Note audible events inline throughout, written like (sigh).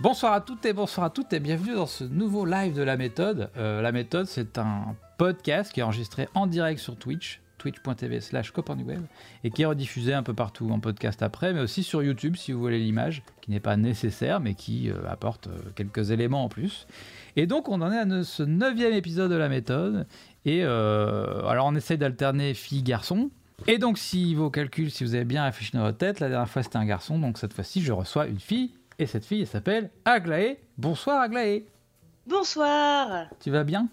Bonsoir à toutes et bonsoir à toutes et bienvenue dans ce nouveau live de la méthode. Euh, la méthode, c'est un podcast qui est enregistré en direct sur Twitch, twitch.tv slash web et qui est rediffusé un peu partout en podcast après, mais aussi sur YouTube si vous voulez l'image, qui n'est pas nécessaire, mais qui euh, apporte euh, quelques éléments en plus. Et donc, on en est à ce neuvième épisode de la méthode. Et alors, on essaye d'alterner filles-garçons. Et donc, si vos calculs, si vous avez bien réfléchi dans votre tête, la dernière fois c'était un garçon, donc cette fois-ci, je reçois une fille et cette fille, elle s'appelle Aglaé. Bonsoir Aglaé. Bonsoir. Tu vas bien?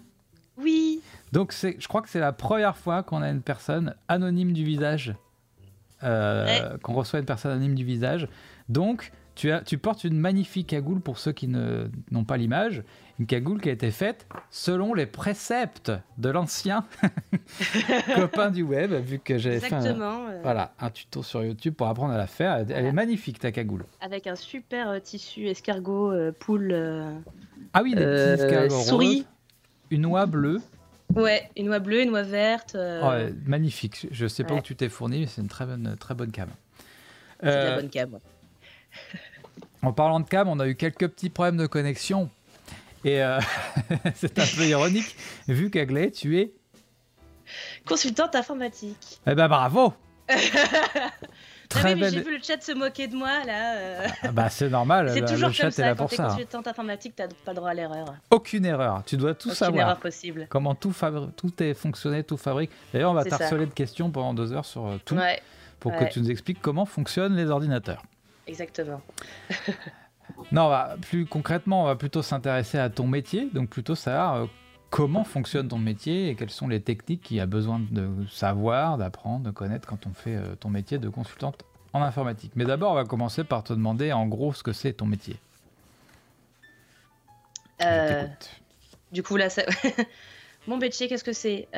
Oui. Donc je crois que c'est la première fois qu'on a une personne anonyme du visage. Euh, qu'on reçoit une personne anonyme du visage. Donc tu, as, tu portes une magnifique cagoule pour ceux qui n'ont pas l'image une cagoule qui a été faite selon les préceptes de l'ancien (laughs) copain du web, vu que j'avais fait un, euh. voilà, un tuto sur YouTube pour apprendre à la faire. Elle, est magnifique, ta cagoule. Avec un super euh, tissu escargot, euh, poule. ah oui, des petits escargots souris. une noix bleue. Ouais, une noix bleue, une noix verte. Oh, magnifique. Je sais pas où tu t'es fourni, mais c'est une très bonne, très bonne cam. C'est la bonne cam. En parlant de cam, on a eu quelques petits problèmes de connexion et euh, (laughs) c'est un peu ironique, vu qu'Aglé, tu es. Consultante informatique. Eh ben bravo (laughs) Très belle... J'ai vu le chat se moquer de moi là. Euh. Ah bah c'est normal. C'est toujours le chat comme ça. Est là quand tu es consultante informatique, t'as pas le droit à l'erreur. Aucune erreur. Tu dois tout Aucune savoir. erreur possible. Comment tout, tout est fonctionné, tout fabrique. D'ailleurs, on va t'harceler de questions pendant deux heures sur euh, tout pour que tu nous expliques comment fonctionnent les ordinateurs. Exactement. (laughs) Non, plus concrètement, on va plutôt s'intéresser à ton métier, donc plutôt savoir euh, comment fonctionne ton métier et quelles sont les techniques qu'il y a besoin de savoir, d'apprendre, de connaître quand on fait euh, ton métier de consultante en informatique. Mais d'abord, on va commencer par te demander en gros ce que c'est ton métier. Euh, du coup, là, (laughs) mon métier, qu'est-ce que c'est?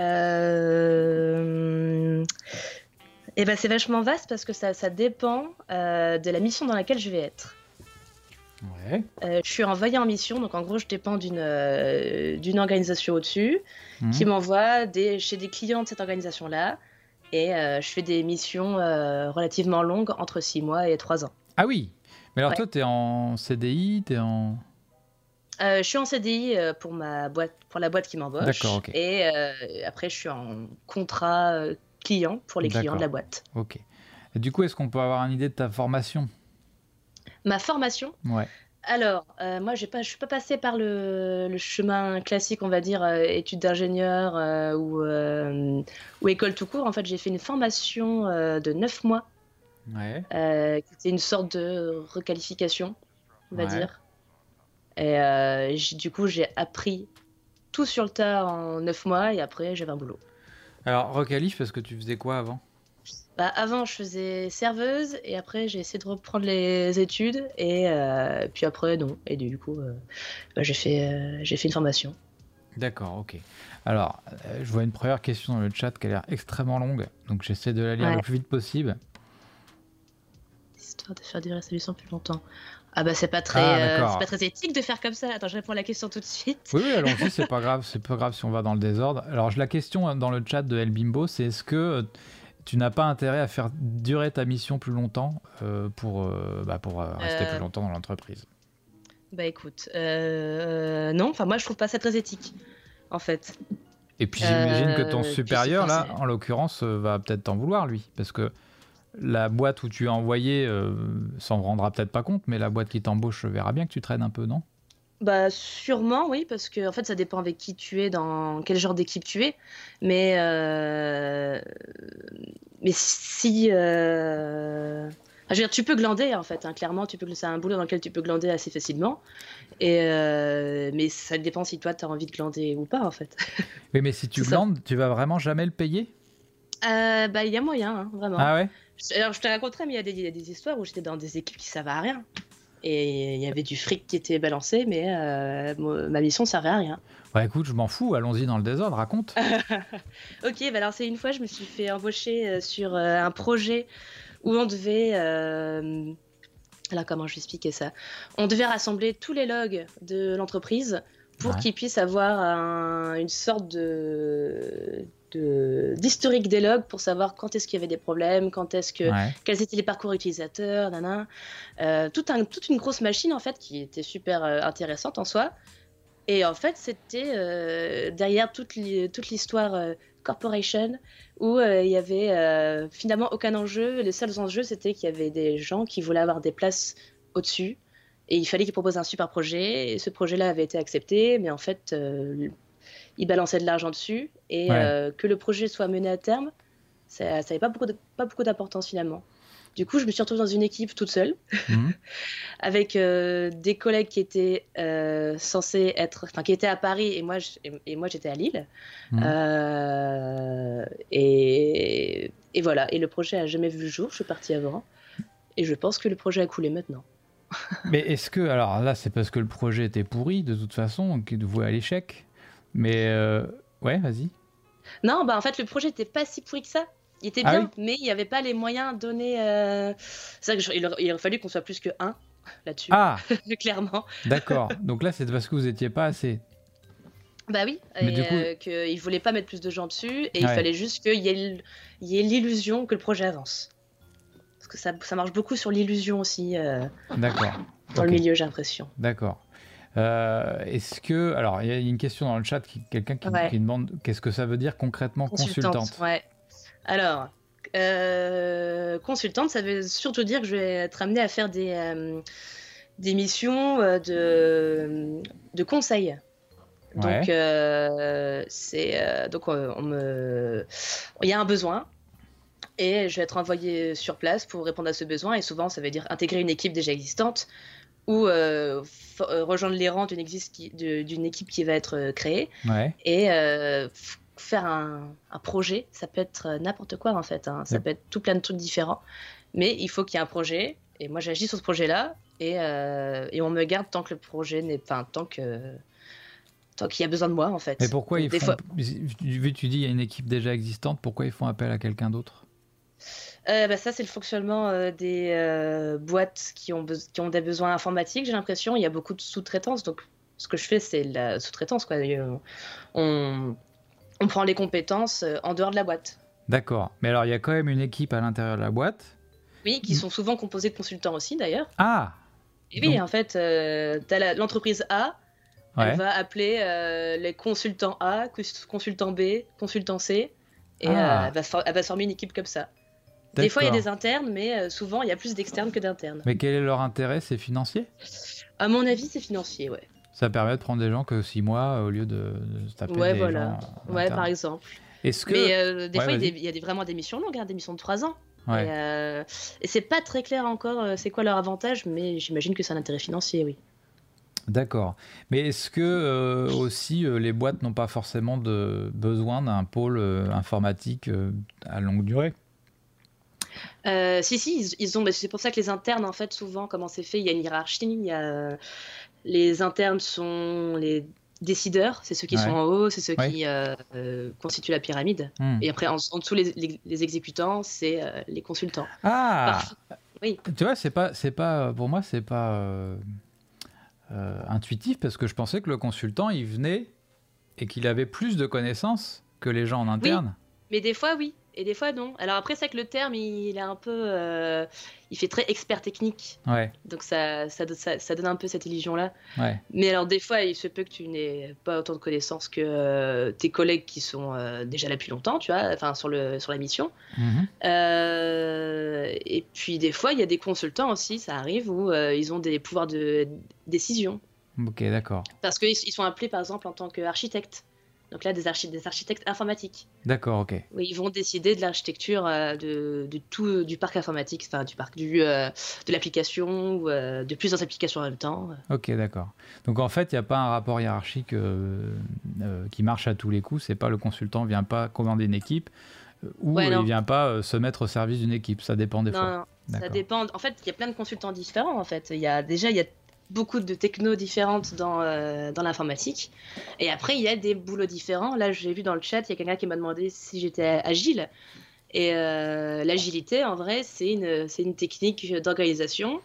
Eh ben, c'est vachement vaste parce que ça, ça dépend de la mission dans laquelle je vais être. Euh, je suis envoyée en mission, donc en gros, je dépends d'une euh, d'une organisation au-dessus mhm. qui m'envoie des, chez des clients de cette organisation-là. Et euh, je fais des missions relativement longues, entre 6 mois et 3 ans. Ah oui Mais alors toi, tu es en CDI es en... je suis en CDI pour, ma boîte, pour la boîte qui m'embauche. D'accord, ok. Et après, je suis en contrat client pour les clients de la boîte. Ok. Et du coup, est-ce qu'on peut avoir une idée de ta formation? Ma formation? Ouais. Alors, euh, moi, je ne suis pas passée par le, chemin classique, on va dire, euh, études d'ingénieur euh, ou, ou, école tout court. En fait, j'ai fait une formation de 9 mois. Ouais. C'était une sorte de requalification, on va dire. Et du coup, j'ai appris tout sur le tas en 9 mois et après, j'avais un boulot. Alors, requalif, parce que tu faisais quoi avant? Bah, avant, je faisais serveuse et après, j'ai essayé de reprendre les études et euh, puis après, non. Et du coup, euh, bah, j'ai fait, euh, j'ai fait une formation. D'accord, ok. Alors, je vois une première question dans le chat qui a l'air extrêmement longue, donc j'essaie de la lire le plus vite possible. Histoire de faire des résolutions plus longtemps. Ah bah c'est pas très, ah, pas très éthique de faire comme ça. Attends, je réponds à la question tout de suite. Oui, oui allons-y, c'est (laughs) pas grave, c'est pas grave si on va dans le désordre. Alors la question dans le chat de El Bimbo, c'est est-ce que tu n'as pas intérêt à faire durer ta mission plus longtemps euh, pour, euh, bah, pour euh, rester plus longtemps dans l'entreprise? Bah écoute, non, enfin moi je trouve pas ça très éthique, en fait. Et puis j'imagine que ton supérieur, là, en l'occurrence, va peut-être t'en vouloir, lui, parce que la boîte où tu as envoyé s'en rendra peut-être pas compte, mais la boîte qui t'embauche verra bien que tu traînes un peu, non? Bah sûrement oui parce que en fait ça dépend avec qui tu es dans quel genre d'équipe tu es. Mais euh... mais si euh... je veux dire, tu peux glander en fait hein, clairement tu peux c'est un boulot dans lequel tu peux glander assez facilement. Et euh... mais ça dépend si toi tu as envie de glander ou pas en fait. Oui mais si tu (laughs) glandes tu vas vraiment jamais le payer? Euh, bah il y a moyen hein, vraiment ah ouais alors je te raconterai mais il y a des, y a des histoires où j'étais dans des équipes qui servent à rien et il y avait du fric qui était balancé, mais euh, ma mission servait à rien. Ouais, écoute, je m'en fous, allons-y dans le désordre, raconte. (laughs) ok, bah alors c'est une fois, je me suis fait embaucher euh, sur euh, un projet où on devait. Alors, comment je vais expliquer ça? On devait rassembler tous les logs de l'entreprise pour qu'ils puissent avoir une sorte de d'historique des logs pour savoir quand est-ce qu'il y avait des problèmes, quand est-ce que quels étaient les parcours utilisateurs, euh, tout un, toute une grosse machine en fait qui était super euh, intéressante en soi. Et en fait, c'était euh, derrière toute l'histoire corporation où il y avait finalement aucun enjeu. Les seuls enjeux, c'était qu'il y avait des gens qui voulaient avoir des places au-dessus et il fallait qu'ils proposent un super projet. Et ce projet-là avait été accepté, mais en fait, il balançait de l'argent dessus et euh, que le projet soit mené à terme, ça n'avait pas beaucoup, pas beaucoup d'importance finalement. Du coup, je me suis retrouvée dans une équipe toute seule, mhm. (laughs) avec euh, des collègues qui étaient euh, censés être, enfin, qui étaient à Paris et moi, et, moi j'étais à Lille. Mhm. et, et, voilà. Et le projet a jamais vu le jour. Je suis partie avant, et je pense que le projet a coulé maintenant. (laughs) Mais est-ce que, alors là, c'est parce que le projet était pourri de toute façon, qu'il voué à l'échec? Mais euh, ouais, vas-y. Non, bah en fait, le projet n'était pas si pourri que ça. Il était ah bien, mais il n'y avait pas les moyens donnés. Euh... C'est vrai qu'il il aurait fallu qu'on soit plus que un là-dessus. Ah (laughs) Clairement. D'accord. (laughs) Donc là, c'est parce que vous n'étiez pas assez. Bah oui, mais et euh, qu'il ne voulait pas mettre plus de gens dessus, et il fallait juste qu'il y ait l'illusion que le projet avance. Parce que ça, ça marche beaucoup sur l'illusion aussi. Euh, D'accord. Dans le milieu, j'ai l'impression. D'accord. Euh, est-ce que. Alors, il y a une question dans le chat, quelqu'un qui, demande qu'est-ce que ça veut dire concrètement consultante, Ouais. Alors, euh, consultante, ça veut surtout dire que je vais être amenée à faire des, euh, des missions de, de conseil. Donc, c'est donc on me, il y a un besoin et je vais être envoyée sur place pour répondre à ce besoin. Et souvent, ça veut dire intégrer une équipe déjà existante ou euh, euh, rejoindre les rangs d'une équipe qui va être euh, créée et faire un, projet. Ça peut être n'importe quoi en fait, hein. ça peut être tout plein de trucs différents, mais il faut qu'il y ait un projet. Et moi j'agis sur ce projet-là et, et, on me garde tant que le projet n'est pas, tant que tant qu'il y a besoin de moi en fait. Mais pourquoi ils font, fois... tu dis il y a une équipe déjà existante, pourquoi ils font appel à quelqu'un d'autre? Bah, ça, c'est le fonctionnement euh, des euh, boîtes qui ont, qui ont des besoins informatiques, j'ai l'impression. Il y a beaucoup de sous-traitance. Donc, ce que je fais, c'est la sous-traitance. Quoi. On, on prend les compétences en dehors de la boîte. D'accord. Mais alors, il y a quand même une équipe à l'intérieur de la boîte. Oui, qui sont souvent composées de consultants aussi, d'ailleurs. Ah Et oui, en fait, l'entreprise A, elle va appeler les consultants A, consultant B, consultant C, et ah. elle, va elle va former une équipe comme ça. Des fois, il y a des internes, mais euh, souvent, il y a plus d'externes que d'internes. Mais quel est leur intérêt C'est financier? À mon avis, c'est financier, ouais. Ça permet de prendre des gens que 6 mois au lieu de, se taper ouais, des voilà. Ouais, par exemple. Est-ce que... Mais euh, des fois, il y a, des, vraiment des missions longues, hein, des missions de 3 ans. Ouais. Et, euh, et c'est pas très clair encore c'est quoi leur avantage, mais j'imagine que c'est un intérêt financier, oui. D'accord. Mais est-ce que aussi les boîtes n'ont pas forcément de besoin d'un pôle informatique à longue durée? Euh, si, si, ils, ont. C'est pour ça que les internes, en fait, souvent, comment c'est fait, il y a une hiérarchie. Il y a, les internes sont les décideurs, c'est ceux qui sont en haut, c'est ceux qui euh, euh, constituent la pyramide. Hmm. Et après, en, dessous, les, exécutants, c'est les consultants. Ah Oui. Tu vois, c'est pas, c'est pas, pour moi, c'est pas intuitif parce que je pensais que le consultant, il venait et qu'il avait plus de connaissances que les gens en interne. Mais des fois, oui et des fois non. Alors après, c'est que le terme, il, est un peu. Euh, il fait très expert technique. Ouais. Donc ça, ça, ça, donne un peu cette illusion-là. Ouais. Mais alors, des fois, il se peut que tu n'aies pas autant de connaissances que euh, tes collègues qui sont euh, déjà là depuis longtemps, tu vois, enfin, sur, le, sur la mission. Mhm. et puis, des fois, il y a des consultants aussi, ça arrive, où ils ont des pouvoirs de décision. Ok, d'accord. Parce qu'ils sont appelés, par exemple, en tant qu'architectes. Donc là, des, des architectes informatiques. D'accord, ok. Oui, ils vont décider de l'architecture euh, de, tout du parc informatique, enfin du parc du, euh, de l'application ou euh, de plusieurs applications en même temps. Ok, d'accord. Donc en fait, il n'y a pas un rapport hiérarchique qui marche à tous les coups. C'est pas le consultant vient pas commander une équipe ou il il vient pas se mettre au service d'une équipe. Ça dépend des fois. Non, ça dépend. En fait, il y a plein de consultants différents. En fait, il y a déjà il y a beaucoup de techno différentes dans, euh, dans l'informatique. Et après, il y a des boulots différents. Là, j'ai vu dans le chat, il y a quelqu'un qui m'a demandé si j'étais agile. Et euh, l'agilité, en vrai, c'est une, une technique d'organisation.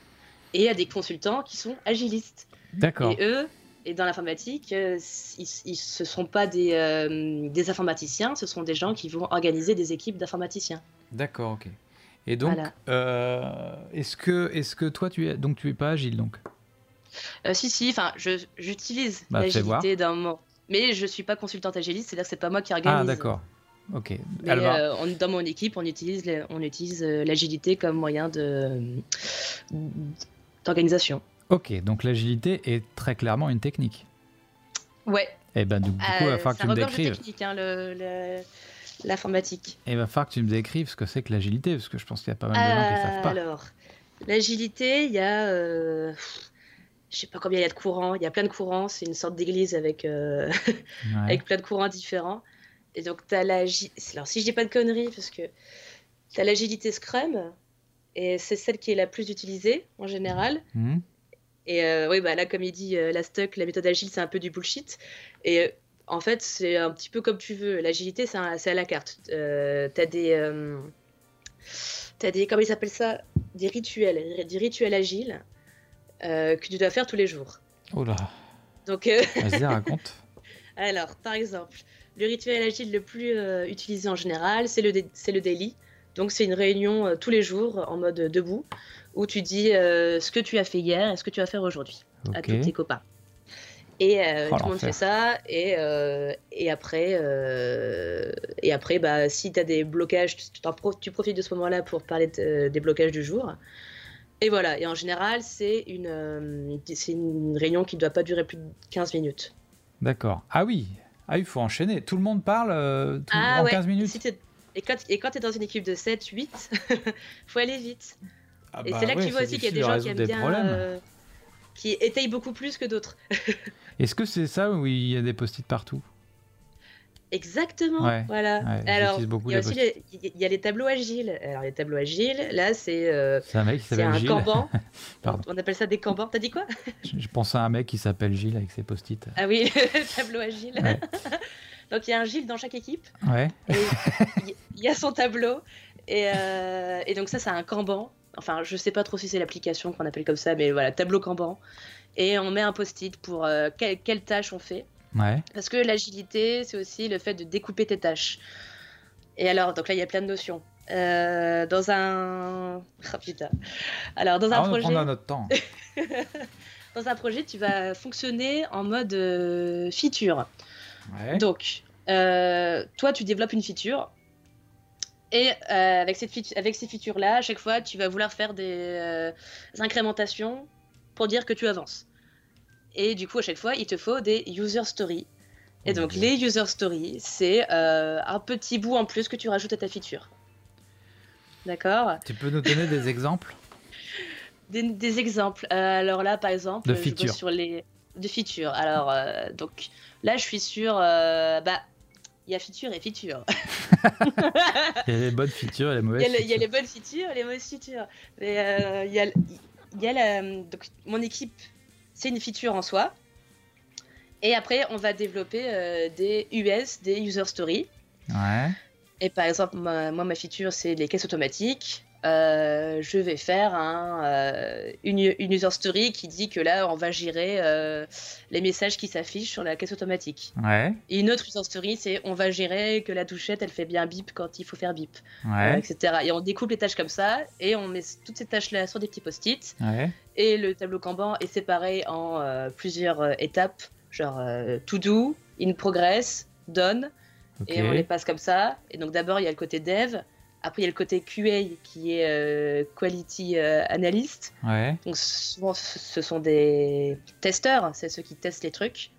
Et il y a des consultants qui sont agilistes. D'accord. Et eux, Et dans l'informatique, ils, ils, ce ne sont pas des, des informaticiens, ce sont des gens qui vont organiser des équipes d'informaticiens. D'accord, ok. Et donc, est-ce que, est que toi, tu es, donc tu es pas agile donc? Si, si, enfin, j'utilise bah, l'agilité d'un moment. Mais je suis pas consultante agiliste, c'est-à-dire que c'est pas moi qui ah, organise. Ah, d'accord. Ok. Mais euh, dans mon équipe, on utilise, on utilise euh, l'agilité comme moyen de d'organisation. Ok, donc l'agilité est très clairement une technique. Ouais. Et eh ben du coup, il va falloir que tu me décrives. technique, hein, l'informatique. Et il va falloir que tu me décrives ce que c'est que l'agilité, parce que je pense qu'il y a pas mal de gens qui ne savent pas. Alors, l'agilité, il y a, euh, je sais pas combien il y a de courants. Il y a plein de courants. C'est une sorte d'église avec (laughs) avec plein de courants différents. Et donc, tu as l'agilité. Alors, si je dis pas de conneries, parce que tu as l'agilité Scrum, et c'est celle qui est la plus utilisée en général. Mhm. Et euh, oui, bah là, comme il dit, euh, la Stuck, la méthode agile, c'est un peu du bullshit. Et euh, en fait, c'est un petit peu comme tu veux. L'agilité, c'est à la carte. tu as des. T'as des. Comment ils s'appellent ça? Des rituels. Des rituels agiles que tu dois faire tous les jours. Oh là. Donc. Vas-y, (laughs) raconte. Alors, par exemple, le rituel agile le plus euh, utilisé en général, c'est le, le daily. Donc c'est une réunion euh, tous les jours en mode debout où tu dis euh, ce que tu as fait hier et ce que tu vas faire aujourd'hui à tous tes copains. Et oh, tout le monde fait ça. Et, et après, et après bah, si tu as des blocages, tu, tu, profites de ce moment-là pour parler des blocages du jour. Et voilà. Et en général, c'est une, c'est une réunion qui ne doit pas durer plus de 15 minutes. D'accord. Ah oui, ah, il faut enchaîner. Tout le monde parle euh, ah en 15 minutes. et quand, tu es dans une équipe de 7, 8, (laughs) faut aller vite. Ah et bah c'est là que tu vois aussi qu'il y a des gens qui aiment bien. Euh, qui étayent beaucoup plus que d'autres. (laughs) Est-ce que c'est ça où il y a des post-it partout? Exactement. voilà. Alors, il y, a aussi les, il y a les tableaux agiles. Alors, les tableaux agiles, là, c'est euh, un mec qui Kanban. (laughs) On appelle ça des Kanban. T'as dit quoi? Je, pense à un mec qui s'appelle Gilles avec ses post-it. Ah oui, (laughs) tableau agile. (laughs) donc, il y a un Gilles dans chaque équipe. Ouais. Il y, a son tableau. Et, euh, et donc, ça, c'est un Kanban. Enfin, je sais pas trop si c'est l'application qu'on appelle comme ça, mais voilà, tableau Kanban. Et on met un post-it pour euh, quelle tâche on fait. Parce que l'agilité, c'est aussi le fait de découper tes tâches. Et alors, donc là, il y a plein de notions. Euh, dans un. (laughs) Oh, putain. Alors, dans un ah, projet. On notre temps. (laughs) dans un projet, tu vas fonctionner en mode euh, feature. Donc, euh, toi, tu développes une feature. Et avec, cette avec ces features-là, à chaque fois, tu vas vouloir faire des incrémentations pour dire que tu avances. Et du coup, à chaque fois, il te faut des user stories. Et donc, les user stories, c'est euh, un petit bout en plus que tu rajoutes à ta feature. D'accord? Tu peux nous donner des exemples? (laughs) Des, exemples. Euh, alors là, par exemple, de sur les de features. Alors, euh, donc là, je suis sur. bah, il y a feature et feature. (laughs) il y a les bonnes features et les mauvaises. Il y a, les bonnes features et les mauvaises features. Mais il y a, y a la, donc, mon équipe c'est une feature en soi. Et après, on va développer euh, des US, des user stories. Ouais. Et par exemple, moi, ma feature, c'est les caisses automatiques. Euh, je vais faire un, euh, une, user story qui dit que là, on va gérer euh, les messages qui s'affichent sur la caisse automatique. Ouais. Et une autre user story, c'est on va gérer que la touchette, elle fait bien bip quand il faut faire bip, ouais. etc. Et on découpe les tâches comme ça et on met toutes ces tâches-là sur des petits post-it. Ouais. Et le tableau Kanban est séparé en plusieurs étapes, genre to do, in progress, done. Et on les passe comme ça. Et donc d'abord, il y a le côté dev. Après, il y a le côté QA qui est euh, Quality euh, Analyst. Donc, souvent, ce sont des testeurs, c'est ceux qui testent les trucs,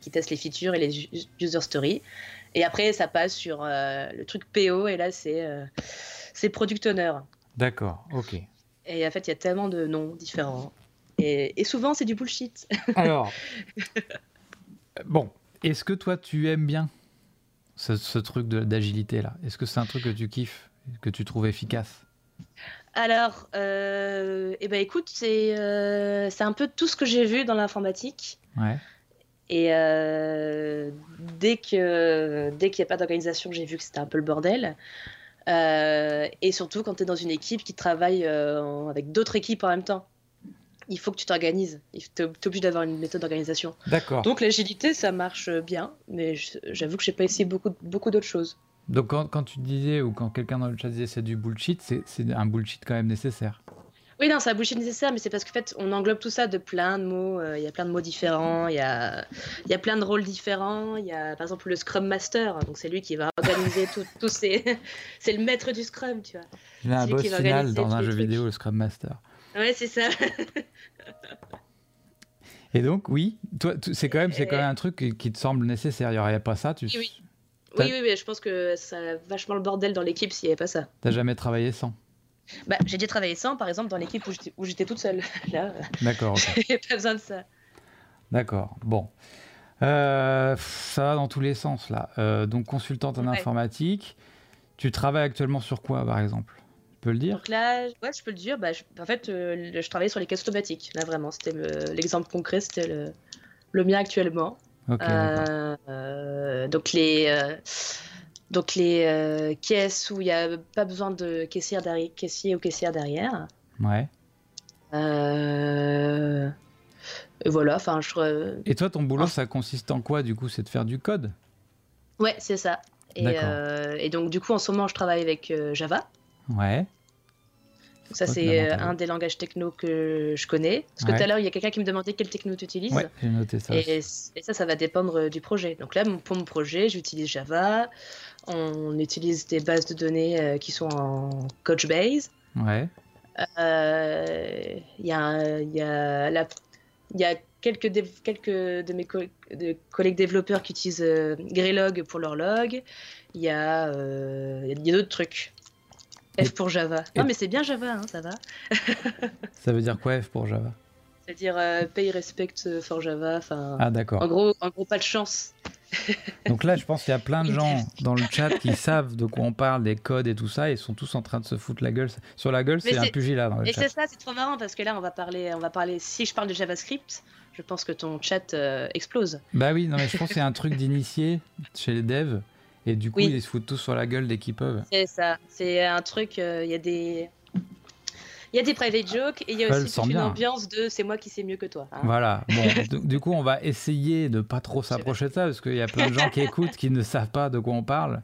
qui testent les features et les user stories. Et après, ça passe sur euh, le truc PO, et là, c'est c'est Product Owner. D'accord, ok. Et en fait, il y a tellement de noms différents. Et, et souvent, c'est du bullshit. (laughs) Alors, bon, est-ce que toi, tu aimes bien ce, ce truc d'agilité là? Est-ce que c'est un truc que tu kiffes? Que tu trouves efficace Alors, euh, eh ben, écoute, c'est euh, c'est un peu tout ce que j'ai vu dans l'informatique. Ouais. Et euh, dès que dès qu'il n'y a pas d'organisation, j'ai vu que c'était un peu le bordel. et surtout quand tu es dans une équipe qui travaille avec d'autres équipes en même temps. Il il faut que tu t'organises. Tu es obligé d'avoir une méthode d'organisation. D'accord. Donc l'agilité, ça marche bien, mais j'avoue que j'ai pas essayé beaucoup, beaucoup d'autres choses. Donc quand, quand, tu disais, ou quand quelqu'un dans le chat disait c'est du bullshit, c'est un bullshit quand même nécessaire. Oui, non, c'est un bullshit nécessaire, mais c'est parce qu'en fait, on englobe tout ça de plein de mots. Euh, il y a plein de mots différents, il y a, y a plein de rôles différents. Il y a par exemple le Scrum Master, donc c'est lui qui va organiser (laughs) tous ces. (laughs) c'est le maître du Scrum, tu vois. Il a un boss final dans un jeu vidéo, le Scrum Master. Ouais, c'est ça. (laughs) Et donc, oui, toi, c'est quand même, c'est quand même un truc qui te semble nécessaire. Il n'y aurait pas ça, tu. Oui, oui. Oui, mais je pense que ça a vachement le bordel dans l'équipe s'il n'y avait pas ça. T'as jamais travaillé sans? Bah, J'ai déjà travaillé sans, par exemple, dans l'équipe où j'étais toute seule. (laughs) Là, D'accord. Okay. (laughs) pas besoin de ça. D'accord. Bon. Euh, ça va dans tous les sens, là. Euh, donc, consultante en informatique. Tu travailles actuellement sur quoi, par exemple? Tu peux le dire? Donc là, ouais, je peux le dire. Bah, en fait, euh, je travaillais sur les caisses automatiques. Là, vraiment, c'était l'exemple concret, c'était le... le mien actuellement. Euh, donc les, euh, donc les euh, caisses où il n'y a pas besoin de caissier, derrière, caissier ou caissière derrière. Ouais. et voilà, enfin je... Et toi, ton boulot, ça consiste en quoi du coup C'est de faire du code? Ouais, c'est ça. Et, et, donc du coup, en ce moment, je travaille avec Java. Ouais ça, c'est euh, un des langages techno que je connais. Parce que tout à l'heure, il y a quelqu'un qui me demandait quel techno tu utilises. Ouais, j'ai noté ça. Et, ça, ça va dépendre euh, du projet. Donc là, pour mon projet, j'utilise Java. On utilise des bases de données euh, qui sont en Couchbase. Ouais. Il y, a, y, a la, y a quelques, quelques de mes collègues développeurs qui utilisent Greylog pour leur log. Il y a, y a d'autres trucs. F pour Java. Non, mais c'est bien Java, hein, ça va. (laughs) ça veut dire quoi F pour Java? C'est-à-dire euh, pay respect for Java. Ah, d'accord. En gros, en gros, pas de chance. (laughs) Donc là, je pense qu'il y a plein de gens dans le chat qui (laughs) savent de quoi on parle, des codes et tout ça, et ils sont tous en train de se foutre la gueule. Sur la gueule, c'est un pugilat dans le. Et c'est ça, c'est trop marrant parce que là, on va parler, on va parler. Si je parle de JavaScript, je pense que ton chat euh, explose. Bah oui, non mais je pense que c'est un truc d'initié chez les devs. Et du coup, ils se foutent tous sur la gueule dès qu'ils peuvent. C'est ça. C'est un truc. Euh, il y a des. Il y a des private jokes et il y a aussi une ambiance de c'est moi qui sais mieux que toi. Hein. Voilà. Bon, (laughs) du coup, on va essayer de pas trop s'approcher de ça parce qu'il y a plein de gens qui écoutent qui ne savent pas de quoi on parle.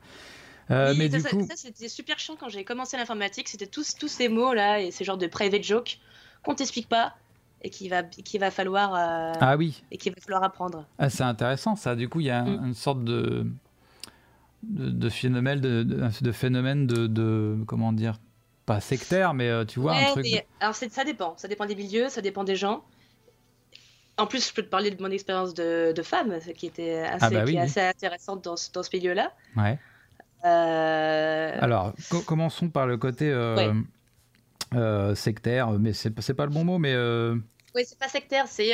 Euh, mais du coup, ça c'était super chiant quand j'ai commencé l'informatique. C'était tous tous ces mots là et ces genres de private jokes qu'on t'explique pas et qu'il va qu'il va falloir. Euh, ah oui. Et qu'il va falloir apprendre. Ah, c'est intéressant ça. Du coup, il y a mm. une sorte de de, de phénomène de, de, phénomène de, comment dire pas sectaire mais euh, tu vois un truc alors ça dépend. Ça dépend des milieux ça dépend des gens. En plus je peux te parler de mon expérience de, femme qui était assez, ah bah assez intéressante dans, dans ce milieu là ouais. Euh, alors commençons par le côté euh, sectaire mais c'est pas le bon mot mais oui, c'est pas sectaire, c'est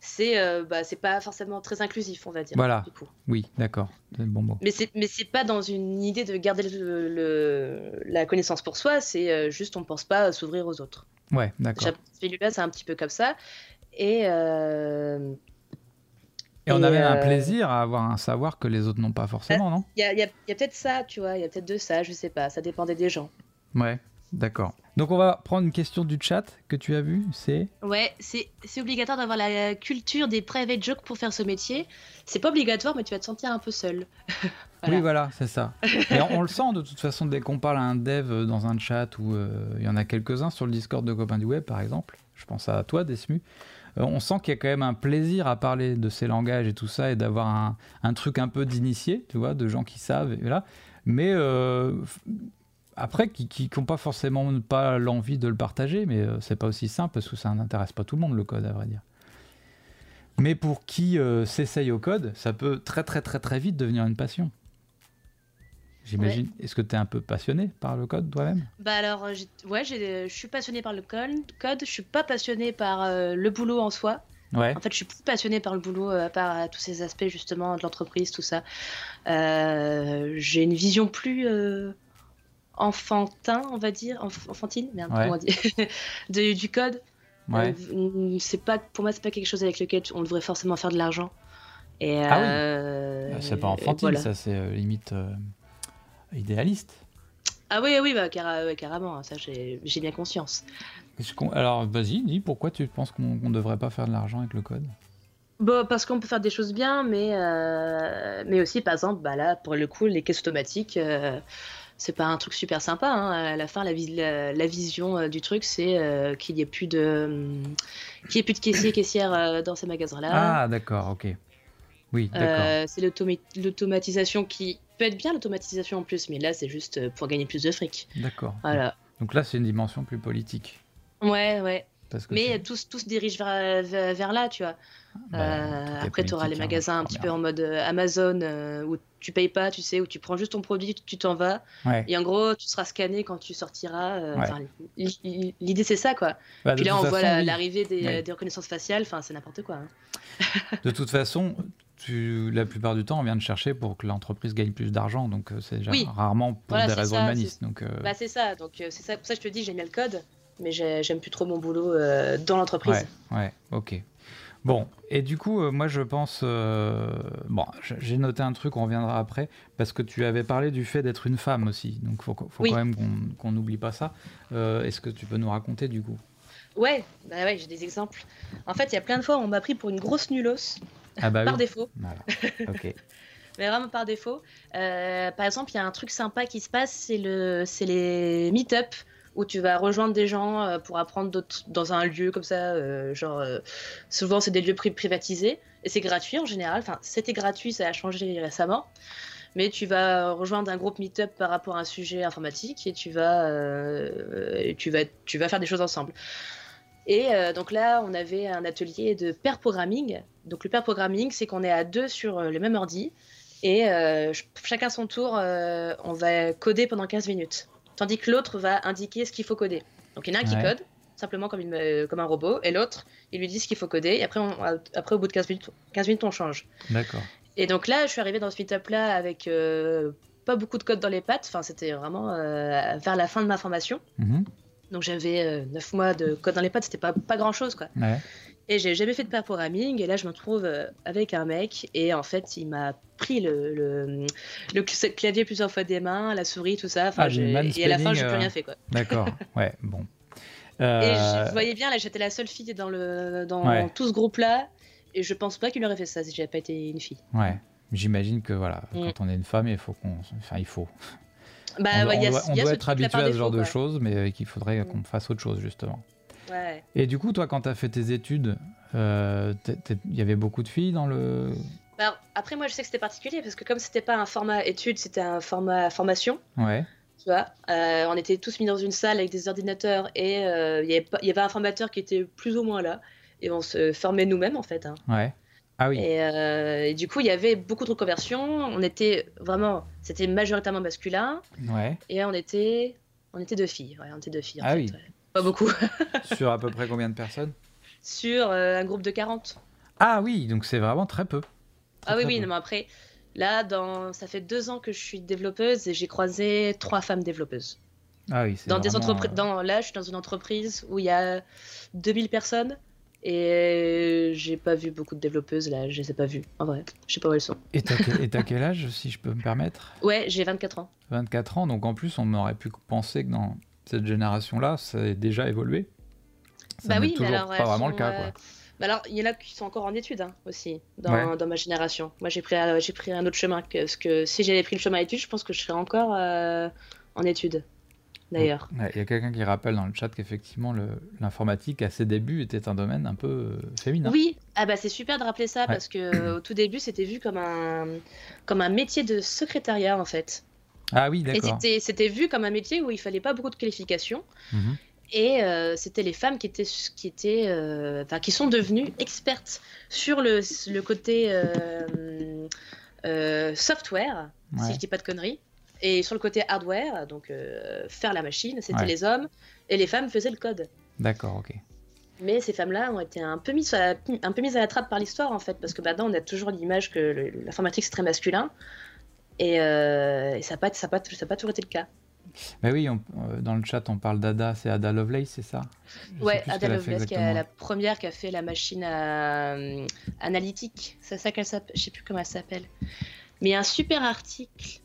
c'est euh, bah, c'est pas forcément très inclusif, on va dire. Voilà. Oui, d'accord, bon mot. Mais c'est mais c'est pas dans une idée de garder le, la connaissance pour soi, c'est euh, juste on pense pas s'ouvrir aux autres. Ouais, d'accord. Celui-là, c'est un petit peu comme ça. Et euh, et on a même un plaisir à avoir un savoir que les autres n'ont pas forcément, non? Il y a, a, a peut-être ça, tu vois, il y a peut-être de ça, je sais pas, ça dépendait des gens. Ouais, d'accord. Donc on va prendre une question du chat que tu as vu, c'est Ouais, c'est obligatoire d'avoir la culture des private jokes pour faire ce métier. C'est pas obligatoire, mais tu vas te sentir un peu seul. (laughs) Oui, voilà, c'est ça. Et on, le sent de toute façon dès qu'on parle à un dev dans un chat où euh, il y en a quelques-uns sur le Discord de Copains du Web, par exemple. Je pense à toi, Desmu. Euh, on sent qu'il y a quand même un plaisir à parler de ces langages et tout ça et d'avoir un, un, truc un peu d'initié, tu vois, de gens qui savent. Et voilà. Mais euh, après, qui n'ont pas forcément pas l'envie de le partager, mais euh, c'est pas aussi simple parce que ça n'intéresse pas tout le monde le code, à vrai dire. Mais pour qui euh, s'essaye au code, ça peut très très très très vite devenir une passion. J'imagine. Est-ce que tu es un peu passionné par le code toi-même? Bah alors, euh, ouais, je suis passionné par le code. Je suis pas passionné par le boulot en soi. Ouais. En fait, je suis plus passionné par le boulot, par tous ces aspects justement de l'entreprise, tout ça. J'ai une vision plus enfantin, on va dire, enfantine, merde, comment dire, (laughs) de, du code. Ouais. Euh, c'est pas, pour moi, c'est pas quelque chose avec lequel on devrait forcément faire de l'argent. Et ah oui. Euh, c'est pas enfantine, ça, c'est euh, limite idéaliste. Ah oui, oui, bah, carrément, hein, ça j'ai bien conscience. Alors, vas-y, dis pourquoi tu penses qu'on ne devrait pas faire de l'argent avec le code? Bon, parce qu'on peut faire des choses bien, mais, euh, mais aussi, par exemple, bah là, pour le coup, les caisses automatiques, euh, c'est pas un truc super sympa. Hein. À la fin, la, la, vision euh, du truc, c'est qu'il n'y ait plus de, qu'il ait plus de caissiers caissières dans ces magasins-là. Ah, d'accord, ok. Oui, d'accord. c'est l'automatisation qui peut être bien, l'automatisation en plus, mais là, c'est juste pour gagner plus de fric. D'accord. Voilà. Donc là, c'est une dimension plus politique. Ouais, ouais. Mais tous, tous se dirigent vers, vers, là, tu vois. Bah, euh, après, tu auras les hein, magasins un petit peu en mode euh, Amazon euh, où tu payes pas, tu sais, où tu prends juste ton produit, tu t'en vas. Et en gros, tu seras scanné quand tu sortiras. L'idée, c'est ça, quoi. Bah, Puis là, on voit l'arrivée des, des, reconnaissances faciales, enfin, c'est n'importe quoi. Hein. (laughs) de toute façon, tu, la plupart du temps, on vient de chercher pour que l'entreprise gagne plus d'argent. Donc, c'est rarement pour des raisons humanistes. Donc, bah, c'est ça. Donc, c'est ça. Pour ça je te dis, j'ai mis le code, mais j'aime plus trop mon boulot dans l'entreprise. Ouais, ouais, ok. Bon, et du coup, euh, moi je pense. Euh, bon, j'ai noté un truc, on reviendra après, parce que tu avais parlé du fait d'être une femme aussi. Donc il faut, faut quand même qu'on n'oublie pas ça. Euh, est-ce que tu peux nous raconter du coup? Ouais, bah ouais, j'ai des exemples. En fait, il y a plein de fois où on m'a pris pour une grosse nulos. Ah bah (laughs) par défaut. Voilà. Ok. (laughs) Mais vraiment par défaut. par exemple, il y a un truc sympa qui se passe, c'est le, les meet-up où tu vas rejoindre des gens euh, pour apprendre dans un lieu comme ça. Euh, genre, euh, souvent, c'est des lieux privatisés et c'est gratuit en général. Enfin, c'était gratuit, ça a changé récemment. Mais tu vas rejoindre un groupe meet-up par rapport à un sujet informatique et tu vas, tu vas, tu vas faire des choses ensemble. Et donc là, on avait un atelier de pair programming. Donc le pair programming, c'est qu'on est à deux sur le même ordi et chacun son tour, on va coder pendant 15 minutes tandis que l'autre va indiquer ce qu'il faut coder. Donc il y en a un qui code, simplement comme, une, euh, comme un robot, et l'autre, il lui dit ce qu'il faut coder, et après, après au bout de 15 minutes, 15 minutes on change. D'accord. Et donc là, je suis arrivée dans ce meetup-là avec euh, pas beaucoup de code dans les pattes, enfin c'était vraiment euh, vers la fin de ma formation. Mhm. Donc j'avais 9 mois de code dans les pattes, c'était pas, pas grand-chose quoi. Ouais. Et j'ai jamais fait de pair programming. Et là, je me trouve euh, avec un mec. Et en fait, il m'a pris le, le, le, clavier plusieurs fois des mains, la souris, tout ça. Enfin, ah, et à la fin, j'ai plus rien euh, fait. quoi. D'accord. (laughs) Ouais, bon. Et euh, vous voyez bien, là, j'étais la seule fille dans, le, dans tout ce groupe-là. Et je pense pas qu'il aurait fait ça si j'avais pas été une fille. Ouais. J'imagine que voilà, mm. quand on est une femme, il faut qu'on. Enfin, il faut. Bah, on, doit, être habitué à ce genre de choses, mais qu'il faudrait mm. qu'on fasse autre chose, justement. Et du coup, toi, quand tu as fait tes études, euh, il y avait beaucoup de filles dans le. Bah, après, moi, je sais que c'était particulier parce que comme c'était pas un format études, c'était un format formation. Ouais. Tu vois, euh, on était tous mis dans une salle avec des ordinateurs et euh, il y, y, avait un formateur qui était plus ou moins là et on se formait nous-mêmes en fait. Hein. Ouais. Ah oui. Et, du coup, il y avait beaucoup de reconversions. On était vraiment, c'était majoritairement masculin. Ouais. Et on était, on était deux filles. Ouais, on était deux filles. En ah fait, oui. Pas beaucoup. (laughs) Sur à peu près combien de personnes Sur euh, un groupe de 40. Ah oui, donc c'est vraiment très peu. ah oui, oui, non, mais après, là, dans... ça fait deux ans que je suis développeuse et j'ai croisé trois femmes développeuses. Ah oui, c'est dans des entreprises. Euh, dans... Là, je suis dans une entreprise où il y a 2000 personnes et j'ai pas vu beaucoup de développeuses là, je les ai pas vues en vrai. Je sais pas où elles sont. Et t'as (laughs) quel âge, si je peux me permettre? Ouais, j'ai 24 ans. 24 ans, donc en plus, on aurait pu penser que dans cette génération-là, ça a déjà évolué. Ça bah oui, mais alors, pas vraiment le cas. Quoi. Euh, bah alors, il y en a qui sont encore en études hein, aussi, dans, dans, ma génération. Moi, j'ai pris, euh, j'ai pris un autre chemin. Parce que si j'avais pris le chemin études, je pense que je serais encore euh, en études, d'ailleurs. Il y a quelqu'un qui rappelle dans le chat qu'effectivement, l'informatique, à ses débuts, était un domaine un peu féminin. Oui, ah bah, c'est super de rappeler ça, parce que au tout début, c'était vu comme un, comme un métier de secrétariat, en fait. Ah oui, d'accord. Et c'était vu comme un métier où il fallait pas beaucoup de qualifications. Mhm. Et euh, c'était les femmes qui étaient, qui étaient, euh, qui sont devenues expertes sur le, le côté euh, software, si je dis pas de conneries, et sur le côté hardware, donc faire la machine, c'était les hommes, et les femmes faisaient le code. D'accord, ok. Mais ces femmes-là ont été un peu mises à, un peu mises à la trappe par l'histoire en fait, parce que maintenant on a toujours l'image que l'informatique c'est très masculin. Euh, et, ça n'a pas, ça pas, ça pas toujours été le cas. Bah oui, on, euh, dans le chat, on parle d'Ada, c'est Ada Lovelace, c'est ça? Ouais, Ada Lovelace, qui est la première qui a fait la machine euh, analytique. C'est ça qu'elle s'appelle, je sais plus comment elle s'appelle. Mais un super article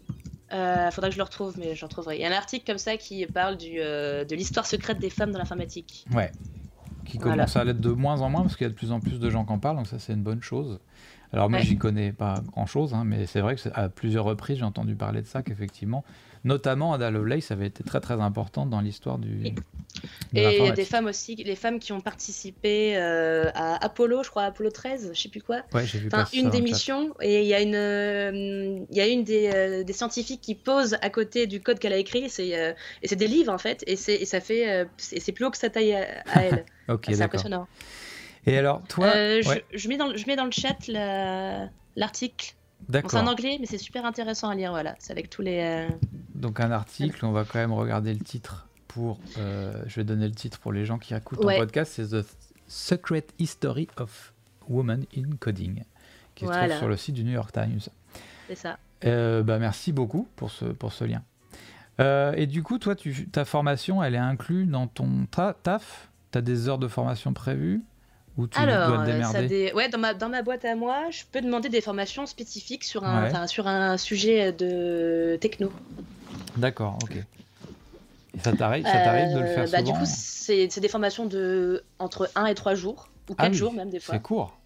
Euh, faudra que je le retrouve, mais j'en trouverai. Il y a un article comme ça qui parle du, euh, de l'histoire secrète des femmes dans l'informatique. Ouais. Qui commence à l'être de moins en moins parce qu'il y a de plus en plus de gens qui en parlent, donc ça c'est une bonne chose. Alors moi j'y connais pas grand chose, hein, mais c'est vrai que à plusieurs reprises j'ai entendu parler de ça, qu'effectivement Notamment, Ada Lovelace avait été très très importante dans l'histoire du. Et il y a des femmes aussi, les femmes qui ont participé euh, à Apollo, je crois, Apollo 13, je sais plus quoi. Ouais, j'ai vu enfin, une des missions, et il y a une, euh, il y a une des, euh, des, scientifiques qui pose à côt du code qu'elle a écrit, c'est, et c'est des livres en fait, et, et ça fait, c'est plus haut que sa taille à, elle. (laughs) ok, c'est impressionnant. Et alors, toi, je, je, mets dans, je mets dans le chat l'article. D'accord. c'est en anglais, mais c'est super intéressant à lire, voilà. C'est avec tous les donc un article, on va quand même regarder le titre pour. Euh, je vais donner le titre pour les gens qui écoutent le podcast. C'est The Secret History of Women in Coding, qui se trouve sur le site du New York Times. C'est ça. Euh, bah, merci beaucoup pour ce, pour ce lien. Euh, et du coup, toi, tu, ta formation, elle est inclue dans ton taf? Tu as des heures de formation prévues? Ou tu Alors, dois te démerder ouais, dans, ma, dans ma boîte à moi, je peux demander des formations spécifiques sur un, sur un sujet de techno. D'accord, ok. Et ça t'arrive, de le faire euh, bah, Du coup, c'est des formations de entre 1 et 3 jours, ou 4 ah jours même des fois. C'est court.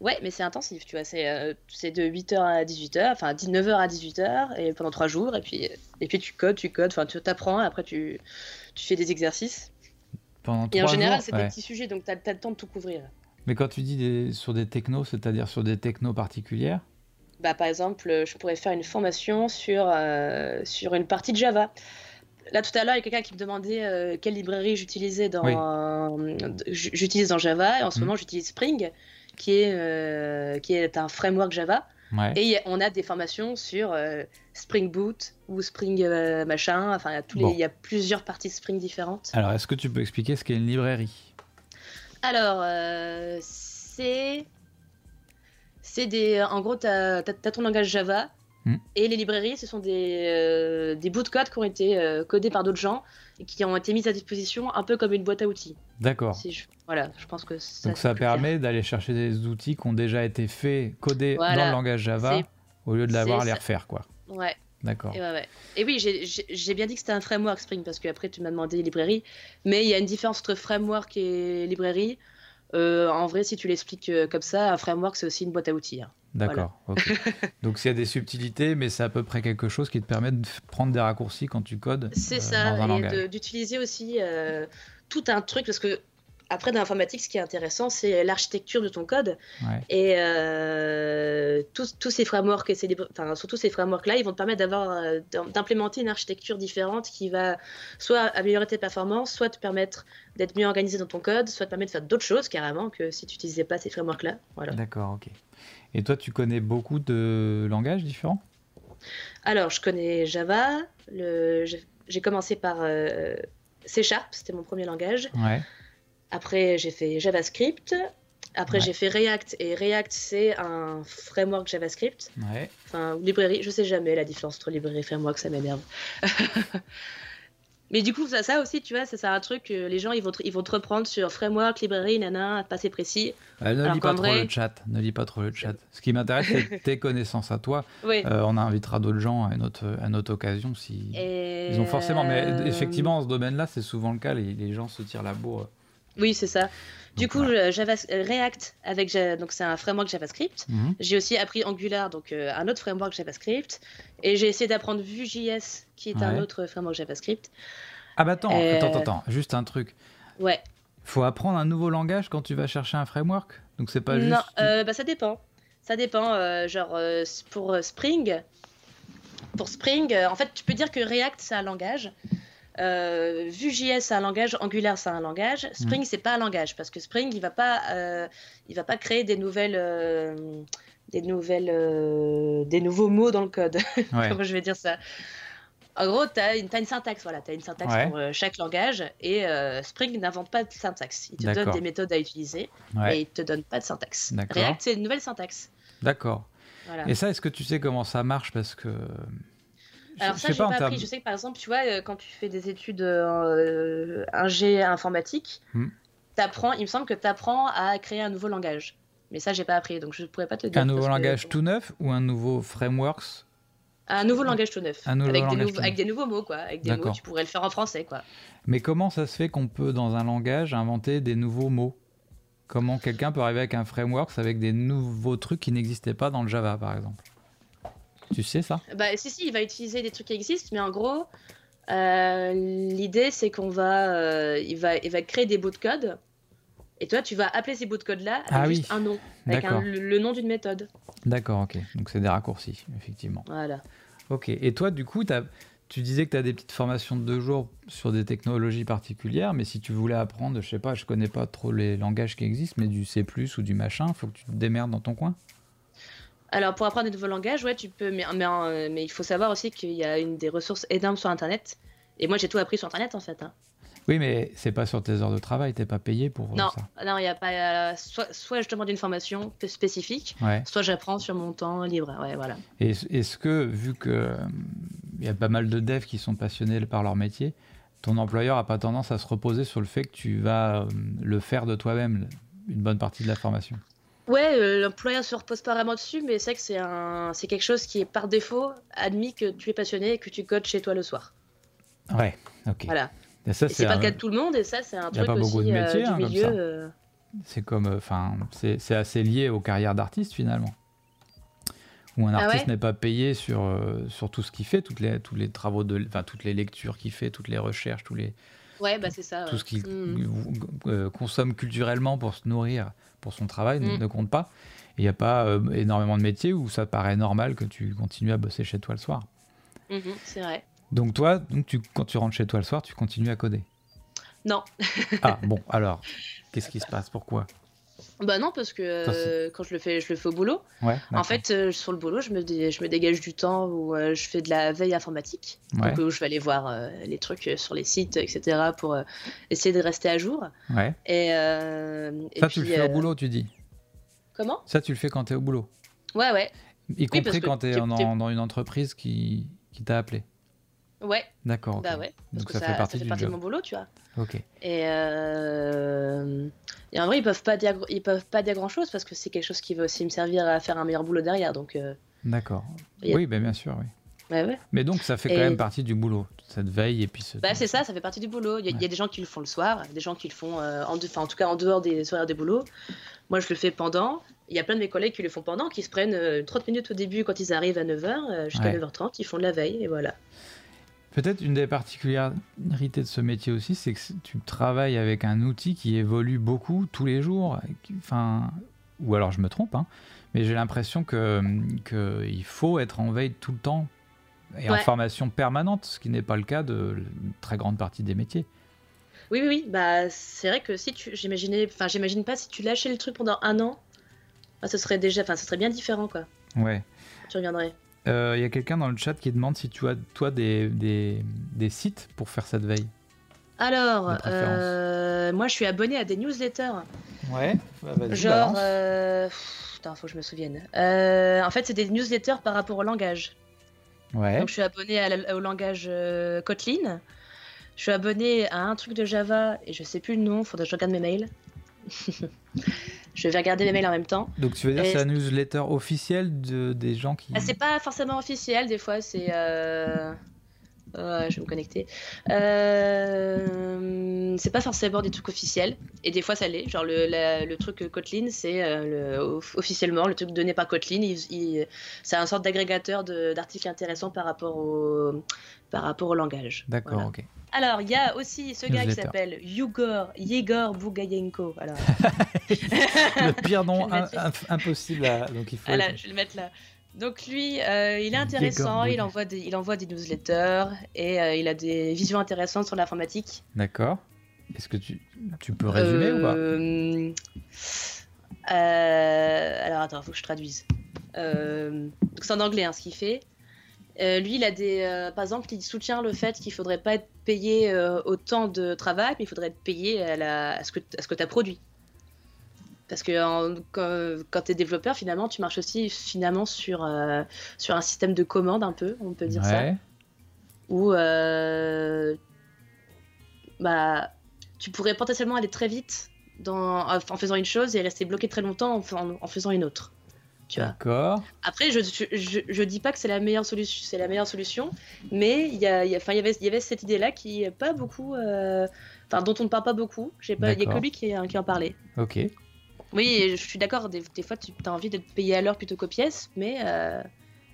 Ouais, mais c'est intensif, tu vois. C'est euh, de 8h à 18h, enfin 19h à 18h, et pendant 3 jours, et puis, et puis tu codes, tu codes, enfin tu t'apprends, après tu, tu fais des exercices. Pendant et en général, c'est des petits sujets, donc tu as, as, le temps de tout couvrir. Mais quand tu dis des, sur des technos, c'est-à-dire sur des technos particulières bah, par exemple, je pourrais faire une formation sur, euh, sur une partie de Java. Là, tout à l'heure, il y a quelqu'un qui me demandait euh, quelle librairie j'utilisais dans, j'utilise dans Java. Et en ce mm. moment, j'utilise Spring, qui est, euh, qui est un framework Java. Et on a des formations sur Spring Boot ou Spring machin. Enfin, il y, a y plusieurs parties de Spring différentes. Alors, est-ce que tu peux expliquer ce qu'est une librairie? Alors, c'est c'est des. En gros, tu as, ton langage Java. Hmm. Et les librairies, ce sont des, euh, des bouts de code qui ont été euh, codés par d'autres gens et qui ont été mis à disposition un peu comme une boîte à outils. D'accord. voilà, je pense que ça. Donc ça permet d'aller chercher des outils qui ont déjà été faits, codés dans le langage Java, au lieu de l'avoir à les refaire, quoi. Ouais. D'accord. Et, ouais, et, oui, j'ai bien dit que c'était un framework Spring parce qu'après tu m'as demandé librairie, mais il y a une différence entre framework et librairie. Euh, en vrai, si tu l'expliques euh, comme ça, un framework, c'est aussi une boîte à outils. Hein. D'accord. (laughs) Donc, il y a des subtilités, mais c'est à peu près quelque chose qui te permet de prendre des raccourcis quand tu codes. C'est euh, ça, et d'utiliser aussi tout un truc, parce que après, dans l'informatique, ce qui est intéressant, c'est l'architecture de ton code. Et euh, tous, ces frameworks, et ces, enfin, surtout ces frameworks-là, ils vont te permettre d'avoir, euh, d'implémenter une architecture différente qui va soit améliorer tes performances, soit te permettre d'être mieux organisé dans ton code, soit te permettre de faire d'autres choses carrément que si tu n'utilisais pas ces frameworks-là. Voilà. D'accord, ok. Et toi, tu connais beaucoup de langages différents? Alors, je connais Java. Le... J'ai commencé par euh, C Sharp, c'était mon premier langage. Ouais. Après, j'ai fait JavaScript. Après, j'ai fait React. Et React, c'est un framework JavaScript. Ouais. Enfin, librairie. Je sais jamais la différence entre librairie et framework, ça m'énerve. (laughs) Mais du coup, ça, ça aussi, tu vois, ça c'est un truc, les gens, ils vont, te, ils vont te reprendre sur framework, librairie, nana, pas assez précis. ne lis pas trop le chat, ne lis pas trop le chat. Ce qui m'intéresse, c'est (laughs) tes connaissances à toi. Oui. Euh, on invitera d'autres gens à une autre, à une occasion si ils ont forcément. Mais euh, effectivement, en ce domaine-là, c'est souvent le cas. Les, les, gens se tirent la bourre oui, c'est ça. Du coup, Java, React, avec, donc c'est un framework JavaScript. Mhm. J'ai aussi appris Angular, donc euh, un autre framework JavaScript. Et j'ai essayé d'apprendre Vue.js, qui est un autre framework JavaScript. Ah bah attends, attends, attends, attends, juste un truc. Ouais. Faut apprendre un nouveau langage quand tu vas chercher un framework? Donc c'est pas juste. Non, euh, bah ça dépend. Ça dépend. Euh, genre, pour Spring, pour Spring, en fait, tu peux dire que React, c'est un langage. Euh, Vue.js c'est un langage, Angular c'est un langage, Spring mm. c'est pas un langage parce que Spring il va pas, euh, il va pas créer des nouvelles, euh, des nouvelles, euh, des nouveaux mots dans le code. (laughs) Comment je vais dire ça? En gros, tu as, une syntaxe, voilà, tu as une syntaxe pour chaque langage et Spring n'invente pas de syntaxe. Il te donne des méthodes à utiliser et il te donne pas de syntaxe. React c'est une nouvelle syntaxe. D'accord. Et ça, est-ce que tu sais comment ça marche? Parce que alors ça, j'ai pas, pas appris. Je sais que par exemple, tu vois, euh, quand tu fais des études euh, ingé informatique, hmm. apprends, il me semble que tu apprends à créer un nouveau langage. Mais ça, j'ai pas appris, donc je pourrais pas te dire. Un nouveau langage tout neuf ou un nouveau frameworks? Un nouveau langage tout neuf. Avec, des nouveaux, tout avec des nouveaux mots, quoi. Avec des mots, tu pourrais le faire en français, quoi. Mais comment ça se fait qu'on peut, dans un langage, inventer des nouveaux mots? Comment quelqu'un peut arriver avec un framework avec des nouveaux trucs qui n'existaient pas dans le Java, par exemple? Tu sais ça? Bah, si, si, il va utiliser des trucs qui existent, mais en gros, euh, l'idée, c'est qu'on va, euh, il va, il va créer des bouts de code. Et toi, tu vas appeler ces bouts de code-là avec Ah oui. juste un nom, avec un- le, le nom d'une méthode. D'accord, ok. Donc c'est des raccourcis, effectivement. Voilà. Ok. Et toi, du coup, t'as- tu disais que tu as des petites formations de deux jours sur des technologies particulières, mais si tu voulais apprendre, je sais pas, je connais pas trop les langages qui existent, mais du C++ ou du machin, faut que tu te démerdes dans ton coin? Alors, pour apprendre des nouveaux langages, ouais, tu peux, mais, mais, euh, mais il faut savoir aussi qu'il y a une des ressources énormes sur Internet. Et moi, j'ai tout appris sur Internet, en fait. hein. Oui, mais c'est pas sur tes heures de travail, t'es pas payé pour Non, ça. non, il y a pas. euh, soit, soit je demande une formation spécifique, Ouais. soit j'apprends sur mon temps libre. Ouais, voilà. Et est- est-ce que, vu que euh, il y a pas mal de devs qui sont passionnés par leur métier, ton employeur a pas tendance à se reposer sur le fait que tu vas le faire de toi-même, une bonne partie de la formation? Ouais, euh, l'employeur se repose pas vraiment dessus, mais c'est que c'est un, c'est quelque chose qui est par défaut admis que tu es passionné et que tu codes chez toi le soir. Ouais, ok. Voilà. Et ça, c'est pas un- le cas de tout le monde, et ça, c'est un truc pas beaucoup de aussi euh, métiers, du hein, milieu. euh, C'est comme, enfin, c'est c'est assez lié aux carrières d'artistes finalement. Où un Ah artiste ouais n'est pas payé sur, euh, sur tout ce qu'il fait, toutes les, tous les travaux de, enfin, toutes les lectures qu'il fait, toutes les recherches, tous les, Ouais, bah c'est ça. tout ouais. ce qu'il Mm. euh, consomme culturellement pour se nourrir, pour son travail, ne, Mm. ne compte pas. Il n'y a pas euh, énormément de métiers où ça paraît normal que tu continues à bosser chez toi le soir. Mhm, c'est vrai. Donc toi, donc tu, quand tu rentres chez toi le soir, tu continues à coder? Non. Ah bon, alors, (laughs) qu'est-ce qui se passe? Pourquoi? Bah non, parce que euh, quand je le fais, je le fais au boulot. Ouais. En fait, euh, sur le boulot, je me, dé- je me dégage du temps où euh, je fais de la veille informatique. Ouais. Donc, où je vais aller voir les trucs sur les sites, etc. pour essayer de rester à jour. ouais. Et, et Ça, puis, tu le fais au boulot, tu dis. Comment? Ça, tu le fais quand tu es au boulot. Ouais, ouais. Y compris quand tu es dans une entreprise qui, qui t'a appelé. Ouais, D'accord. bah ouais. Parce Donc que ça, fait partie ça fait du partie de mon boulot, tu vois. Ok. Et, euh, et en vrai, ils peuvent pas dire, ils peuvent pas dire grand chose parce que c'est quelque chose qui va aussi me servir à faire un meilleur boulot derrière. Donc, euh, D'accord. Oui, ben, bien sûr, oui. ouais, ouais. Mais donc, ça fait Et- quand même partie du boulot, cette veille et puis ce. Bah, c'est ça, ça fait partie du boulot. Il y, a- y des gens qui le font le soir, des gens qui le font, euh, en, de- enfin, en tout cas en dehors des horaires des boulots. Moi, je le fais pendant. Il y a plein de mes collègues qui le font pendant, qui se prennent euh, 30 minutes au début quand ils arrivent à 9h, jusqu'à Ouais. 9h30, ils font de la veille, et voilà. Peut-être une des particularités de ce métier aussi, c'est que tu travailles avec un outil qui évolue beaucoup tous les jours. Enfin, ou alors je me trompe, hein, mais j'ai l'impression que qu'il faut être en veille tout le temps et en formation permanente, ce qui n'est pas le cas de une très grande partie des métiers. Oui, oui, oui. Bah, c'est vrai que si tu, j'imaginais, enfin, j'imagine pas si tu lâchais le truc pendant un an, bah, ce serait déjà, enfin, ce serait bien différent, quoi. Ouais. Tu reviendrais. Euh, Il y a quelqu'un dans le chat qui demande si tu as, toi, des, des, des sites pour faire cette veille. Alors, euh, moi, je suis abonnée à des newsletters. Ouais, Genre, euh, putain, faut que je me souvienne. Euh, en fait, c'est des newsletters par rapport au langage. Ouais, Donc, je suis à la- au langage euh, Kotlin. Je suis abonnée à un truc de Java et je sais plus le nom, faudrait que je regarde mes mails. (laughs) je vais regarder mes mails en même temps. donc tu veux dire que Et- c'est la newsletter officielle de, des gens qui... Ah, c'est pas forcément officiel, des fois c'est. euh, ouais, je vais me connecter. Euh, C'est pas forcément des trucs officiels, et des fois ça l'est. Genre le, la- le truc Kotlin, c'est euh, le- off- officiellement le truc donné par Kotlin. il- il- c'est un sorte d'agrégateur d'articles intéressants par rapport au, par rapport au langage. D'accord, Voilà. ok. Alors, il y a aussi ce gars qui s'appelle Yegor, Yegor Bugayenko. Alors, (laughs) Le pire nom impossible à... Donc il faut... Voilà, être- je vais le mettre là. Donc lui, euh, il est intéressant, il envoie, des, il envoie des newsletters et euh, il a des visions intéressantes sur l'informatique. D'accord. Est-ce que tu, tu peux résumer ou pas? Euh, Alors attends, faut que je traduise. Euh, donc c'est en anglais hein, ce qu'il fait. Euh, lui, il a des, euh, par exemple, il soutient le fait qu'il faudrait pas être payé euh, autant de travail, mais il faudrait être payé à, la, à ce que, à ce que tu as produit. Parce que en- quand, quand tu es développeur, finalement, tu marches aussi finalement sur, euh, sur un système de commande un peu, on peut dire ça Ouais. où euh, bah, tu pourrais potentiellement aller très vite dans, en faisant une chose et rester bloqué très longtemps en, fa- en- en faisant une autre. D'accord. Après, je, je, je, dis pas que c'est la meilleure solution, c'est la meilleure solution, mais il y a, y, y, avait, y avait cette idée-là qui est pas beaucoup, euh, enfin dont on ne parle pas beaucoup. Il n'y a que lui qui, qui en parlait. Ok. Oui, je suis d'accord. Des, fois, tu as envie d'être payé à l'heure plutôt qu'aux pièces, mais euh,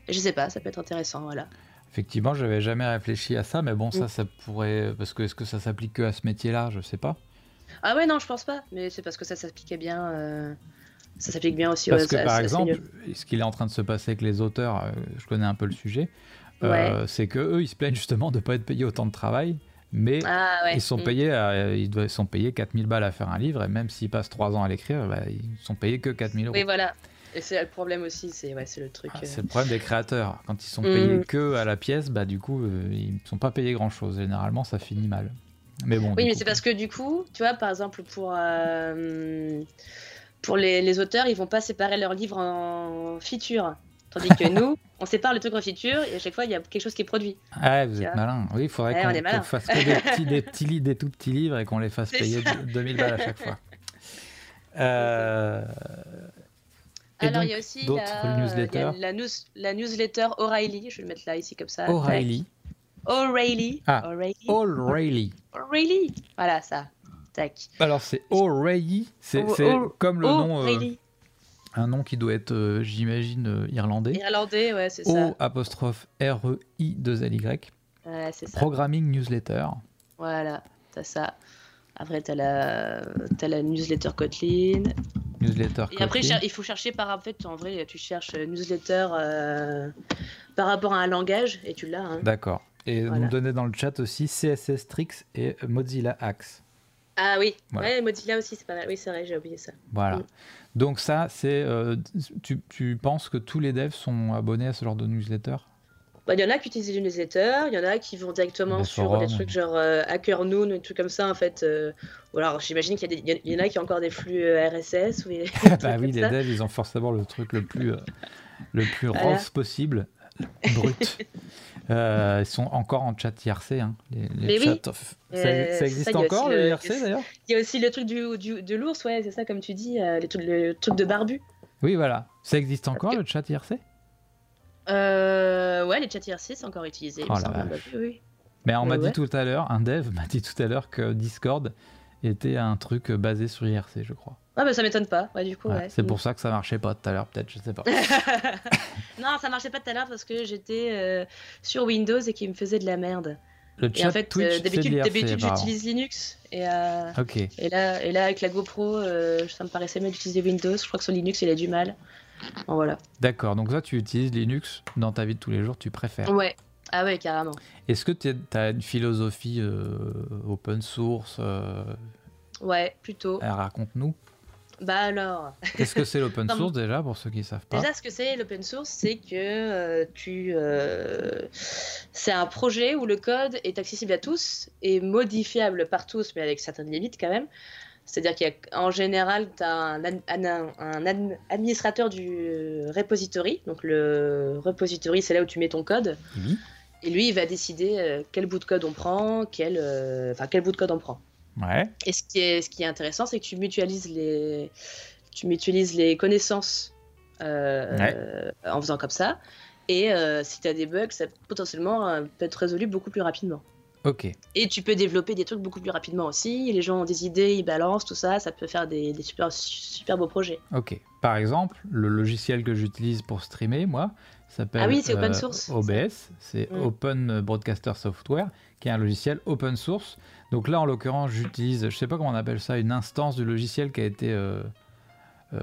je sais pas, ça peut être intéressant, voilà. Effectivement, j'avais jamais réfléchi à ça, mais bon, ça, mm. ça pourrait, parce que est-ce que ça s'applique que à ce métier-là, je sais pas. Ah ouais, non, je pense pas, mais c'est parce que ça s'appliquait bien. Euh, ça s'applique bien aussi. Parce que par exemple, ce qu'il est en train de se passer avec les auteurs, euh, je connais un peu le sujet, euh, c'est que eux, ils se plaignent justement de ne pas être payés autant de travail, mais ah ils sont mm. payés, ils sont payés 4000 balles à faire un livre, et même s'ils passent 3 ans à l'écrire, bah, ils sont payés que 4000 euros. Oui, voilà. Et c'est le problème aussi, c'est ouais, le truc. Ah, c'est le problème des créateurs. Quand ils sont payés mm. que à la pièce, bah du coup, ils ne sont pas payés grand chose. Généralement, ça finit mal. Mais bon. Oui, mais c'est parce que du coup, tu vois, par exemple, pour, euh, pour les, auteurs, ils vont pas séparer leurs livres en features. Tandis que nous, (laughs) on sépare le truc en feature et à chaque fois, il y a quelque chose qui est produit. Ah, vous êtes malin. Oui, il faudrait qu'on fasse que des, petits, des, petits, des tout petits livres et qu'on les fasse payer 2000 balles à chaque fois. (laughs) Euh... Alors, il y a aussi la, la, news, la, newsletter O'Reilly. Je vais le mettre là, ici, comme ça. O'Reilly. O'Reilly. Ah, O'Reilly. O'Reilly. Voilà, ça. Tac. Alors, c'est O'Reilly. C'est comme le nom. Euh, un nom qui doit être, euh, j'imagine, euh, irlandais. Irlandais, ouais, c'est ça. O apostrophe R-E-I-2-L-Y. Ouais, c'est ça. Programming Newsletter. Voilà, t'as ça. Après, t'as la... As la newsletter Kotlin. Newsletter Et après, il faut chercher par en fait, en vrai, tu cherches newsletter par rapport à un langage et tu l'as. Hein. D'accord. Et vous me donnez dans le chat aussi CSS Tricks et Mozilla Axe. Ah oui, ouais, Mozilla aussi, c'est pas mal. Oui, c'est vrai, j'ai oublié ça. Voilà. Mm. Donc ça, c'est, euh, tu, tu, penses que tous les devs sont abonnés à ce genre de newsletter? Bah, il y en a qui utilisent des newsletters, il y en a qui vont directement sur des trucs genre euh, HackerNoon, des trucs comme ça en fait. Euh, ou alors j'imagine qu'il y, y, en a qui ont encore des flux RSS. Ou (laughs) bah oui, les devs, ils ont forcément le truc le plus, le plus rose possible, brut. (laughs) Euh, ils sont encore en chat IRC. Hein, les, Mais oui. ça, euh, existe encore le IRC d'ailleurs? Il y a aussi le truc du, du de l'ours, ouais, c'est ça comme tu dis, euh, les le truc de barbu. Oui, voilà. Ça existe encore le chat IRC euh, Ouais, les chats IRC, c'est encore utilisé. Oh oui. Mais on m'a dit tout à l'heure, un dev m'a dit tout à l'heure que Discord était un truc basé sur IRC, je crois. Ah bah ça m'étonne pas, ouais, du coup. Ouais, c'est pour ça que ça marchait pas tout à l'heure, peut-être, je sais pas. (laughs) non, ça marchait pas tout à l'heure parce que j'étais euh, sur Windows et qu'il me faisait de la merde. Le chat et en fait, euh, d'habitude, j'utilise Linux et, euh, et, là, et là avec la GoPro, ça me paraissait mieux d'utiliser Windows. Je crois que sur Linux, il a du mal. Bon, voilà. D'accord, donc là, tu utilises Linux dans ta vie de tous les jours, tu préfères Ouais, ah ouais, carrément. Est-ce que tu as une philosophie open source Ouais, plutôt. Raconte-nous. Bah alors. (laughs) Qu'est-ce que c'est l'open source déjà pour ceux qui ne savent pas Déjà, ce que c'est l'open source, c'est que euh, tu, euh, c'est un projet où le code est accessible à tous et modifiable par tous, mais avec certaines limites quand même. C'est-à-dire qu'en général, tu as un, un, administrateur du repository. Donc le repository, c'est là où tu mets ton code. Et lui, il va décider euh, quel bout de code on prend, quel, enfin quel bout de code on prend. Et ce qui est, ce qui est intéressant, c'est que tu mutualises les, tu mutualises les connaissances euh, en faisant comme ça. Et euh, si tu as des bugs, ça potentiellement euh, peut être résolu beaucoup plus rapidement. Ok. Et tu peux développer des trucs beaucoup plus rapidement aussi. Les gens ont des idées, ils balancent tout ça. Ça peut faire des, des super, super beaux projets. Ok. Par exemple, le logiciel que j'utilise pour streamer, moi, s'appelle ah oui, c'est open source. OBS. C'est mm. Open Broadcaster Software, qui est un logiciel open source donc là, en l'occurrence, j'utilise, je sais pas comment on appelle ça, une instance du logiciel qui a été, euh, euh,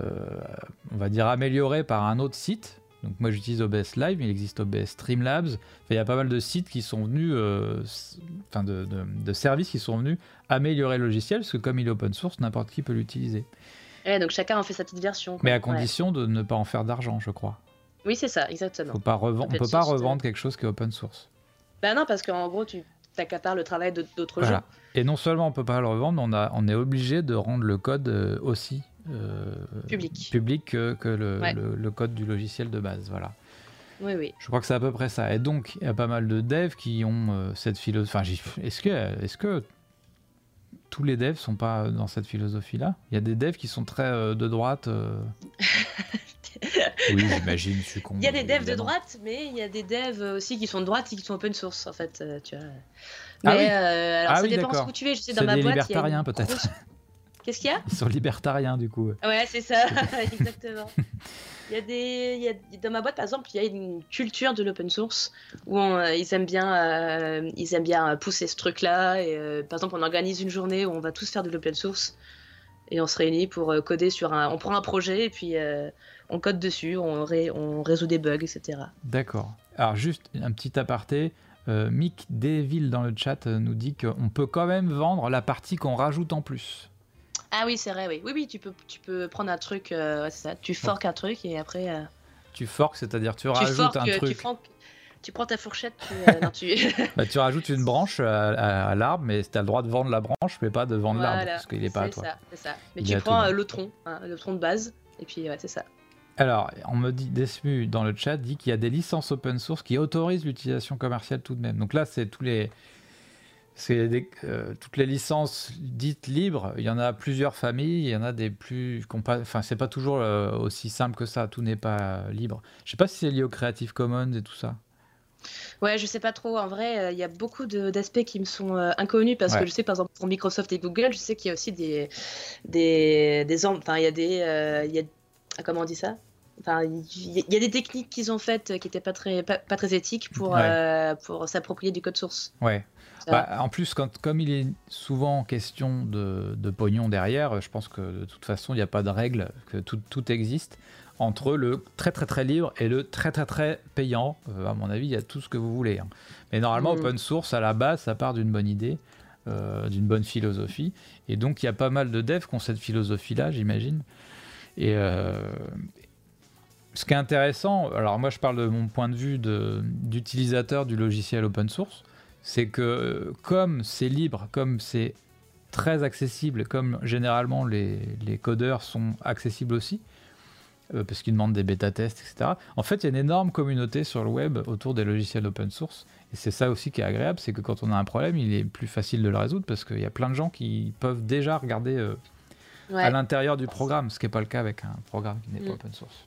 on va dire, améliorée par un autre site. Donc moi, j'utilise OBS Live, mais il existe OBS Streamlabs. il y a pas mal de sites qui sont venus, euh, enfin de, services qui sont venus améliorer le logiciel, parce que comme il est open source, n'importe qui peut l'utiliser. donc chacun en fait sa petite version. Mais à condition de ne pas en faire d'argent, je crois. Oui, c'est ça, exactement. Faut pas on ne peut pas revendre quelque chose qui est open source. Ben non, parce qu'en gros, tu t'accapares le travail d'autres gens. Et non seulement on peut pas le revendre, on, a, on est obligé de rendre le code euh, aussi euh, public, public que, que le, le, code du logiciel de base. Voilà. Oui, oui. Je crois que c'est à peu près ça. Et donc, il y a pas mal de devs qui ont euh, cette philosophie. Enfin, est-ce que, est que tous les devs sont pas dans cette philosophie-là? Il y a des devs qui sont très de droite. (laughs) (laughs) Oui, j'imagine. Il y a des devs de droite, mais il y a des devs aussi qui sont de droite et qui sont open source, en fait, tu vois. Ah mais oui. alors, Ah ça oui, dépend d'accord. où tu es. Je sais, dans ma boîte. libertariens, peut-être. grosse- (laughs) Qu'est-ce qu'il y a? Ils sont libertariens, du coup. Ouais, c'est ça, (laughs) exactement. Il y a des, il y a- dans ma boîte, par exemple, il y a une culture de l'open source où on, euh, ils aiment bien, euh, ils aiment bien pousser ce truc-là. Et euh, par exemple, on organise une journée où on va tous faire de l'open source et on se réunit pour euh, coder sur un, on prend un projet et puis euh, on code dessus, on, ré- on résout des bugs, etc. D'accord. Alors, juste un petit aparté. Euh, Mick Deville dans le chat euh, nous dit qu'on peut quand même vendre la partie qu'on rajoute en plus. Ah oui, c'est vrai, oui, oui, oui, tu peux, tu peux prendre un truc, euh, ouais, c'est ça, tu forques un truc et après. euh, Tu forks, c'est-à-dire tu tu rajoutes forques, un truc. tu, forques- tu prends ta fourchette, tu, euh, non, tu... (laughs) Bah, tu rajoutes une branche à, à- à l'arbre, mais tu as le droit de vendre la branche, mais pas de vendre l'arbre, Voilà, parce qu'il n'est pas à c'est toi. ça, c'est ça. Mais Il tu prends le tronc, hein, le tronc de base, et puis ouais, c'est ça. Alors, on me dit, Desmu dans le chat dit qu'il y a des licences open source qui autorisent l'utilisation commerciale tout de même. Donc là, c'est tous les, des- euh, toutes les licences dites libres. Il y en a plusieurs familles. Il y en a des plus, enfin, c'est pas toujours euh, aussi simple que ça. Tout n'est pas libre. Je sais pas si c'est lié au Creative Commons et tout ça. Ouais, je sais pas trop. En vrai, euh, il y a beaucoup d'aspects qui me sont inconnus parce Ouais. que je sais, par exemple, pour Microsoft et Google, je sais qu'il y a aussi des, des, des, en- enfin, il y a des, il y a, comment on dit ça Enfin, il y, a des techniques qu'ils ont faites euh, qui étaient pas très, pas, pas très éthiques pour, Ouais. euh, pour s'approprier du code source. Ouais. Bah, en plus, quand, comme il est souvent question de, de pognon derrière, je pense que de toute façon, il n'y a pas de règle, que tout, tout existe. Entre le très très très libre et le très très très payant, Euh, à mon avis, il y a tout ce que vous voulez. hein. Mais normalement, Mm. open source, à la base, ça part d'une bonne idée, euh, d'une bonne philosophie. Et donc, il y a pas mal de devs qui ont cette philosophie-là, j'imagine. Et euh, ce qui est intéressant, alors moi je parle de mon point de vue d'utilisateur du logiciel open source, c'est que comme c'est libre, comme c'est très accessible, comme généralement les, codeurs sont accessibles aussi, euh, parce qu'ils demandent des bêta-tests, etc. En fait, il y a une énorme communauté sur le web autour des logiciels open source. Et c'est ça aussi qui est agréable, c'est que quand on a un problème, il est plus facile de le résoudre parce qu'il y a plein de gens qui peuvent déjà regarder euh, Ouais. à l'intérieur du programme, ce qui n'est pas le cas avec un programme qui n'est pas Mm. open source.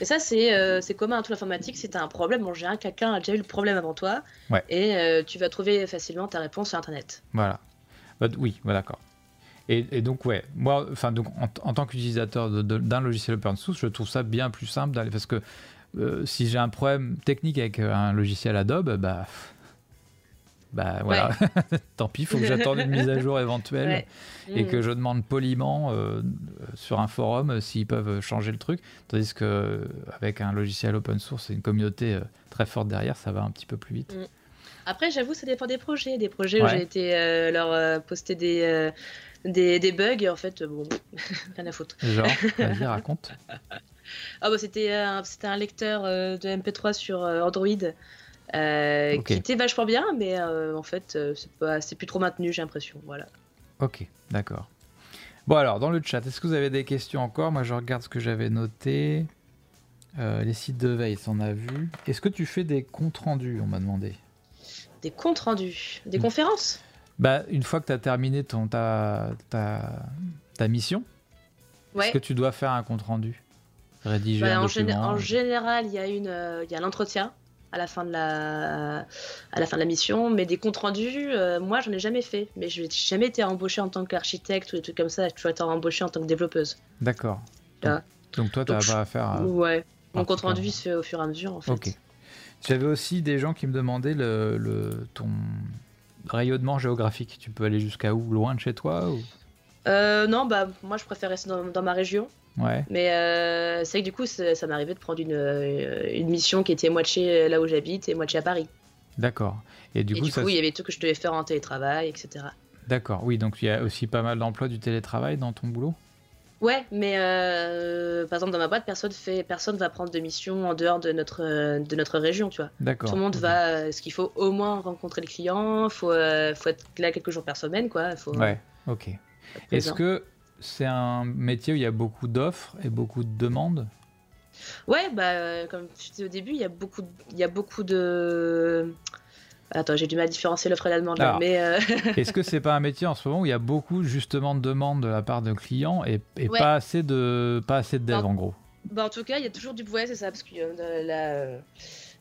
Et ça, c'est euh, commun à toute l'informatique. Si tu as un problème, en général, quelqu'un a déjà eu le problème avant toi. Ouais. Et euh, tu vas trouver facilement ta réponse sur Internet. Voilà. Bah, oui, bah, d'accord. Et, et donc, ouais, moi, enfin, donc, en, en tant qu'utilisateur d'un logiciel open source, je trouve ça bien plus simple d'aller. Parce que euh, si j'ai un problème technique avec un logiciel Adobe, bah. Bah voilà, (laughs) tant pis, il faut que j'attende une mise à jour éventuelle Ouais. et Mm. que je demande poliment euh, sur un forum euh, s'ils peuvent changer le truc. Tandis que euh, avec un logiciel open source et une communauté très forte derrière, ça va un petit peu plus vite. Mm. Après, j'avoue, ça dépend des projets. Des projets où j'ai été leur poster des, des, des bugs et en fait, bon, (laughs) rien à foutre. Genre, (laughs) vas-y, raconte. Ah bah c'était un, un lecteur de MP3 sur Android euh, Ok. qui était vachement bien, mais euh, en fait, euh, c'est pas, c'est plus trop maintenu, j'ai l'impression. Voilà. Ok, d'accord. Bon alors, dans le chat, est-ce que vous avez des questions encore? Moi, je regarde ce que j'avais noté. Euh, les sites de veille, on a vu? Est-ce que tu fais des comptes rendus? On m'a demandé. Des comptes rendus, des Mm. conférences? Bah, une fois que tu as terminé ton, ta, ta, ta mission, Ouais. est-ce que tu dois faire un compte rendu? Rédiger Bah, un en, gé- document en général, il y a une, euh, il y a l'entretien à la fin de la, à la fin de la mission, mais des comptes rendus, euh, moi, j'en ai jamais fait. Mais je n'ai jamais été embauchée en tant qu'architecte ou des trucs comme ça. J'ai toujours été embauchée en tant que développeuse. D'accord. Donc, donc toi, tu n'as pas à faire... ouais. Mon compte rendu se fait au fur et à mesure, en fait. Ok. J'avais aussi des gens qui me demandaient le, le- ton rayonnement géographique. Tu peux aller jusqu'à où? Loin de chez toi ou... Euh, non, bah moi, je préfère rester dans, dans ma région. Ouais. Mais euh, c'est vrai que du coup, ça, ça m'arrivait de prendre une, euh, une mission qui était moitié là où j'habite et moitié à Paris. D'accord. Et du et coup, du ça, coup, il y avait des trucs que je devais faire en télétravail, etc. D'accord, oui, donc il y a aussi pas mal d'emplois du télétravail dans ton boulot? Ouais, mais euh, par exemple, dans ma boîte, personne fait, personne va prendre de mission en dehors de notre, euh, de notre région, tu vois. D'accord. Tout le monde ok. va, euh, ce qu'il faut au moins rencontrer le client, faut, euh, faut être là quelques jours par semaine, quoi. Faut Ouais, ok. Est-ce que c'est un métier où il y a beaucoup d'offres et beaucoup de demandes Ouais, bah, euh, comme je disais au début, il y a beaucoup, de- il y a beaucoup de. Attends, j'ai du mal à différencier l'offre et la demande Alors. mais euh, (laughs) Est-ce que c'est pas un métier en ce moment où il y a beaucoup justement de demandes de la part de clients et, et Ouais. pas assez de pas assez de Non. en gros? Bah, en tout cas, il y a toujours du boulot, c'est ça, parce que euh,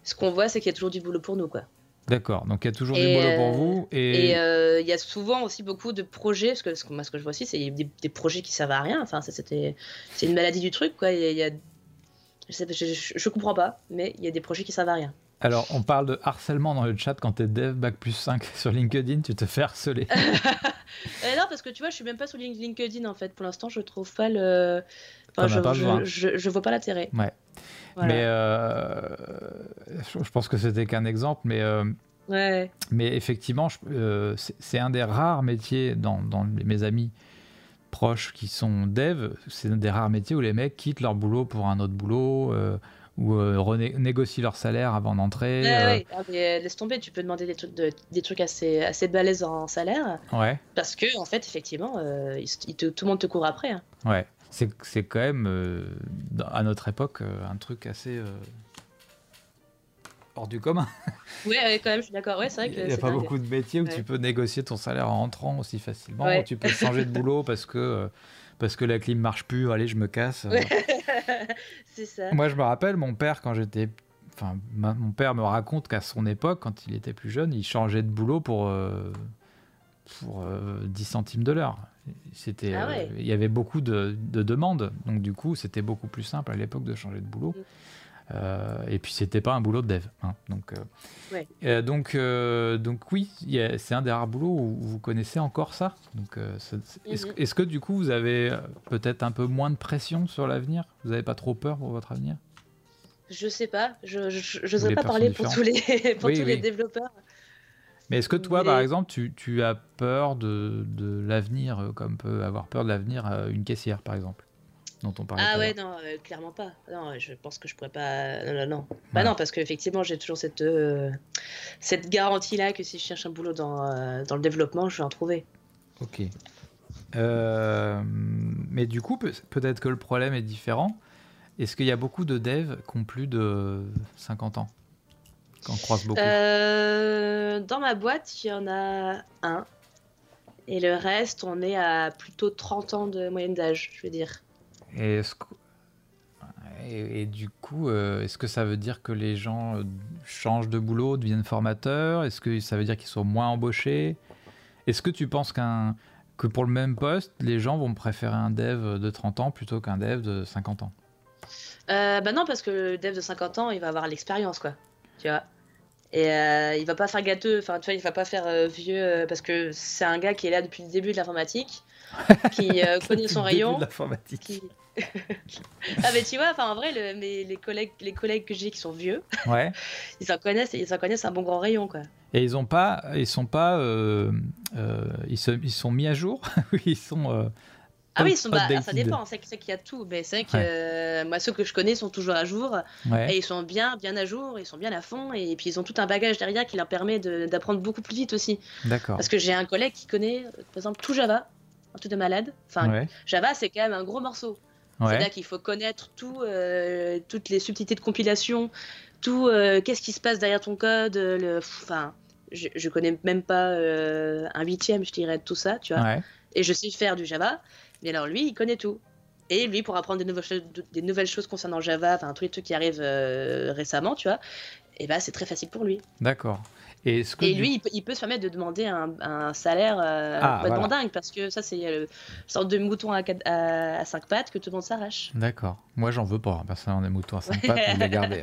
ce qu'on voit, c'est qu'il y a toujours du boulot pour nous, quoi. D'accord, donc il y a toujours du boulot pour vous. Et, il y a souvent aussi beaucoup de projets, parce que ce que, ce que je vois aussi, c'est des, des, projets qui servent à rien. Enfin, c'était, c'est une maladie du truc, quoi. Il y a, je, je, comprends pas, mais il y a des projets qui servent à rien. Alors, on parle de harcèlement dans le chat quand t'es dev bac plus 5 (laughs) sur LinkedIn, tu te fais harceler. (laughs) euh, non, parce que tu vois, je suis même pas sur LinkedIn en fait. Pour l'instant, je trouve pas le. Enfin, je, je, je, vois pas l'intérêt. Ouais. Mais euh, je pense que c'était qu'un exemple, mais. Euh, ouais. Mais effectivement, euh, c'est un des rares métiers dans, dans mes amis proches qui sont dev, c'est un des rares métiers où les mecs quittent leur boulot pour un autre boulot ou renégocient leur salaire avant d'entrer. Ouais, euh. ah, laisse tomber, tu peux demander des trucs, des trucs assez, assez balèzes en salaire. Ouais. Parce que, en fait, effectivement, tout le monde te court après. Hein. Ouais. C'est quand même, à notre époque, un truc assez hors du commun. Oui, quand même, je suis d'accord. Ouais, Il n'y a pas beaucoup de métiers où tu peux négocier ton salaire en rentrant aussi facilement. Tu peux changer de boulot parce que, parce que la clim marche plus. Allez, je me casse. (laughs) c'est ça. Moi, je me rappelle, mon père, quand j'étais. Enfin, mon père me raconte qu'à son époque, quand il était plus jeune, il changeait de boulot pour, euh, pour 10 euh, centimes de l'heure. C'était, ah euh, il y avait beaucoup de, de, demandes, donc du coup, c'était beaucoup plus simple à l'époque de changer de boulot. Mm. Euh, et puis c'était pas un boulot de dev. Hein, donc, euh, euh, donc, donc oui, c'est un des rares boulots où vous connaissez encore ça. Donc, mhm. est-ce, que du coup vous avez peut-être un peu moins de pression sur l'avenir? Vous n'avez pas trop peur pour votre avenir? Je sais pas. Je n'oserais pas parler pour tous les, (laughs) pour tous les développeurs. Mais est-ce que toi, par exemple, tu, tu as peur de, de l'avenir, comme peut avoir peur de l'avenir une caissière, par exemple dont on parlait. Ah ouais, non, euh, clairement pas. Non, je pense que je pourrais pas. Non, non, non. Bah non, parce qu'effectivement, j'ai toujours cette, euh, cette garantie-là que si je cherche un boulot dans, euh, dans le développement, je vais en trouver. Ok. mais du coup, peut-être que le problème est différent. Est-ce qu'il y a beaucoup de devs qui ont plus de 50 ans? Qu'on croise beaucoup Dans ma boîte, il y en a un. Et le reste, on est à plutôt 30 ans de moyenne d'âge, je veux dire. Et, et, du coup, euh, est-ce que ça veut dire que les gens euh, changent de boulot, deviennent formateurs? Est-ce que ça veut dire qu'ils sont moins embauchés? Est-ce que tu penses qu'un que pour le même poste, les gens vont préférer un dev de 30 ans plutôt qu'un dev de 50 ans? Euh, Bah non, parce que le dev de 50 ans, il va avoir l'expérience, quoi. Tu vois? Et euh, il va pas faire gâteux, enfin tu vois, il va pas faire vieux parce que c'est un gars qui est là depuis le début de l'informatique, (laughs) qui connaît son rayon. De l'informatique. (laughs) ah mais tu vois, enfin en vrai, le, les collègues, les collègues que j'ai qui sont vieux, ouais. (laughs) ils s'en connaissent, ils s'en connaissent un bon grand rayon quoi. Et ils ont pas, ils sont pas, euh, euh, ils, se, ils sont mis à jour, ils sont. Euh, ah oui, ils sont, bah, ça dépend, c'est qu'il y a tout, mais c'est que moi ceux que je connais sont toujours à jour et ils sont bien, bien à jour, ils sont bien à fond et puis ils ont tout un bagage derrière qui leur permet d'apprendre beaucoup plus vite aussi. D'accord. Parce que j'ai un collègue qui connaît, par exemple, tout Java, un truc de malade. Enfin, Java c'est quand même un gros morceau. C'est-à-dire qu'il faut connaître tout, euh, toutes les subtilités de compilation, tout euh, qu'est-ce qui se passe derrière ton code. Le, enfin, je, je connais même pas euh, un huitième, je dirais, de tout ça, tu vois. Et je sais faire du Java, mais alors lui, il connaît tout. Et lui, pour apprendre des nouvelles choses, concernant Java, enfin, tous les trucs qui arrivent récemment, tu vois, et eh ben, c'est très facile pour lui. D'accord. Et, lui, il, peut, se permettre de demander un, salaire euh, ah, complètement dingue parce que ça, c'est une sorte de mouton à, à, 5 pattes que tout le monde s'arrache. D'accord. Moi, j'en veux pas. Personnellement, des moutons à 5 (laughs) pattes, on les garder.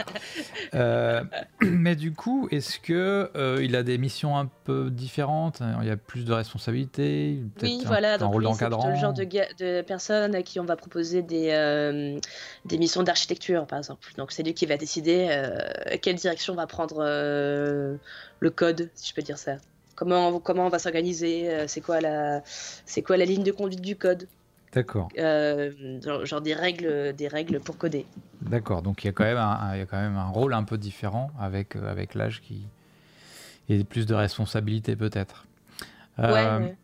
Euh, (clears throat) mais du coup, est-ce que euh, il a des missions un peu différentes Il y a plus de responsabilités Oui, voilà. donc, lui, c'est le genre de, de personne à qui on va proposer des, euh, des missions d'architecture, par exemple. Donc, c'est lui qui va décider quelle direction va prendre le code, si je peux dire ça. Comment, comment on va s'organiser euh, C'est quoi, la, c'est quoi la ligne de conduite du code? D'accord. Euh, genre, des règles, des règles pour coder. D'accord. Donc il y a quand même un, il y a quand même un rôle un peu différent avec euh, avec l'âge qui et plus de responsabilité peut-être. ouais,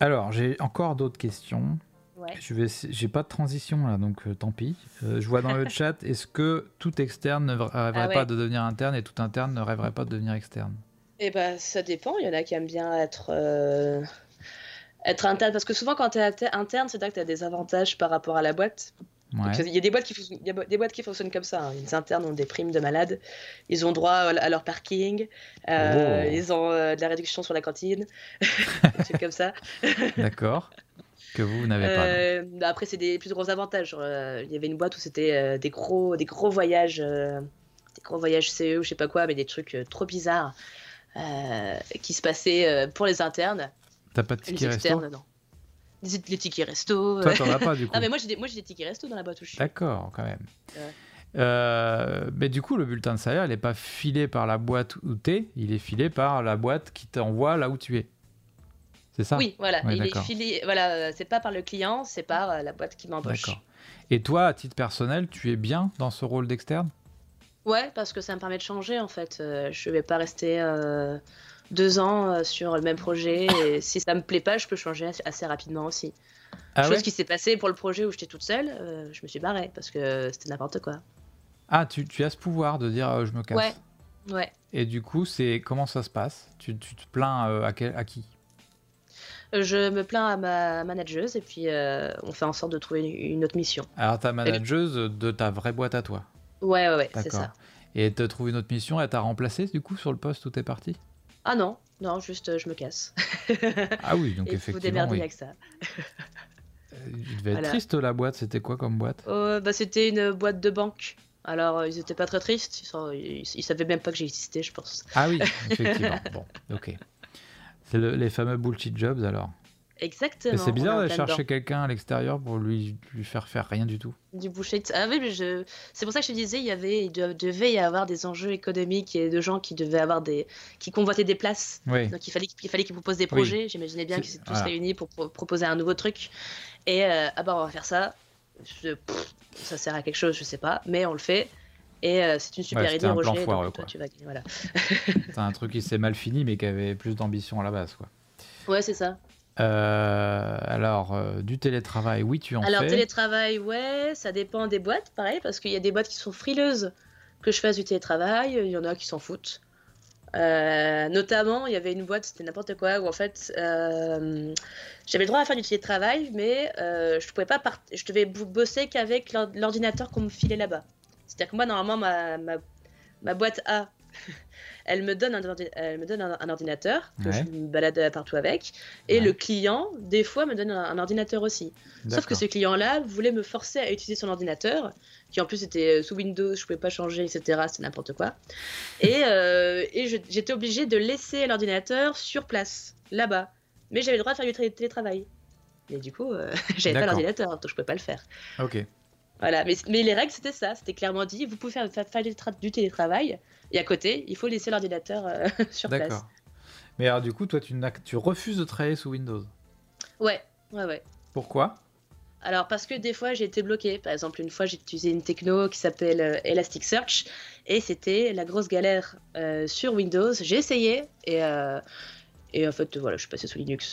Alors j'ai encore d'autres questions. Ouais. Je vais, j'ai pas de transition là, donc tant pis. je vois dans le (laughs) chat, est-ce que tout externe ne rêverait ah pas de devenir interne et tout interne ne rêverait pas de devenir externe? Eh ben, ça dépend. Il y en a qui aiment bien être, euh, être interne. Parce que souvent, quand tu es interne, c'est là que tu as des avantages par rapport à la boîte. Il y a des boîtes qui, des boîtes qui fonctionnent comme ça. Hein. Les internes ont des primes de malades. Ils ont droit à leur parking. Euh, oh. Ils ont euh, de la réduction sur la cantine. (laughs) des trucs comme ça. D'accord. (laughs) Que vous, n'avez pas. Euh, après, c'est des plus gros avantages. Il y avait une boîte où c'était des, gros, des gros voyages. des gros voyages CE ou je sais pas quoi, mais des trucs trop bizarres qui se passaient pour les internes. T'as pas de ticket resto? non les tickets resto. Toi, t'en as pas du coup. Non, mais moi j'ai des, moi, j'ai des tickets resto dans la boîte où je suis. D'accord, quand même. Euh, mais du coup, le bulletin de salaire, il n'est pas filé par la boîte où tu es, il est filé par la boîte qui t'envoie là où tu es. C'est ça Oui, voilà. il est filé, voilà, euh, c'est pas par le client, c'est par euh, la boîte qui m'embauche. D'accord. Et toi, à titre personnel, tu es bien dans ce rôle d'externe? Ouais, parce que ça me permet de changer en fait. je vais pas rester deux ans euh, sur le même projet. Et (laughs) si ça me plaît pas, je peux changer assez rapidement aussi. Ah Chose qui s'est passée pour le projet où j'étais toute seule, euh, je me suis barrée parce que c'était n'importe quoi. Ah, tu, tu, as ce pouvoir de dire euh, je me casse. Ouais. Ouais. Et du coup, c'est comment ça se passe? Tu, tu, te plains à, quel, à qui? Je me plains à ma manageuse et puis on fait en sorte de trouver une, autre mission. Alors ta manageuse de ta vraie boîte à toi Ouais, ouais, ouais c'est ça. Et elle te trouve une autre mission, elle t'a remplacé du coup sur le poste où t'es parti ah non, non, juste euh, je me casse. (laughs) ah oui, donc effectivement. Vous démerdez avec ça. Euh, il devait être triste la boîte, c'était quoi comme boîte? Euh, bah, C'était une boîte de banque. Alors ils étaient pas très tristes, ils, ils, savaient même pas que j'existais, je pense. Ah oui, (laughs) effectivement. bon, ok. C'est les fameux bullshit jobs alors Exactement. C'est bizarre d'aller chercher quelqu'un à l'extérieur pour lui, lui faire faire rien du tout. Du boucher. Ah oui, mais je... c'est pour ça que je te disais, il y avait, il devait y avoir des enjeux économiques et de gens qui devaient avoir des, qui convoitaient des places. Donc il fallait, qu'il fallait qu'ils proposent des projets. J'imaginais bien qu'ils étaient tous réunis pour proposer un nouveau truc. Et euh, ah bah on va faire ça. ça sert à quelque chose, je sais pas, mais on le fait. Et euh, c'est une super idée, Roger. Foireux, tu vas... voilà. (laughs) c'est un truc qui s'est mal fini, mais qui avait plus d'ambition à la base, quoi. Ouais, c'est ça. Euh, alors, euh, du télétravail, oui, tu en alors, fais. Alors, télétravail, ouais, ça dépend des boîtes, pareil, parce qu'il y a des boîtes qui sont frileuses que je fasse du télétravail, il y en a qui s'en foutent. Euh, notamment, il y avait une boîte, c'était n'importe quoi, où en fait, j'avais le droit à faire du télétravail, mais je pouvais pas je devais bosser qu'avec l'ordinateur qu'on me filait là-bas. C'est-à-dire que moi, normalement, ma, ma, ma boîte A, (laughs) elle me donne un, elle me donne un, ordinateur que je me balade partout avec, et le client, des fois, me donne un, ordinateur aussi. Sauf que ce client-là voulait me forcer à utiliser son ordinateur, qui en plus était sous Windows, je pouvais pas changer, etc. C'était n'importe quoi. Et, euh, et j'étais obligée de laisser l'ordinateur sur place, là-bas. Mais j'avais le droit de faire du télétravail. Mais du coup, euh, (laughs) j'avais pas l'ordinateur, donc je pouvais pas le faire. Ok. Voilà, mais, mais les règles c'était ça, c'était clairement dit, vous pouvez faire, faire, du télétravail, et à côté, il faut laisser l'ordinateur euh, (laughs) sur place. D'accord. Mais alors du coup, toi, tu, tu refuses de travailler sous Windows? Ouais, ouais, ouais. Pourquoi? Alors parce que des fois j'ai été bloqué. Par exemple une fois j'ai utilisé une techno qui s'appelle euh, Elasticsearch et c'était la grosse galère euh, sur Windows. J'ai essayé et, et en fait voilà je suis passé sous Linux.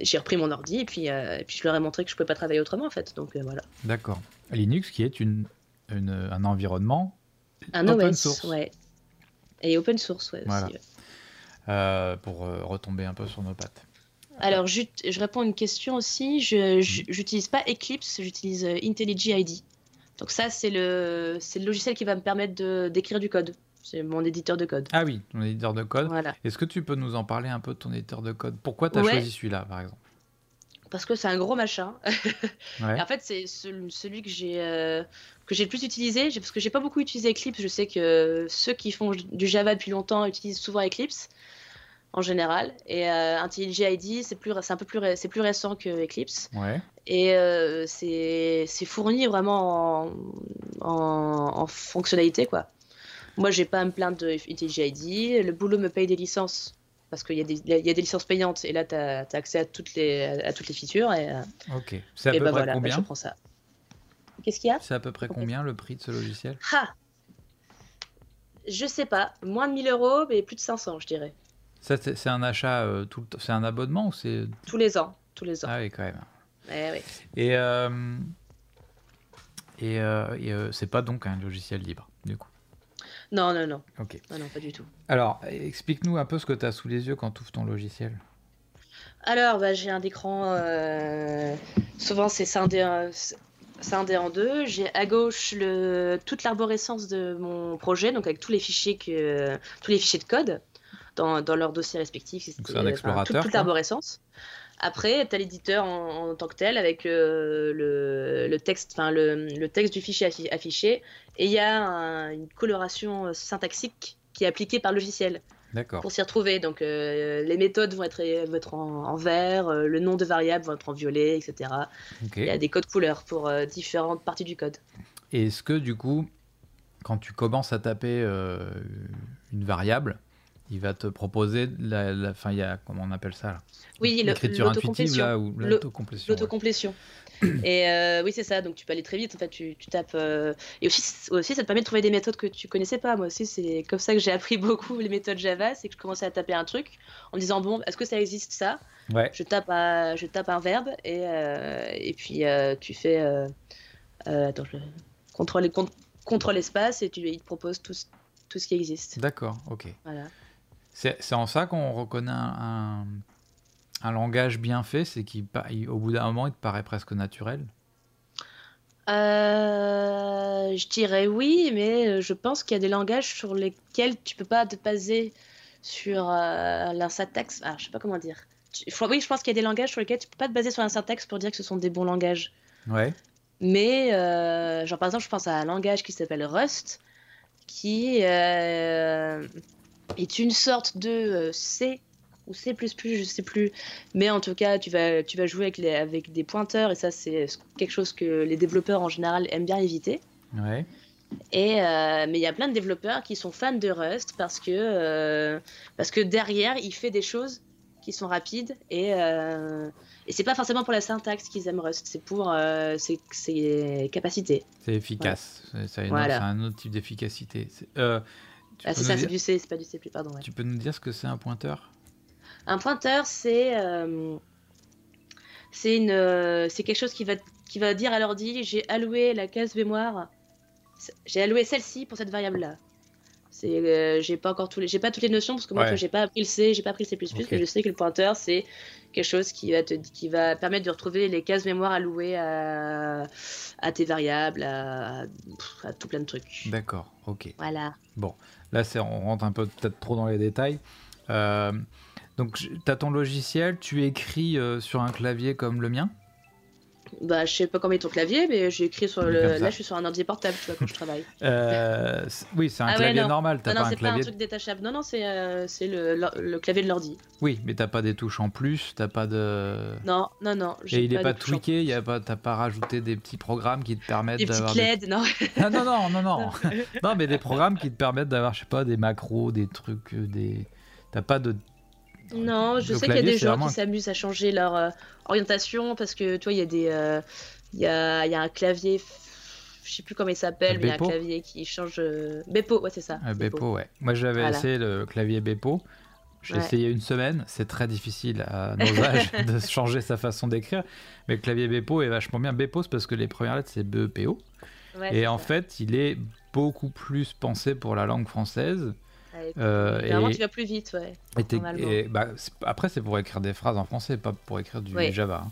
j'ai repris mon ordi et puis, et puis je leur ai montré que je pouvais pas travailler autrement en fait. Donc voilà. D'accord. Linux qui est une, un environnement un open OS, source. ouais. Et open source, ouais, aussi. Euh, pour euh, retomber un peu sur nos pattes. Alors, je, je réponds à une question aussi. Je n'utilise pas Eclipse, j'utilise euh, IntelliJ IDEA. Donc ça, c'est le, le logiciel qui va me permettre d'écrire du code. C'est mon éditeur de code. Ah oui, ton éditeur de code. Voilà. Est-ce que tu peux nous en parler un peu de ton éditeur de code? Pourquoi tu as choisi celui-là, par exemple? Parce que c'est un gros machin. (laughs) en fait, c'est celui que j'ai euh, que j'ai le plus utilisé, parce que j'ai pas beaucoup utilisé Eclipse. Je sais que ceux qui font du Java depuis longtemps utilisent souvent Eclipse en général. Et euh, IntelliJ IDEA, c'est plus, c'est un peu plus, c'est plus récent que Eclipse. Et euh, c'est, fourni vraiment en, en, fonctionnalité quoi. Moi, j'ai pas à me plaindre de IntelliJ IDEA. Le boulot me paye des licences parce qu'il y, a des, y a des licences payantes et là, tu as, accès à toutes les, à toutes les features. Et, euh, ok. C'est à peu bah près voilà, combien Je prends ça. Qu'est-ce qu'il y a? C'est à peu près combien le prix de ce logiciel? Ah Je sais pas. Moins de 1000 euros, mais plus de 500, je dirais. Ça, c'est un achat, euh, tout, c'est un abonnement ou c'est Tous les ans. Tous les ans. Ah oui, quand même. Eh oui. Et, euh, et, et c'est pas donc un logiciel libre, non, non, non. Ok. non, pas du tout. Alors, explique-nous un peu ce que tu as sous les yeux quand tu ouvres ton logiciel. Alors, bah, j'ai un écran. Euh, souvent, c'est scindé, scindé en deux. J'ai à gauche le, toute l'arborescence de mon projet, donc avec tous les fichiers, que, tous les fichiers de code dans, dans leurs dossiers respectifs. C'est un explorateur. toute, l'arborescence. Après, tu as l'éditeur en, tant que tel avec euh, le, le, texte, le, le, texte du fichier affiché et il y a une coloration syntaxique qui est appliquée par logiciel pour s'y retrouver. Donc euh, les méthodes vont être, vont être en, vert, euh, le nom de variable va être en violet, etc. Il y a des codes couleurs pour différentes parties du code. Et est-ce que du coup, quand tu commences à taper une variable, il va te proposer la, fin il y a comment on appelle ça là oui l'écriture intuitive là ou l'autocomplétion l'autocomplétion (clears throat) et euh, oui c'est ça donc tu peux aller très vite en fait tu, tu tapes euh, et aussi aussi ça te permet de trouver des méthodes que tu connaissais pas. Moi aussi c'est comme ça que j'ai appris (laughs) beaucoup les méthodes Java c'est que je commençais à taper un truc en me disant bon est-ce que ça existe ça? Ouais. je tape je tape un verbe et euh, et puis tu fais attends je contrôle contrôle espace et tu il te propose tout tout ce qui existe. D'accord ok. Voilà c'est en ça qu'on reconnaît un, un, langage bien fait, c'est qu'au bout d'un moment, il te paraît presque naturel. Euh, je dirais oui, mais je pense qu'il y a des langages sur lesquels tu peux pas te baser sur euh, la syntaxe. Ah, je sais pas comment dire. oui, je pense qu'il y a des langages sur lesquels tu peux pas te baser sur la syntaxe pour dire que ce sont des bons langages. Ouais. Mais, euh, genre par exemple, je pense à un langage qui s'appelle Rust, qui euh, est une sorte de euh, C ou C++, je sais plus. Mais en tout cas, tu vas, tu vas jouer avec, les, avec des pointeurs et ça, c'est quelque chose que les développeurs en général aiment bien éviter. Ouais. Et euh, mais il y a plein de développeurs qui sont fans de Rust parce que, euh, parce que derrière, il fait des choses qui sont rapides et, et c'est pas forcément pour la syntaxe qu'ils aiment Rust, c'est pour ses, capacités. C'est efficace, c'est un, autre type d'efficacité. Ah, c'est ça, c'est du C, c'est pas du C++, pardon. Tu peux nous dire ce que c'est un pointeur? Un pointeur, c'est euh, c'est une euh, c'est quelque chose qui va qui va dire à l'ordi j'ai alloué la case mémoire, j'ai alloué celle-ci pour cette variable là. C'est euh, j'ai pas encore tous les j'ai pas toutes les notions parce que moi j'ai pas appris le C, j'ai pas appris le C++, mais je sais que le pointeur c'est quelque chose qui va te qui va permettre de retrouver les cases mémoire allouées à, à tes variables, à, à tout plein de trucs. D'accord, ok. Voilà. Bon, Là, on rentre un peu peut-être trop dans les détails. Euh, donc, tu as ton logiciel, tu écris euh, sur un clavier comme le mien? Bah, je sais pas comment est ton clavier, mais j'ai écrit sur le. Là, je suis sur un ordi portable, tu vois, quand je travaille. Euh, oui, c'est un ah clavier normal. non, non, c'est pas un truc détachable. Non, non, c'est le, le, clavier de l'ordi. Oui, mais t'as pas des touches en plus, t'as pas de. Non, non, non. Et il est pas tweaké, y a pas, t'as pas rajouté des petits programmes qui te permettent d'avoir. Des petites LED, non. (laughs) Ah, non, non, non, non. (laughs) non, mais des programmes qui te permettent d'avoir, je sais pas, des macros, des trucs, des. T'as pas de non, je sais qu'il y a des gens qui s'amusent à changer leur euh, orientation parce que toi, il y a des, euh, il y, a, y, a, un clavier, je sais plus comment il s'appelle, mais il y a un clavier qui change. Euh, Bepo, ouais, c'est ça. Bepo, ouais. Moi, j'avais essayé le clavier Bepo. J'ai essayé une semaine, c'est très difficile à nos âges (laughs) de changer sa façon d'écrire, mais le clavier Bepo est vachement bien. Bepo, c'est parce que les premières lettres, c'est BEPO. Ouais, et en fait, il est beaucoup plus pensé pour la langue française euh, et, tu vas plus vite, ouais. Et bah, après, c'est pour écrire des phrases en français, pas pour écrire du Java. Hein.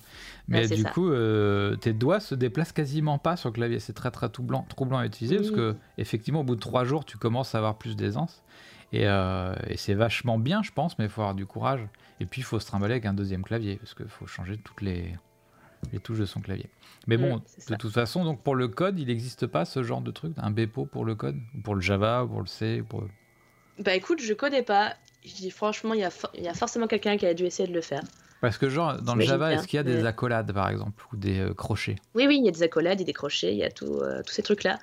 Mais du coup, euh, tes doigts se déplacent quasiment pas sur le clavier. C'est très très troublant, troublant à utiliser parce que effectivement, au bout de trois jours, tu commences à avoir plus d'aisance. Et, euh, et c'est vachement bien, je pense, mais il faut avoir du courage. Et puis, il faut se trimballer avec un deuxième clavier parce qu'il faut changer toutes les, les touches de son clavier. Mais bon, de toute façon, donc pour le code, il n'existe pas ce genre de truc, un Bepo pour le code, pour le Java, pour le C, pour bah écoute, je connais pas. Je dis franchement, il y a, y a forcément quelqu'un qui a dû essayer de le faire. Parce que genre, dans le Java, est-ce qu'il y a des accolades, par exemple, ou des euh, crochets? Oui, oui, il y a des accolades, il y a des crochets, il y a tout, euh, tous ces trucs-là.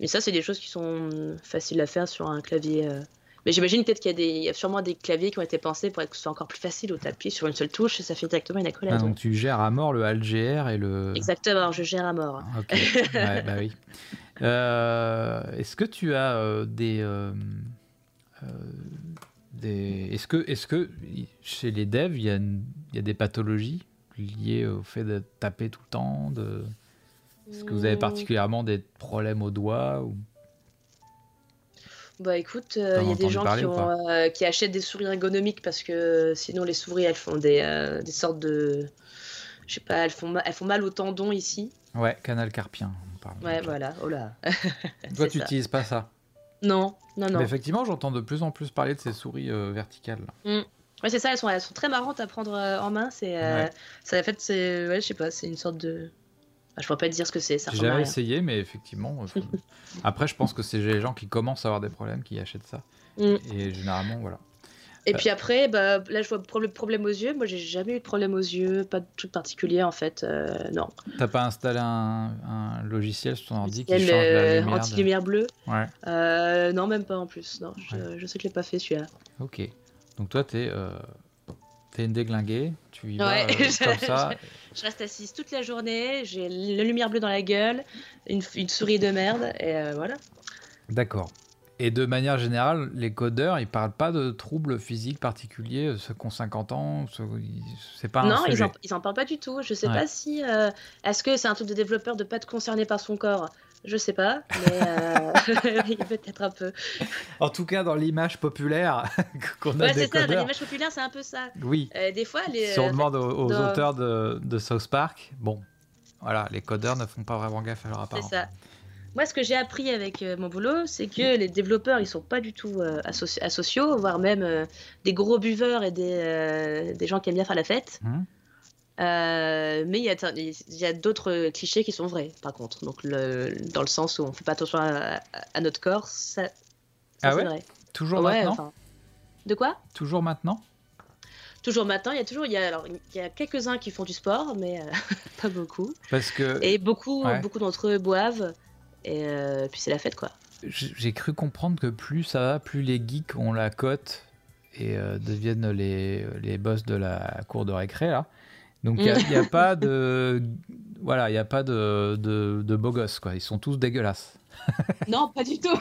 Mais ça, c'est des choses qui sont faciles à faire sur un clavier. Euh. Mais j'imagine peut-être qu'il y, a des, il y a sûrement des claviers qui ont été pensés pour que ce soit encore plus facile, où tu appuies sur une seule touche et ça fait directement une accolade. Ah, donc tu gères à mort le ALGR et le... Exactement, je gère à mort. Ok, ouais, bah oui. (laughs) Est-ce que tu as des est-ce que, est que chez les devs, il y, a y a des pathologies liées au fait de taper tout le temps de... Est-ce que vous avez hmm. particulièrement des problèmes aux doigts ou... Bah écoute, euh, il y a des gens qui, euh, qui, achètent des souris ergonomiques parce que sinon les souris elles font des, euh, des sortes de Je sais pas, elles font, elles font mal au tendon ici. Ouais, canal carpien. ouais, voilà, oh là. (laughs) Toi, tu n'utilises pas ça? Non, non, non. Mais effectivement, j'entends de plus en plus parler de ces souris euh, verticales. Mm. Ouais, c'est ça, elles sont, elles sont très marrantes à prendre euh, en main. C'est, euh, ça, en fait, c'est, ouais, je sais pas, c'est une sorte de. je pourrais pas te dire ce que c'est. J'ai jamais essayé, mais effectivement. (laughs) Après, je pense que c'est les gens qui commencent à avoir des problèmes qui achètent ça. Mm. Et généralement, voilà. Et puis après, bah, là, je vois le problème aux yeux. Moi, j'ai jamais eu de problème aux yeux, pas de truc particulier en fait. Euh, non. T'as pas installé un, logiciel sur ton ordi qui change la euh, lumière Anti-lumière bleue Ouais. Euh, non, même pas en plus. Non, je, sais que je l'ai pas fait celui-là. Ok. Donc toi, t'es euh, es une déglinguée. Tu y vas (laughs) comme ça. Je, reste assise toute la journée. J'ai la lumière bleue dans la gueule, une, une souris de merde, et voilà. D'accord. Et de manière générale, les codeurs, ils parlent pas de troubles physiques particuliers, euh, ceux qui ont 50 ans, c'est pas non, un sujet. ils en, parlent pas du tout. Je sais pas si euh, est-ce que c'est un truc de développeur de pas être concerné par son corps? Je sais pas, mais euh, (laughs) peut-être un peu. En tout cas, dans l'image populaire (laughs) qu'on a ouais, c'est ça. Dans l'image populaire, c'est un peu ça. Oui. des fois, les, si on demande aux, auteurs de, de, South Park, bon, voilà, les codeurs ne font pas vraiment gaffe à leur apparence. C'est ça. Moi, ce que j'ai appris avec euh, mon boulot, c'est que les développeurs, ils sont pas du tout euh, asociaux, voire même euh, des gros buveurs et des, des, gens qui aiment bien faire la fête. Mmh. mais il y a, y a d'autres clichés qui sont vrais, par contre. Donc, le, dans le sens où on fait pas attention à, notre corps, ça, ah ouais vrai. Toujours maintenant De quoi? Toujours maintenant? Toujours maintenant. Il y a toujours, il y a, alors, il y a quelques-uns qui font du sport, mais (laughs) pas beaucoup. Parce que et beaucoup, beaucoup d'entre eux boivent. Et euh, puis c'est la fête, quoi. J'ai cru comprendre que plus ça va, plus les geeks ont la cote et euh, deviennent les, les boss de la cour de récré, là. Donc il n'y a, (laughs) pas de voilà, il y a pas de, de, de, beaux gosses quoi. Ils sont tous dégueulasses. (laughs) non, pas du tout. (laughs)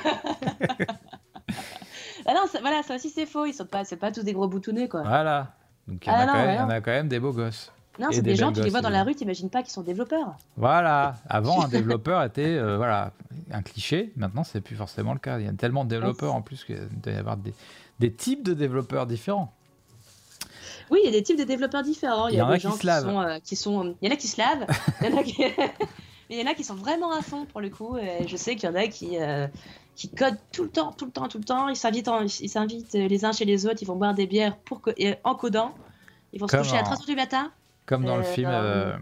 ah non, ça, voilà, ça aussi c'est faux. Ils sont pas, c'est pas tous des gros boutonnés quoi. Voilà. Donc il y, en a ah quand même des beaux gosses. Non, c'est des, gens, qui les voient dans la rue, t'imagines pas qu'ils sont développeurs. Voilà. (laughs) Avant, un développeur était euh, voilà, un cliché. Maintenant, c'est plus forcément le cas. Il y a tellement de développeurs en plus qu'il doit y avoir des, des, types de développeurs différents. Oui, il y a des types de développeurs différents. Il y, a des gens qui, sont, euh, qui sont. Il y en a qui se lavent. (laughs) il y en a qui... (laughs) Mais il y en a qui sont vraiment à fond pour le coup. Et je sais qu'il y en a qui, euh, qui codent tout le temps, tout le temps, tout le temps. Ils s'invitent, ils s'invitent les uns chez les autres. Ils vont boire des bières pour en codant. Ils vont se coucher à 3h du matin. Comme dans le euh, film euh,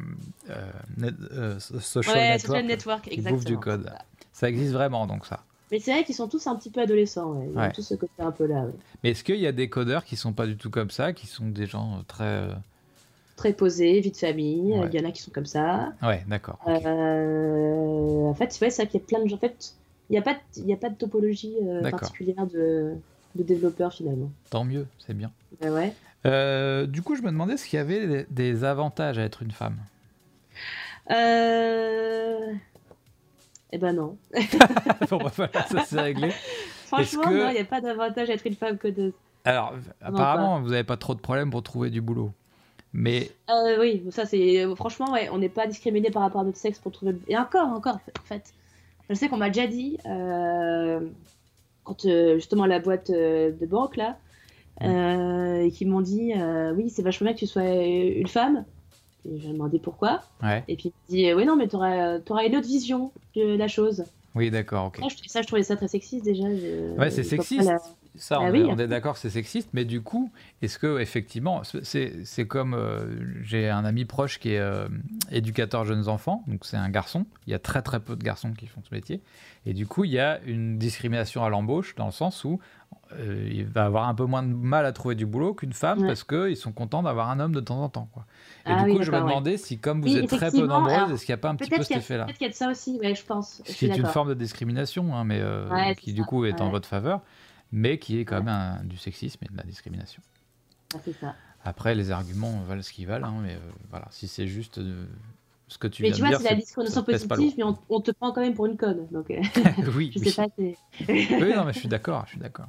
euh, Social Network, qui bouffe du code. Ça existe vraiment, donc ça. Mais c'est vrai qu'ils sont tous un petit peu adolescents, ouais. Ils ont tous ce côté un peu là. Mais est-ce qu'il y a des codeurs qui sont pas du tout comme ça, qui sont des gens très très posés, vie de famille. Il y en a qui sont comme ça. Ouais, d'accord. en fait, c'est ça qu'il y a plein de gens. En fait, il n'y a pas, de, il a pas de topologie particulière de, de développeurs finalement. Tant mieux, c'est bien. ouais. Euh, du coup, je me demandais s'il y avait des avantages à être une femme. Euh... Eh ben non. (laughs) bon, bah, voilà, ça c'est réglé. Franchement, il n'y a pas d'avantage à être une femme que de. Alors, apparemment, vous n'avez pas trop de problèmes pour trouver du boulot. Mais. Euh, oui, ça c'est. Franchement, ouais, on n'est pas discriminé par rapport à notre sexe pour trouver. Et encore, encore, en fait. Je sais qu'on m'a déjà dit, euh, quand justement la boîte de banque là, euh, et qui m'ont dit euh, oui c'est vachement bien que tu sois une femme. Et j'ai demandé pourquoi. Et puis il dit oui non mais tu auras, une autre vision de la chose. Oui d'accord ok. Ça je, trouvais ça très sexiste déjà ouais c'est sexiste. ça, ah on, est, d'accord c'est sexiste, mais du coup, est-ce que effectivement, c'est comme euh, j'ai un ami proche qui est éducateur jeunes enfants, donc c'est un garçon. Il y a très très peu de garçons qui font ce métier, et du coup, il y a une discrimination à l'embauche dans le sens où euh, il va avoir un peu moins de mal à trouver du boulot qu'une femme parce qu'ils sont contents d'avoir un homme de temps en temps. Quoi. Et ah du coup, je me demandais si, comme vous êtes très peu nombreuses, est-ce qu'il n'y a pas un petit peu cet effet-là? Peut-être qu'il y a de ça aussi, ouais, je pense. Ce qui est une forme de discrimination, hein, mais euh, qui du coup est en votre faveur, mais qui est quand même du sexisme et de la discrimination. Ah, c'est ça. Après, les arguments valent ce qu'ils valent, hein, mais euh, voilà, si c'est juste ce que tu mais tu vois, c'est la discrimination positive, mais on, te prend quand même pour une conne. Donc, euh, (laughs) oui, (laughs) je sais pas. (laughs) oui, non, mais je suis d'accord, je suis d'accord.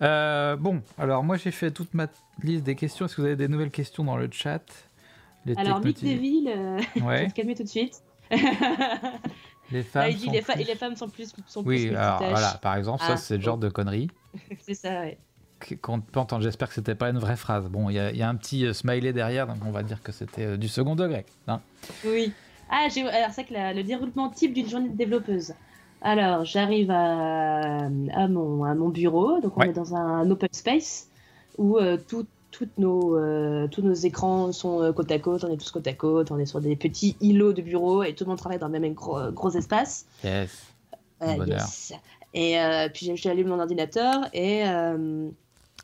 Euh, bon, alors moi j'ai fait toute ma liste des questions. Est-ce que vous avez des nouvelles questions dans le chat? Les Alors, Mick Deville, euh, ouais. je vais calmer tout de suite. les femmes, dit, les, les, femmes sont plus. Sont oui, alors voilà, par exemple, ça c'est le genre de conneries. c'est ça, ouais. Qu'on peut entendre. J'espère que c'était pas une vraie phrase. Bon, il y, a un petit euh, smiley derrière, donc on va dire que c'était euh, du second degré. Hein. oui. Ah, alors c'est que le déroulement type d'une journée de développeuse. Alors, j'arrive à, à, mon, à mon bureau, donc on est dans un open space où euh, toutes nos, tous nos écrans sont côte à côte, on est tous côte à côte, on est sur des petits îlots de bureau et tout le monde travaille dans le même gros, gros espace. Yes. yes. Et puis j'allume mon ordinateur et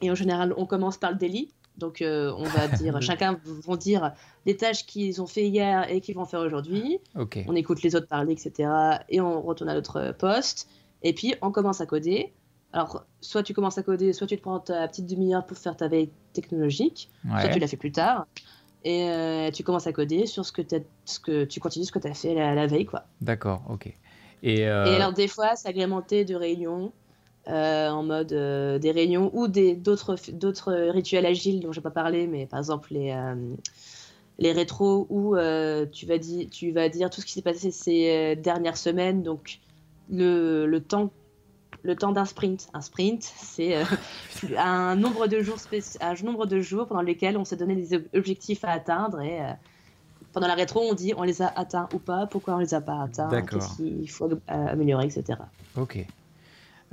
et en général, on commence par le délit. Donc, euh, on va (laughs) dire, chacun vont dire des tâches qu'ils ont fait hier et qu'ils vont faire aujourd'hui. On écoute les autres parler, etc. Et on retourne à notre poste. Et puis, on commence à coder. Alors, soit tu commences à coder, soit tu te prends ta petite demi-heure pour faire ta veille technologique, soit tu l'as fait plus tard. Et euh, tu commences à coder sur ce que, ce que tu continues ce que tu as fait la, veille. quoi. D'accord, ok. Et, euh, et, alors, des fois, c'est agrémenté de réunions. Euh, en mode euh, des réunions ou d'autres rituels agiles dont je n'ai pas parlé, mais par exemple les, euh, les rétros où tu, vas tu vas dire tout ce qui s'est passé ces dernières semaines, donc le, le temps le temps d'un sprint. Un sprint, c'est (laughs) un nombre de jours un nombre de jours pendant lesquels on s'est donné des objectifs à atteindre et pendant la rétro, on dit on les a atteints ou pas, pourquoi on les a pas atteints, qu'est-ce qu'il faut améliorer, etc. Ok.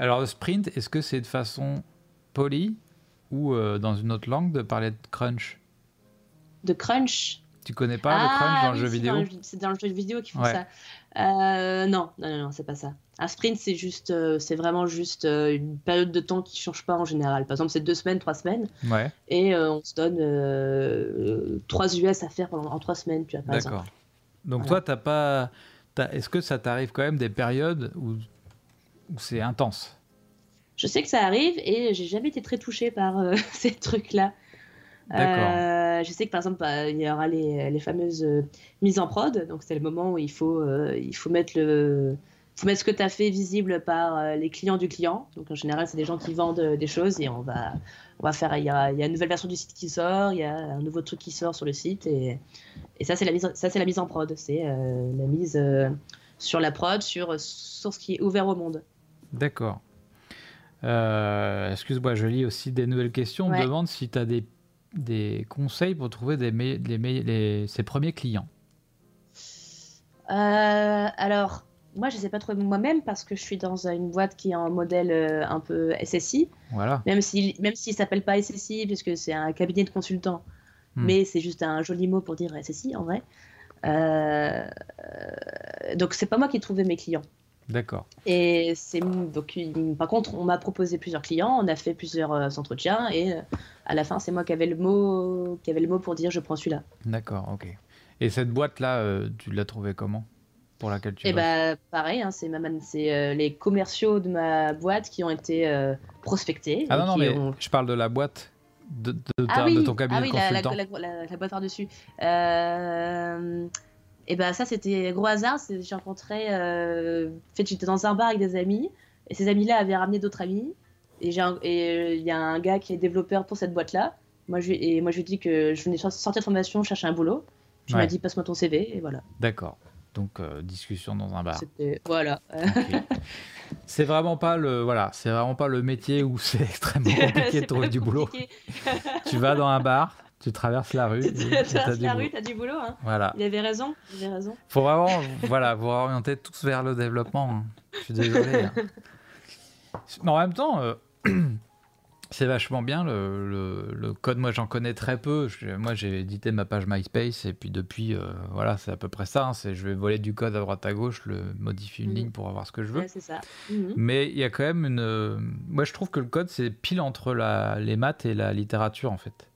Alors, le sprint, est-ce que c'est de façon polie ou euh, dans une autre langue de parler de crunch? De crunch? Tu connais pas le crunch dans le jeu vidéo? C'est dans le jeu vidéo qu'ils font ça. Euh, non, non, non, non c'est pas ça. Un sprint, c'est juste, euh, c'est vraiment juste une période de temps qui change pas en général. Par exemple, c'est deux semaines, trois semaines, ouais. et on se donne trois US à faire pendant en trois semaines, tu vois, D'accord. Donc toi, t'as pas, est-ce que ça t'arrive quand même des périodes où c'est intense Je sais que ça arrive et j'ai jamais été très touchée par euh, (laughs) ces trucs-là. Euh, je sais que par exemple, bah, il y aura les, les fameuses euh, mises en prod, donc c'est le moment où il faut, il faut mettre le, faut mettre ce que tu as fait visible par les clients du client. Donc en général, c'est des gens qui vendent des choses et on va, on va faire. Il y, a, il y, a, une nouvelle version du site qui sort, il y a un nouveau truc qui sort sur le site et, et ça c'est la mise, ça c'est la mise en prod, c'est la mise sur la prod, sur, sur ce qui est ouvert au monde. D'accord. Euh, excuse-moi, je lis aussi des nouvelles questions. On me demande si tu as des, des, conseils pour trouver des les, ses premiers clients. Euh, alors, moi, je ne sais pas trouver moi-même parce que je suis dans une boîte qui est en modèle euh, un peu SSI. Voilà. Même s'il même s'il s'appelle pas SSI, puisque c'est un cabinet de consultants, hmm. mais c'est juste un joli mot pour dire SSI en vrai. donc, c'est pas moi qui trouvais mes clients. D'accord. Et c'est donc par contre, on m'a proposé plusieurs clients, on a fait plusieurs euh, entretiens et euh, à la fin, c'est moi qui avais le mot, qui avait le mot pour dire je prends celui-là. D'accord, ok. Et cette boîte là, euh, tu l'as trouvée comment? Pour laquelle tu Eh bah pareil, hein, c'est c'est les commerciaux de ma boîte qui ont été prospectés. Ah non non mais je parle de la boîte de, de, ah ton cabinet ah oui, consultant. La, la, la, boîte par dessus. Euh et ben ça, c'était gros hasard. J'ai rencontré. Euh... En fait, j'étais dans un bar avec des amis. Et ces amis-là avaient ramené d'autres amis. Et euh, il y a un gars qui est développeur pour cette boîte-là. Moi, je, et moi, je lui ai dit que je venais sortir de formation, chercher un boulot. Puis il m'a dit passe-moi ton CV. Et voilà. D'accord. Donc, euh, discussion dans un bar. Voilà. (laughs) c'est vraiment pas le voilà, c'est vraiment pas le métier où c'est (laughs) extrêmement (laughs) compliqué de trouver du boulot. tu vas dans un bar, tu traverses la rue. tu traverses la rue, tu as du boulot. Hein. Voilà. Il avait raison. Il avait raison. Faut vraiment (laughs) voilà, vous orienter tous vers le développement. Hein. Je suis désolé. Hein. Mais en même temps, euh, (clears throat) c'est vachement bien le, le, code. Moi, j'en connais très peu. moi, j'ai édité ma page MySpace et puis depuis, euh, voilà, c'est à peu près ça. C'est je vais voler du code à droite à gauche, le modifier une mhm. ligne pour avoir ce que je veux. c'est ça. Mhm. Mais il y a quand même une. Euh, moi, je trouve que le code, c'est pile entre la, les maths et la littérature, en fait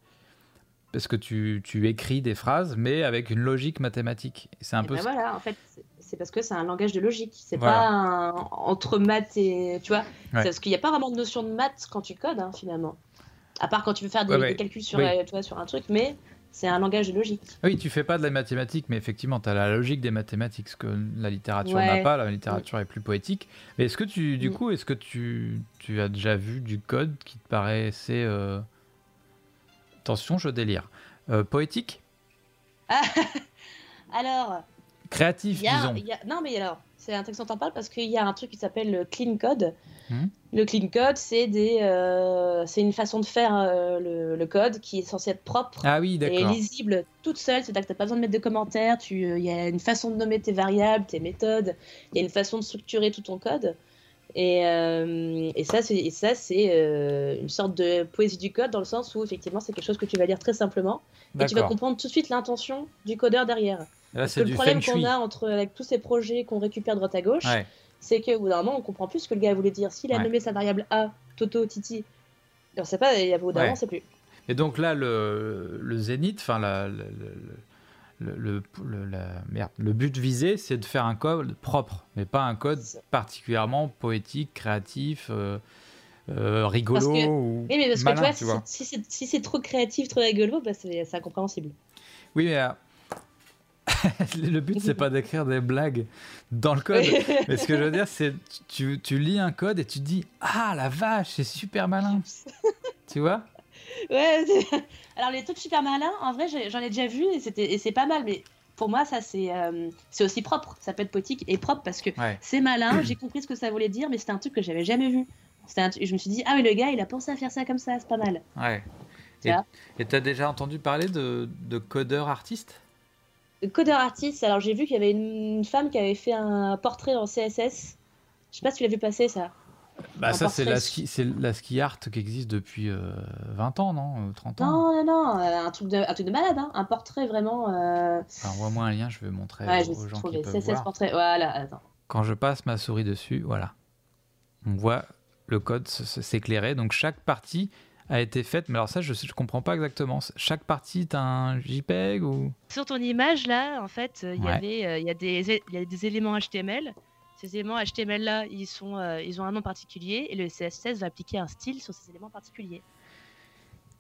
parce que tu, tu, écris des phrases, mais avec une logique mathématique. C'est un et peu. Ben voilà, en fait, c'est parce que c'est un langage de logique. C'est pas entre maths et. Tu vois Parce qu'il n'y a pas vraiment de notion de maths quand tu codes, hein, finalement. À part quand tu veux faire des, calculs sur, euh, sur un truc, mais c'est un langage de logique. Oui, tu fais pas de la mathématique, mais effectivement, tu as la logique des mathématiques, ce que la littérature n'a pas. La littérature est plus poétique. Mais est-ce que tu, du coup, est-ce que tu, tu, as déjà vu du code qui te paraissait. Euh, Attention, je délire. Euh, poétique (laughs) Alors. Créatif, disons. non, mais alors, c'est intéressant que t'en parles parce qu'il y a un truc qui s'appelle le clean code. Hmm. Le clean code, c'est des, euh, c'est une façon de faire euh, le, code qui est censé être propre ah oui, et lisible toute seule. C'est-à-dire que tu n'as pas besoin de mettre de commentaires. Il y a une façon de nommer tes variables, tes méthodes. Il y a une façon de structurer tout ton code. Et, et ça, c'est, c'est une sorte de poésie du code dans le sens où effectivement, c'est quelque chose que tu vas lire très simplement et tu vas comprendre tout de suite l'intention du codeur derrière. Parce que le problème qu'on a entre, avec tous ces projets qu'on récupère droite à gauche, c'est qu'au bout d'un moment, on comprend plus ce que le gars voulait dire. S'il a nommé sa variable A, Toto, Titi, on sait pas, et au bout d'un moment, c'est plus. Et donc là, le, le zénith, enfin, la, le, la, merde, le but visé, c'est de faire un code propre, mais pas un code particulièrement poétique, créatif. Euh, euh, rigolo ou oui, mais parce que tu vois, si c'est trop créatif, trop rigolo, bah c'est incompréhensible. Oui, mais (laughs) le but, c'est pas d'écrire des blagues dans le code. (laughs) mais ce que je veux dire, c'est tu, tu lis un code et tu dis Ah la vache, c'est super malin. (laughs) tu vois? Ouais, alors les trucs super malins, en vrai, j'en ai déjà vu et c'est pas mal, mais pour moi, ça c'est euh, c'est aussi propre. Ça peut être poétique et propre parce que c'est malin, j'ai compris ce que ça voulait dire, mais c'était un truc que j'avais jamais vu. Un... Je me suis dit, ah, mais le gars, il a pensé à faire ça comme ça, c'est pas mal. Ouais. Et tu as déjà entendu parler de, de codeur artiste? Codeur artiste, alors j'ai vu qu'il y avait une, femme qui avait fait un portrait en CSS. Je sais pas si tu l'as vu passer ça. Bah ça c'est la, ski, la ski art qui existe depuis 20 euh, ans, non 30 euh, ans Non, non, non, euh, un, truc de, un truc de malade, hein. un portrait vraiment... Euh... Envoie-moi un lien, je vais montrer ouais, aux, gens qui peuvent CSS portrait, voilà, attends. Quand je passe ma souris dessus, voilà. On voit le code s'éclairer. Donc chaque partie a été faite, mais alors ça je ne comprends pas exactement. Chaque partie est un JPEG ou? Sur ton image là, en fait, il y avait, euh, il y, a des, y a des éléments HTML. Ces éléments HTML là, ils sont, euh, ils ont un nom particulier et le CSS va appliquer un style sur ces éléments particuliers.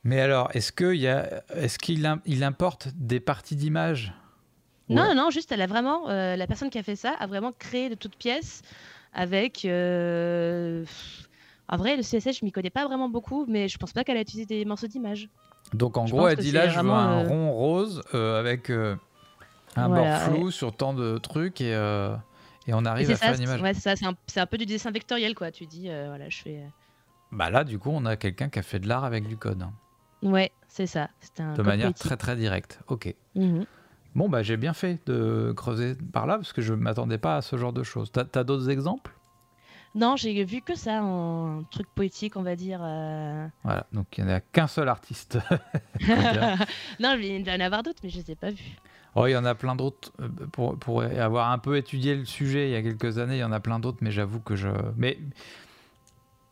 Mais alors, est-ce qu'il est qu'il il importe des parties d'image Non, non, juste elle a vraiment, euh, la personne qui a fait ça a vraiment créé de toutes pièces avec en vrai, le CSS, je m'y connais pas vraiment beaucoup, mais je pense pas qu'elle a utilisé des morceaux d'image. Donc en gros, elle dit là, je veux un euh, rond rose euh, avec euh, un bord flou sur tant de trucs et, et on arrive à faire une image. Ouais, c'est ça, un, peu du dessin vectoriel, quoi. Tu dis, voilà, je fais. Bah là, du coup, on a quelqu'un qui a fait de l'art avec du code. Hein. Ouais, c'est ça. Un de manière très très directe. Ok. Mhm. Bon, bah j'ai bien fait de creuser par là parce que je m'attendais pas à ce genre de choses. T'as as, d'autres exemples? Non, j'ai vu que ça, un truc poétique, on va dire. Euh. Voilà, donc il n'y en a qu'un seul artiste. (laughs) (laughs) non, il doit y en avoir d'autres, mais je ne les ai pas vus. Oh, il y en a plein d'autres. Euh, pour, pour, avoir un peu étudié le sujet il y a quelques années, il y en a plein d'autres, mais j'avoue que je. Mais.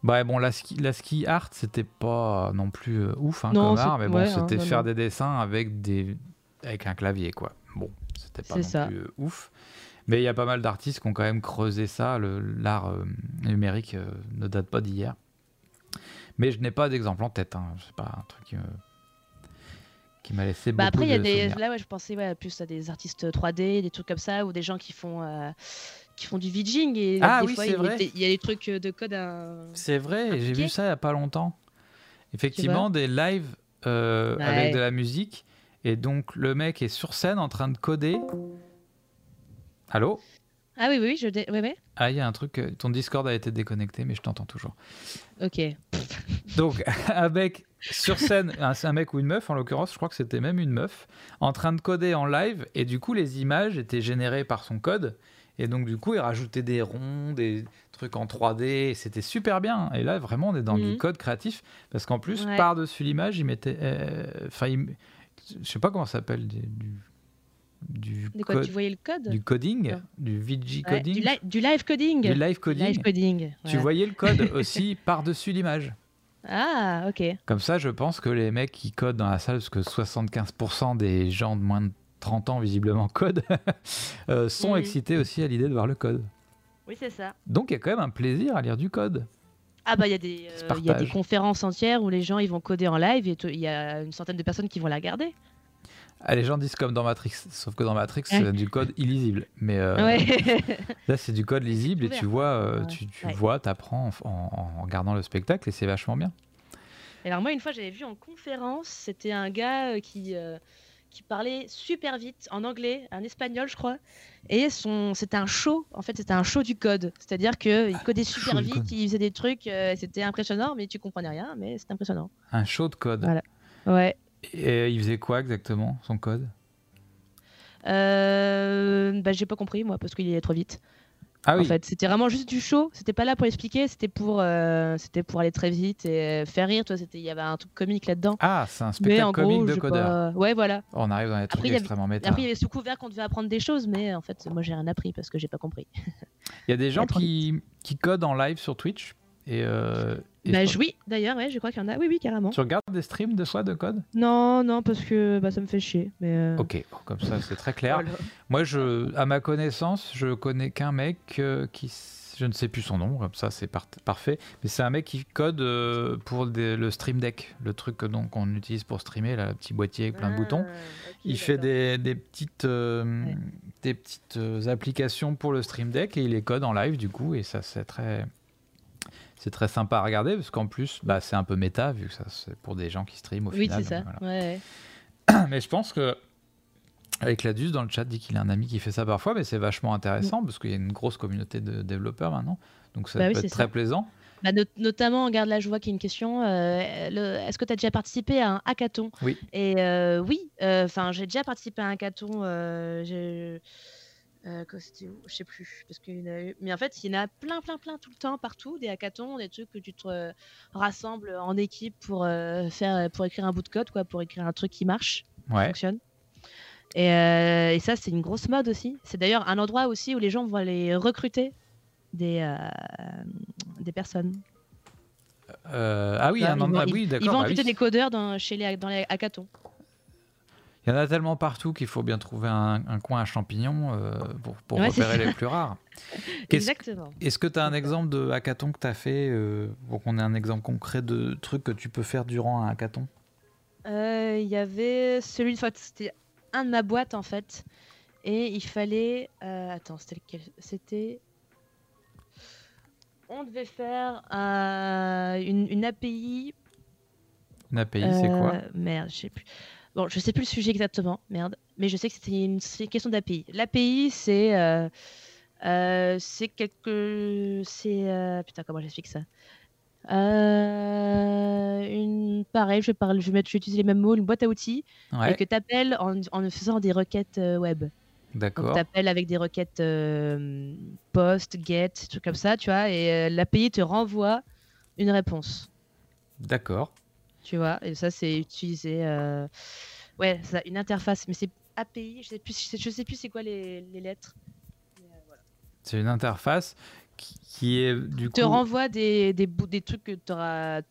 Bah bon, la ski, la ski art, c'était pas non plus euh, ouf hein, comme art, mais bon, hein, c'était faire des dessins avec, des... avec un clavier, quoi. Bon, c'était pas non plus ouf. Mais il y a pas mal d'artistes qui ont quand même creusé ça. L'art euh, numérique euh, ne date pas d'hier. Mais je n'ai pas d'exemple en tête. Hein. C'est pas un truc euh, qui m'a laissé bah après, il y a des là ouais, je pensais ouais, plus à des artistes 3D, des trucs comme ça, ou des gens qui font qui font du vidging et ah, des oui, fois, il, il y a des trucs de code. C'est vrai, j'ai vu ça il y a pas longtemps. Effectivement, des lives avec de la musique et donc le mec est sur scène en train de coder Allô? Ah oui, oui, je. Dé... Ah, il y a un truc. Euh, ton Discord a été déconnecté, mais je t'entends toujours. Ok. Donc, (laughs) mec sur scène, c'est un mec ou une meuf, en l'occurrence, je crois que c'était même une meuf, en train de coder en live, et du coup, les images étaient générées par son code. Et donc, du coup, il rajoutait des ronds, des trucs en 3D, c'était super bien. Et là, vraiment, on est dans du mhm. code créatif, parce qu'en plus, par-dessus l'image, il mettait. Euh, enfin, je sais pas comment ça s'appelle, du du tu voyais le code Du coding, du VG coding. du, live coding. Du live coding. Tu voyais le code (laughs) aussi par-dessus l'image. Ah, ok. Comme ça, je pense que les mecs qui codent dans la salle, parce que 75% des gens de moins de 30 ans visiblement (laughs) codent, euh, sont excités aussi à l'idée de voir le code. Oui, c'est ça. Donc il y a quand même un plaisir à lire du code. Ah bah il y, a des, euh, y a des conférences entières où les gens ils vont coder en live et il y a une centaine de personnes qui vont la regarder. Ah, les gens disent comme dans Matrix, sauf que dans Matrix, c'est du code illisible. Mais euh, (laughs) là, c'est du code lisible et tu vois, euh, tu, tu vois, t'apprends en, en, regardant le spectacle et c'est vachement bien. Alors moi, une fois, j'avais vu en conférence, c'était un gars euh, qui qui parlait super vite en anglais, en espagnol, je crois. Et son, c'était un show, en fait, c'était un show du code. C'est-à-dire qu'il ah, codait super vite, il faisait des trucs, c'était impressionnant, mais tu comprenais rien, mais c'était impressionnant. Un show de code. Voilà. Ouais. Et il faisait quoi exactement, son code? Euh, bah, J'ai pas compris, moi, parce qu'il allait trop vite. Ah en fait, c'était vraiment juste du show. C'était pas là pour expliquer, c'était pour, euh, c'était pour aller très vite et faire rire. Toi, c'était, il y avait un truc comique là-dedans. Ah, c'est un spectacle comique de codeur. Ouais, voilà. On arrive dans des trucs extrêmement méta. Après, il y avait sous couvert qu'on devait apprendre des choses, mais en fait, moi, j'ai rien appris parce que j'ai pas compris. Il y a des (laughs) gens qui, qui codent en live sur Twitch et, euh, bah, oui, d'ailleurs, ouais, je crois qu'il y en a. Oui, oui, carrément. Tu regardes des streams de soi de code? Non, non, parce que bah, ça me fait chier. Mais euh. Ok, comme ça, c'est très clair. Moi, je, à ma connaissance, je connais qu'un mec euh, qui. Je ne sais plus son nom, comme ça, c'est parfait. Mais c'est un mec qui code euh, pour le Stream Deck, le truc qu'on utilise pour streamer, là, le petit boîtier avec plein de ah, boutons. il fait des, des petites, des petites applications pour le Stream Deck et il les code en live, du coup, et ça, c'est très c'est très sympa à regarder parce qu'en plus, bah, c'est un peu méta vu que ça c'est pour des gens qui streament au final. Oui, c'est ça. (clears throat) Mais je pense que avec Ladus dans le chat dit qu'il a un ami qui fait ça parfois, mais c'est vachement intéressant mm. parce qu'il y a une grosse communauté de développeurs maintenant, donc ça bah peut être très plaisant. Bah, notamment, regarde là, je vois qu'il y a une question. Euh, est-ce que tu as déjà participé à un hackathon? Oui. Et euh, oui, euh, enfin, j'ai déjà participé à un hackathon. Euh, Je sais plus. Parce qu'il a eu... Mais en fait, il y en a plein, plein, plein tout le temps, partout, des hackathons, des trucs que tu te euh, rassembles en équipe pour, euh, faire, pour écrire un bout de code, quoi, pour écrire un truc qui marche, qui fonctionne. Et, euh, et ça, c'est une grosse mode aussi. C'est d'ailleurs un endroit aussi où les gens vont aller recruter des, des personnes. ah oui, un endroit, oui, d'accord. Ils vont bah recruter des codeurs dans, chez les, dans les hackathons. Il y en a tellement partout qu'il faut bien trouver un, coin à champignons euh, pour, pour repérer les plus rares. (laughs) Exactement. Est-ce que tu as un exemple de hackathon que tu as fait euh, pour qu'on ait un exemple concret de trucs que tu peux faire durant un hackathon? Euh, Il y avait celui de c'était un de ma boîte en fait. Et il fallait. attends, c'était lequel? C'était. On devait faire une, une API. Une API, c'est quoi? Merde, je sais plus. Bon, je sais plus le sujet exactement, merde, mais je sais que c'était une, question d'API. L'API, c'est euh, euh, c'est quelque, c'est euh, putain comment j'explique ça? Une pareil, je vais parler, je vais, mettre, je vais utiliser les mêmes mots, une boîte à outils et que tu appelles en, en, faisant des requêtes web. D'accord. Tu appelles avec des requêtes post, get, trucs comme ça, tu vois, et l'API te renvoie une réponse. D'accord tu vois. Et ça, c'est utilisé. Euh... Ouais, ça, une interface, mais c'est API. Je sais plus, je sais plus c'est quoi les, les lettres. Euh, c'est une interface qui, est du te renvoie des, des, des trucs que auras,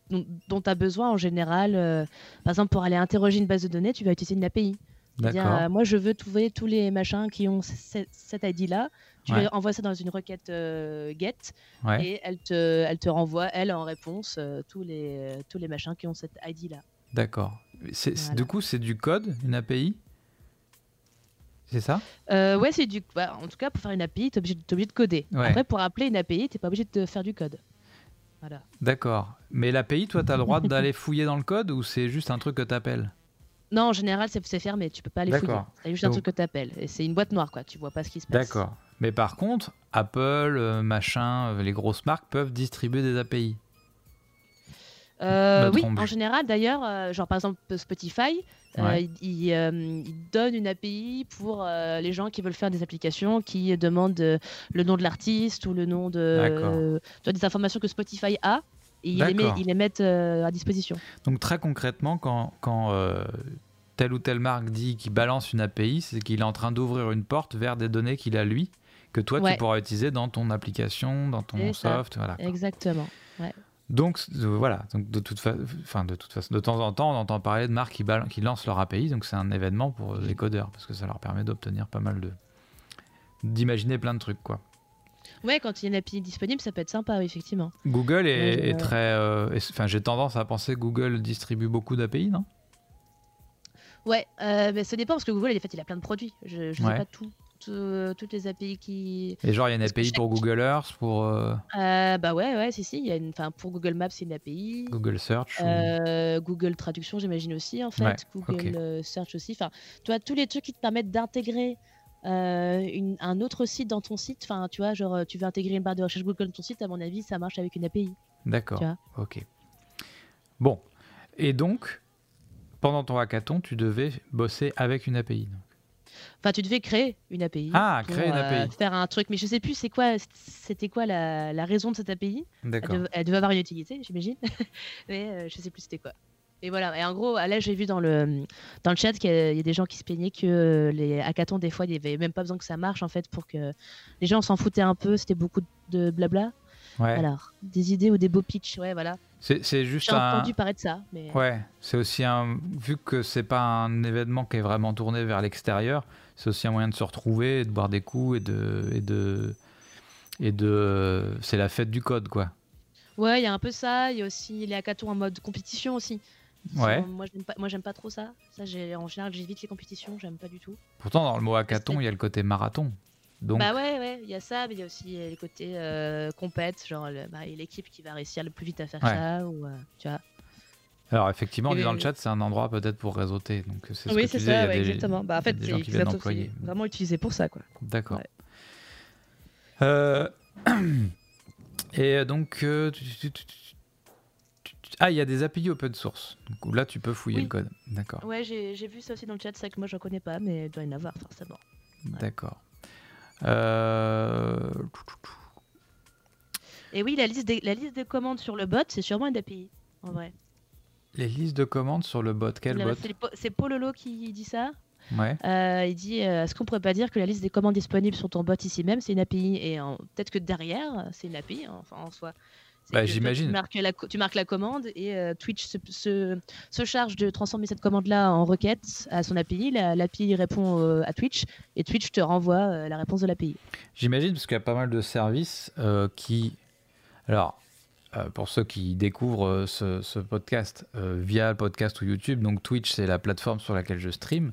dont tu as besoin en général. Euh, par exemple, pour aller interroger une base de données, tu vas utiliser une API. Dire, euh, moi, je veux trouver tous les machins qui ont cette, cette ID-là. Tu envoies ça dans une requête euh, GET et elle te, elle te renvoie, elle, en réponse, euh, tous, les, tous les machins qui ont cette ID-là. D'accord. Du coup, c'est du code, une API c'est ça? Euh, Ouais, c'est du. Bah, en tout cas, pour faire une API, tu es, obligé de coder. Après, pour appeler une API, tu pas obligé de faire du code. Voilà. D'accord. Mais l'API, toi, tu as le droit d'aller fouiller dans le code ou c'est juste un truc que tu appelles non, en général, c'est fermé. Tu peux pas aller fouiller. C'est juste un truc que tu appelles. Et c'est une boîte noire, quoi. Tu vois pas ce qui se passe. D'accord. Mais par contre, Apple, euh, machin, euh, les grosses marques peuvent distribuer des API. Euh, oui, en général, d'ailleurs, genre par exemple Spotify, il, donne une API pour les gens qui veulent faire des applications qui demandent le nom de l'artiste ou le nom de des informations que Spotify a et il les, met, les met à disposition. Donc très concrètement, quand, quand telle ou telle marque dit qu'il balance une API, c'est qu'il est en train d'ouvrir une porte vers des données qu'il a lui, que toi tu pourras utiliser dans ton application, dans ton soft. Voilà, Exactement. Donc voilà, donc de toute, enfin, de toute façon, de temps en temps, on entend parler de marques qui, qui lancent leur API, donc c'est un événement pour les codeurs parce que ça leur permet d'obtenir pas mal de, d'imaginer plein de trucs quoi. Ouais, quand il y a une API disponible, ça peut être sympa, effectivement. Google est, très, euh, enfin, j'ai tendance à penser que Google distribue beaucoup d'API, non? Ouais, euh, mais ça dépend parce que Google, en fait, il a plein de produits. Je ne sais pas tout. Toutes les API qui. Et genre, il y a une API pour Google Earth, pour. Euh, bah ouais, ouais, si, si. Y a une... enfin, pour Google Maps, c'est une API. Google Search. Google Traduction, j'imagine aussi, en fait. Google Search aussi. Enfin, tu vois, tous les trucs qui te permettent d'intégrer. un autre site dans ton site, enfin tu vois, genre tu veux intégrer une barre de recherche Google dans ton site, à mon avis, ça marche avec une API. D'accord. Ok. Bon. Et donc, pendant ton hackathon, tu devais bosser avec une API. Enfin, tu devais créer une API. Ah, créer une API. Euh, faire un truc, mais je sais plus c'est quoi, c'était quoi la, raison de cette API. D'accord. Elle, devait avoir une utilité, j'imagine, (laughs) mais euh, je sais plus c'était quoi. Et voilà. Et en gros, là, j'ai vu dans le dans le chat qu'il y, a des gens qui se plaignaient que les hackathons des fois, il n'y avait même pas besoin que ça marche en fait pour que les gens s'en foutaient un peu. C'était beaucoup de blabla. Alors, des idées ou des beaux pitchs, ouais, voilà. C'est juste J'ai entendu parler de ça. Mais... Ouais, c'est aussi un. Vu que c'est pas un événement qui est vraiment tourné vers l'extérieur, c'est aussi un moyen de se retrouver, de boire des coups et de. Et de, et de c'est la fête du code, quoi. Ouais, il y a un peu ça. Il y a aussi les hackathons en mode compétition aussi. Ouais. Moi, j'aime pas, moi, j'aime pas trop ça. Ça, en général, j'évite les compétitions. J'aime pas du tout. Pourtant, dans le mot hackathon, il y a le côté marathon. Bah ouais, ouais, il y a ça, mais il y a aussi euh, les côtés euh, compètes, genre bah, l'équipe qui va réussir le plus vite à faire ça, ou euh, tu vois. Alors effectivement, on est dans le chat, c'est un endroit peut-être pour réseauter. Donc c'est oui, c'est ça, exactement. Bah, en fait, c'est vraiment utilisé pour ça, quoi. D'accord. Euh... (clears throat) Et donc, ah, il y a des API open source. Donc là, tu peux fouiller le code. D'accord. Ouais, j'ai vu ça aussi dans le chat. C'est que moi, je connais pas, mais il doit y en avoir forcément. D'accord. Euh, Et oui, la liste, des, la liste de commandes sur le bot, c'est sûrement une API, en vrai. Les listes de commandes sur le bot, quel bot C'est Pololo qui dit ça. Ouais. Euh, il dit euh, est-ce qu'on pourrait pas dire que la liste des commandes disponibles sur ton bot ici même, c'est une API? Et peut-être que derrière, c'est une API enfin, en soi. Bah, j'imagine. Tu, marques la, tu marques la commande et euh, Twitch se, se, charge de transformer cette commande-là en requête à son API. L'API répond euh, à Twitch et Twitch te renvoie euh, la réponse de l'API. J'imagine parce qu'il y a pas mal de services qui. Alors, pour ceux qui découvrent ce, ce podcast via le podcast ou YouTube, donc Twitch, c'est la plateforme sur laquelle je stream.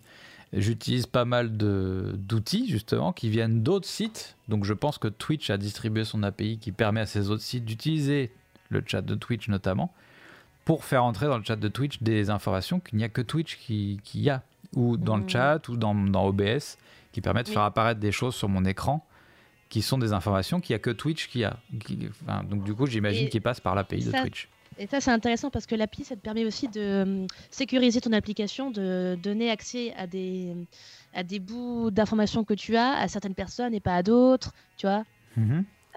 J'utilise pas mal d'outils justement qui viennent d'autres sites. Donc je pense que Twitch a distribué son API qui permet à ces autres sites d'utiliser le chat de Twitch notamment pour faire entrer dans le chat de Twitch des informations qu'il n'y a que Twitch qui, qui a ou dans le mmh. chat ou dans, dans, OBS qui permet de faire apparaître des choses sur mon écran qui sont des informations qu'il n'y a que Twitch qui a. donc du coup j'imagine qu'il passe par l'API de Twitch. Et ça, c'est intéressant parce que l'API, ça te permet aussi de euh, sécuriser ton application, de donner accès à des, à des bouts d'informations que tu as à certaines personnes et pas à d'autres, tu vois.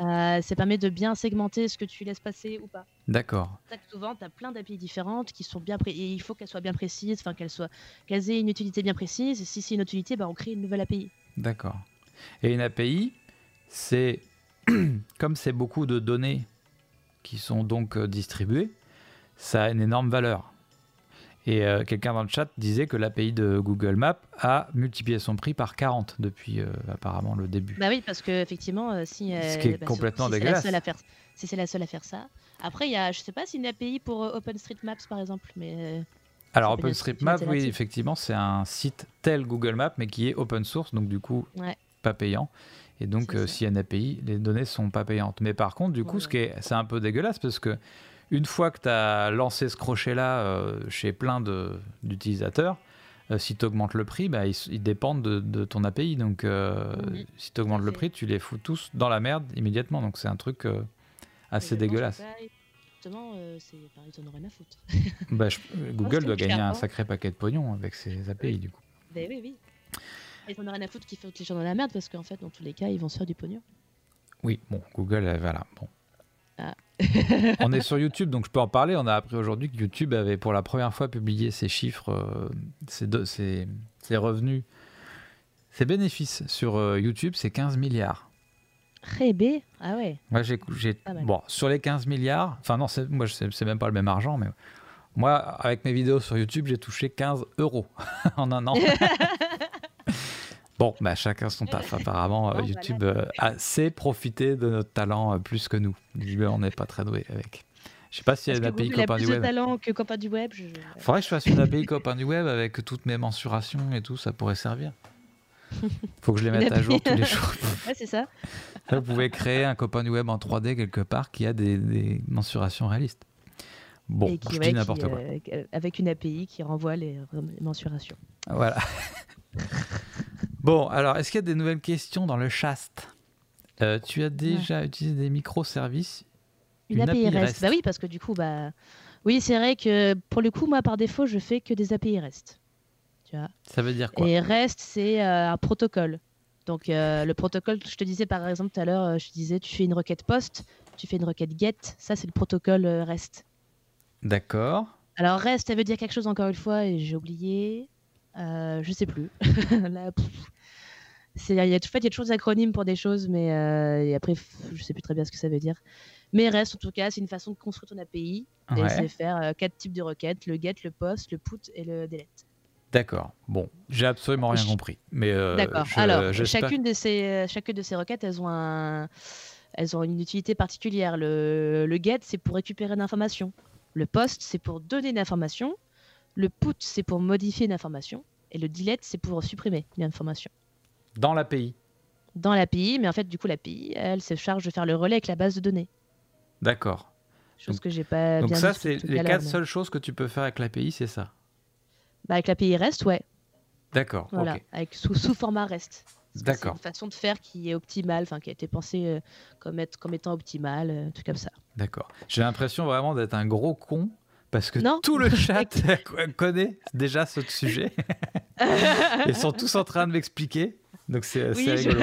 Euh, ça permet de bien segmenter ce que tu laisses passer ou pas. D'accord. Souvent, tu as plein d'API différentes qui sont bien et il faut qu'elles soient bien précises, enfin qu'elles soient qu'elles aient une utilité bien précise. Et si c'est une utilité, bah, on crée une nouvelle API. D'accord. Et une API, c'est (clears throat) comme c'est beaucoup de données qui sont donc euh, distribués, ça a une énorme valeur. Et euh, quelqu'un dans le chat disait que l'API de Google Maps a multiplié son prix par 40 depuis euh, apparemment le début. Bah oui, parce que effectivement, si ce qui est bah, complètement dégueulasse. si c'est la seule à faire ça. Après, il y a, je sais pas, si une API pour OpenStreetMaps par exemple, mais. Alors OpenStreetMap, oui, effectivement, c'est un site tel Google Maps, mais qui est open source, donc du coup pas payant. Et donc, euh, s'il y a une API, les données sont pas payantes. Mais par contre, du coup, ce qui est, c'est un peu dégueulasse parce que une fois que tu as lancé ce crochet-là euh, chez plein d'utilisateurs, euh, si tu augmentes le prix, bah, ils, dépendent de, ton API. Donc, si tu augmentes le prix, tu les fous tous dans la merde immédiatement. Donc, c'est un truc assez dégueulasse. Justement, ils en ont rien à foutre. bah, Google doit gagner un sacré paquet de pognon avec ses API, du coup. Ben oui, oui. Ils en ont rien à foutre qui fait les gens dans la merde parce qu'en fait, dans tous les cas, ils vont se faire du pognon. Oui, bon, Google, euh, voilà. Bon. Ah. on est (laughs) sur YouTube, donc je peux en parler. On a appris aujourd'hui que YouTube avait pour la première fois publié ses chiffres, euh, ses, ses, revenus, ses bénéfices sur euh, YouTube, c'est 15 milliards. Rébé Ah ouais. Moi, j'ai, bon, sur les 15 milliards, enfin non, moi, c'est même pas le même argent, mais moi, avec mes vidéos sur YouTube, j'ai touché 15 euros (laughs) en un an. (laughs) Bon, bah, chacun son taf. (laughs) Apparemment, euh, YouTube euh, a sait profiter de notre talent euh, plus que nous. On n'est pas très doué avec. Je sais pas s'il y a une API copain du web. de talent que copain du web. Faudrait que je fasse une API copain du web avec toutes mes mensurations et tout, ça pourrait servir. Faut que je les (laughs) mette à jour tous les jours. (laughs) ouais, c'est ça. vous pouvez créer un copain du web en 3D quelque part qui a des, mensurations réalistes. Bon, je dis n'importe quoi. Euh, avec une API qui renvoie les, mensurations. Voilà. Bon, alors, est-ce qu'il y a des nouvelles questions dans le chast? Euh, Tu as déjà utilisé des microservices Une, API, REST. Bah oui, parce que du coup, bah... oui, c'est vrai que pour le coup, moi, par défaut, je fais que des API REST. Ça veut dire quoi? Et REST, c'est euh, un protocole. Donc euh, le protocole, je te disais par exemple tout à l'heure, je te disais, tu fais une requête POST, tu fais une requête GET, ça c'est le protocole REST. D'accord. Alors REST, ça veut dire quelque chose encore une fois, et j'ai oublié, je sais plus. (laughs) Là, il y a, fait, il y a toujours des acronymes pour des choses, mais et après, je sais plus très bien ce que ça veut dire. Mais REST, en tout cas, c'est une façon de construire ton API, et c'est faire quatre types de requêtes, le GET, le POST, le PUT et le DELETE. D'accord. Bon, j'ai absolument rien compris. Mais euh, D'accord. Alors, chacune de ces chacune de ces requêtes, elles ont un, elles ont une utilité particulière. Le, le get, c'est pour récupérer une information. Le post, c'est pour donner une information. Le put, c'est pour modifier une information. Et le delete, c'est pour supprimer une information. Dans l'API. Dans l'API, mais en fait, du coup, l'API, elle se charge de faire le relais avec la base de données. D'accord. Chose que j'ai pas. Donc ça, c'est les quatre seules choses que tu peux faire avec l'API, c'est ça? Bah, avec l'API REST, ouais. D'accord. Voilà, avec sous, sous format REST. D'accord. C'est une façon de faire qui est optimale, enfin qui a été pensée euh, comme, être, comme étant optimale, euh, tout comme ça. D'accord. J'ai l'impression vraiment d'être un gros con parce que tout le (laughs) chat (laughs) connaît déjà ce sujet. (laughs) Ils sont tous en train de m'expliquer. Donc c'est rigolo.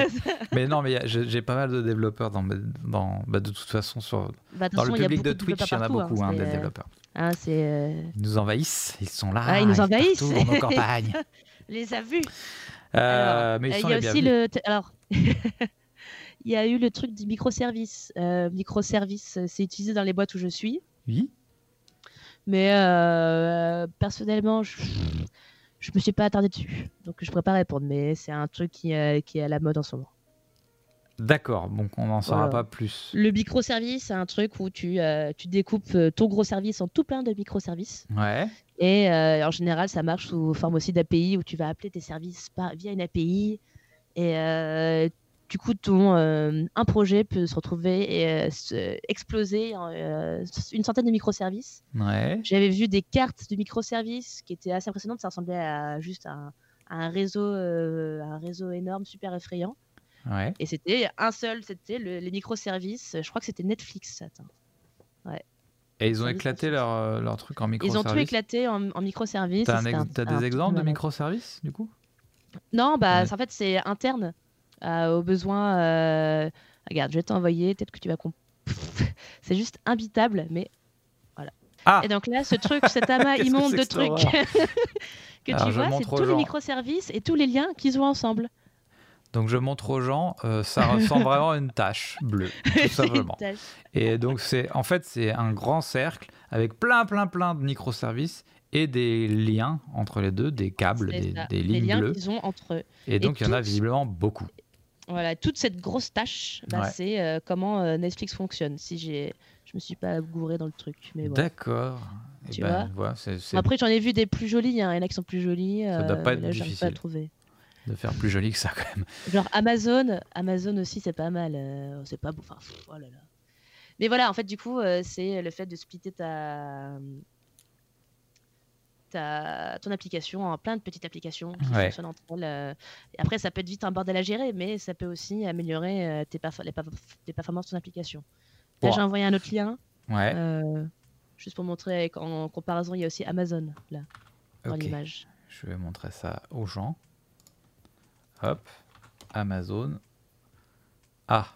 Mais non, mais j'ai pas mal de développeurs dans, dans bah, de toute façon sur bah, dans le public de Twitch, il y en a beaucoup hein, hein des euh, développeurs. Hein, euh, ils nous envahissent, ils sont là. Ah, ils nous envahissent. Partout, dans nos campagnes. les a vus. Euh, mais ils sont il y a aussi le. Alors, il y a eu le truc du microservice. Euh, microservice, c'est utilisé dans les boîtes où je suis. Oui. Mais euh, personnellement, je, je me suis pas attardé dessus, donc je pourrais pas répondre. Mais c'est un truc qui, qui est à la mode en ce moment. D'accord, donc on n'en saura pas plus. Le microservice, c'est un truc où tu, euh, tu découpes euh, ton gros service en tout plein de microservices. Ouais. Et euh, en général, ça marche sous forme aussi d'API où tu vas appeler tes services par, via une API. Et du coup, ton, un projet peut se retrouver et exploser en une centaine de microservices. Ouais. J'avais vu des cartes de microservices qui étaient assez impressionnantes. Ça ressemblait à juste un, un réseau, un réseau énorme, super effrayant. Et c'était un seul, c'était le, les microservices. Je crois que c'était Netflix, ça. Ouais. Et ils ont éclaté leur, euh, leur truc en microservices Ils ont tout éclaté en, en microservices. T'as, des exemples de microservices, du coup? Non, bah, en fait, c'est interne euh, aux besoins. Euh, regarde, je vais t'envoyer, peut-être que tu vas (laughs) c'est juste imbitable, mais voilà. Ah Et donc là, ce truc, cet amas (laughs) immonde de trucs (laughs) que tu vois, c'est tous les microservices et tous les liens qu'ils ont ensemble. Donc je montre aux gens, euh, ça ressemble vraiment à une tache bleue, tout simplement. Et donc c'est, en fait, c'est un grand cercle avec plein, plein, plein de microservices et des liens entre les deux, des câbles, des, des, lignes liens bleues. qu'ils ont entre eux. Et donc il y en a visiblement beaucoup. Voilà, toute cette grosse tâche, bah, c'est euh, comment euh, Netflix fonctionne. Si j'ai, je me suis pas gouré dans le truc, mais D'accord. Eh tu ben, vois? Après j'en ai vu des plus jolis, hein. il y en a qui sont plus jolis. Ça doit pas être là, difficile. Pas à trouver de faire plus joli que ça quand même. Genre Amazon, Amazon aussi c'est pas mal. Euh, c'est pas beau. Enfin, oh là là. Mais voilà, en fait, du coup, euh, c'est le fait de splitter ta, ta, ton application en plein de petites applications qui fonctionnent entre elles. Euh. Après, ça peut être vite un bordel à gérer, mais ça peut aussi améliorer tes, les, performances de ton application. Là, j'ai envoyé un autre lien. Ouais. juste pour montrer qu'en comparaison, il y a aussi Amazon là, dans l'image. Je vais montrer ça aux gens. Hop, Amazon. Ah.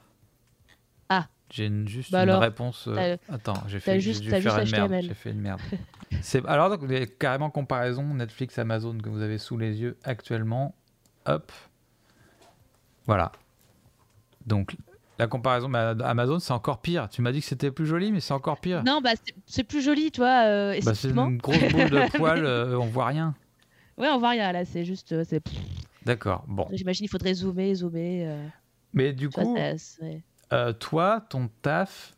J'ai juste bah une réponse. Euh, attends, j'ai fait, juste, dû faire une merde. J'ai fait une merde. (laughs) alors donc carrément comparaison Netflix Amazon que vous avez sous les yeux actuellement. Hop. Voilà. Donc la comparaison bah, Amazon c'est encore pire. Tu m'as dit que c'était plus joli mais c'est encore pire. Non bah c'est plus joli toi. Euh, bah, c'est une grosse boule de (laughs) poils, euh, on voit rien. Ouais on voit rien là c'est juste euh, c'est D'accord, bon. J'imagine il faudrait zoomer, zoomer. Euh. Mais du coup, euh, toi, ton taf,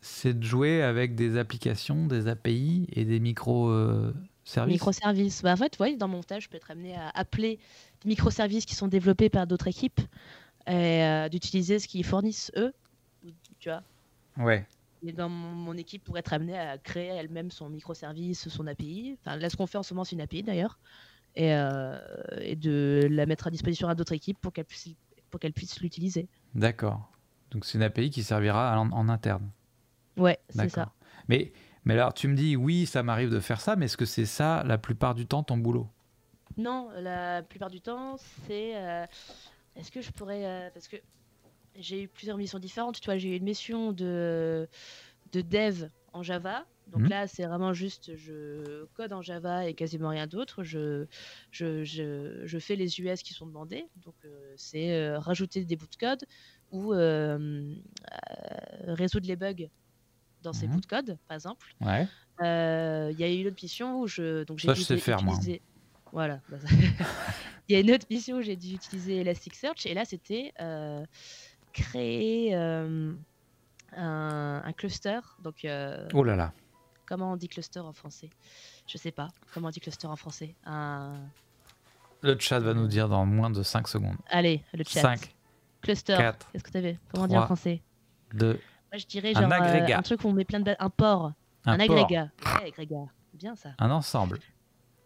c'est de jouer avec des applications, des API et des micro, euh, services Microservices. Bah, en fait, ouais, dans mon tâche, je peux être amené à appeler des microservices qui sont développés par d'autres équipes et euh, d'utiliser ce qu'ils fournissent eux. Tu vois Ouais. Et dans mon, équipe pourrait être amenée à créer elle-même son microservice, son API. Enfin, là, ce qu'on fait en ce moment, c'est une API d'ailleurs. Et, euh, et, de la mettre à disposition à d'autres équipes pour qu'elles puissent, pour qu'elles puissent l'utiliser. D'accord. Donc c'est une API qui servira en, interne. Ouais, c'est ça. Mais, mais alors, tu me dis, oui, ça m'arrive de faire ça, mais est-ce que c'est ça la plupart du temps ton boulot? Non, la plupart du temps, c'est. Euh, est-ce que je pourrais. Euh, parce que j'ai eu plusieurs missions différentes. Tu vois, j'ai eu une mission de, de dev en Java. Donc mhm. là, c'est vraiment juste, je code en Java et quasiment rien d'autre. Je, je, je, fais les US qui sont demandés. Donc euh, c'est euh, rajouter des bouts de code ou euh, résoudre les bugs dans ces mhm. bouts de code, par exemple. Ouais. Il y a eu une autre mission où je, donc j'ai Ça, je sais faire, moi. Voilà. (laughs) Il y a une autre mission où j'ai dû utiliser Elasticsearch et là, c'était créer euh, un, cluster. Donc, euh, oh là là. Comment on dit cluster en français? Je sais pas. Comment on dit cluster en français? Un... Le chat va nous dire dans moins de 5 secondes. Allez, le chat. 5. Cluster. Qu'est-ce que tu avais Comment on dit en français 2. Moi, je dirais genre un, euh, agrégat. un truc où on met plein de. Un port. Un, agrégat. Ouais, agrégat. Bien ça. Un ensemble.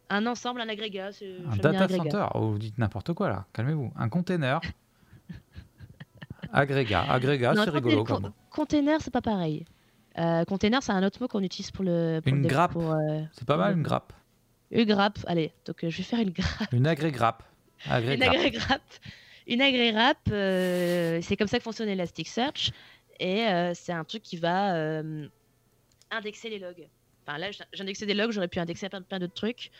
Un ensemble, un agrégat. Un data center. Oh, vous dites n'importe quoi là. Calmez-vous. Un container. Agrégat, agrégat, c'est rigolo. Con container, c'est pas pareil. Euh, container, c'est un autre mot qu'on utilise pour le. une grappe. Euh, c'est pas mal, une grappe. Une grappe, allez, donc euh, je vais faire une grappe. Une agrégrappe. Agré (laughs) une agrégrappe. Une agrégrappe, euh, c'est comme ça que fonctionne Elasticsearch. Et c'est un truc qui va indexer les logs. Enfin là, j'indexais des logs, j'aurais pu indexer plein, plein d'autres trucs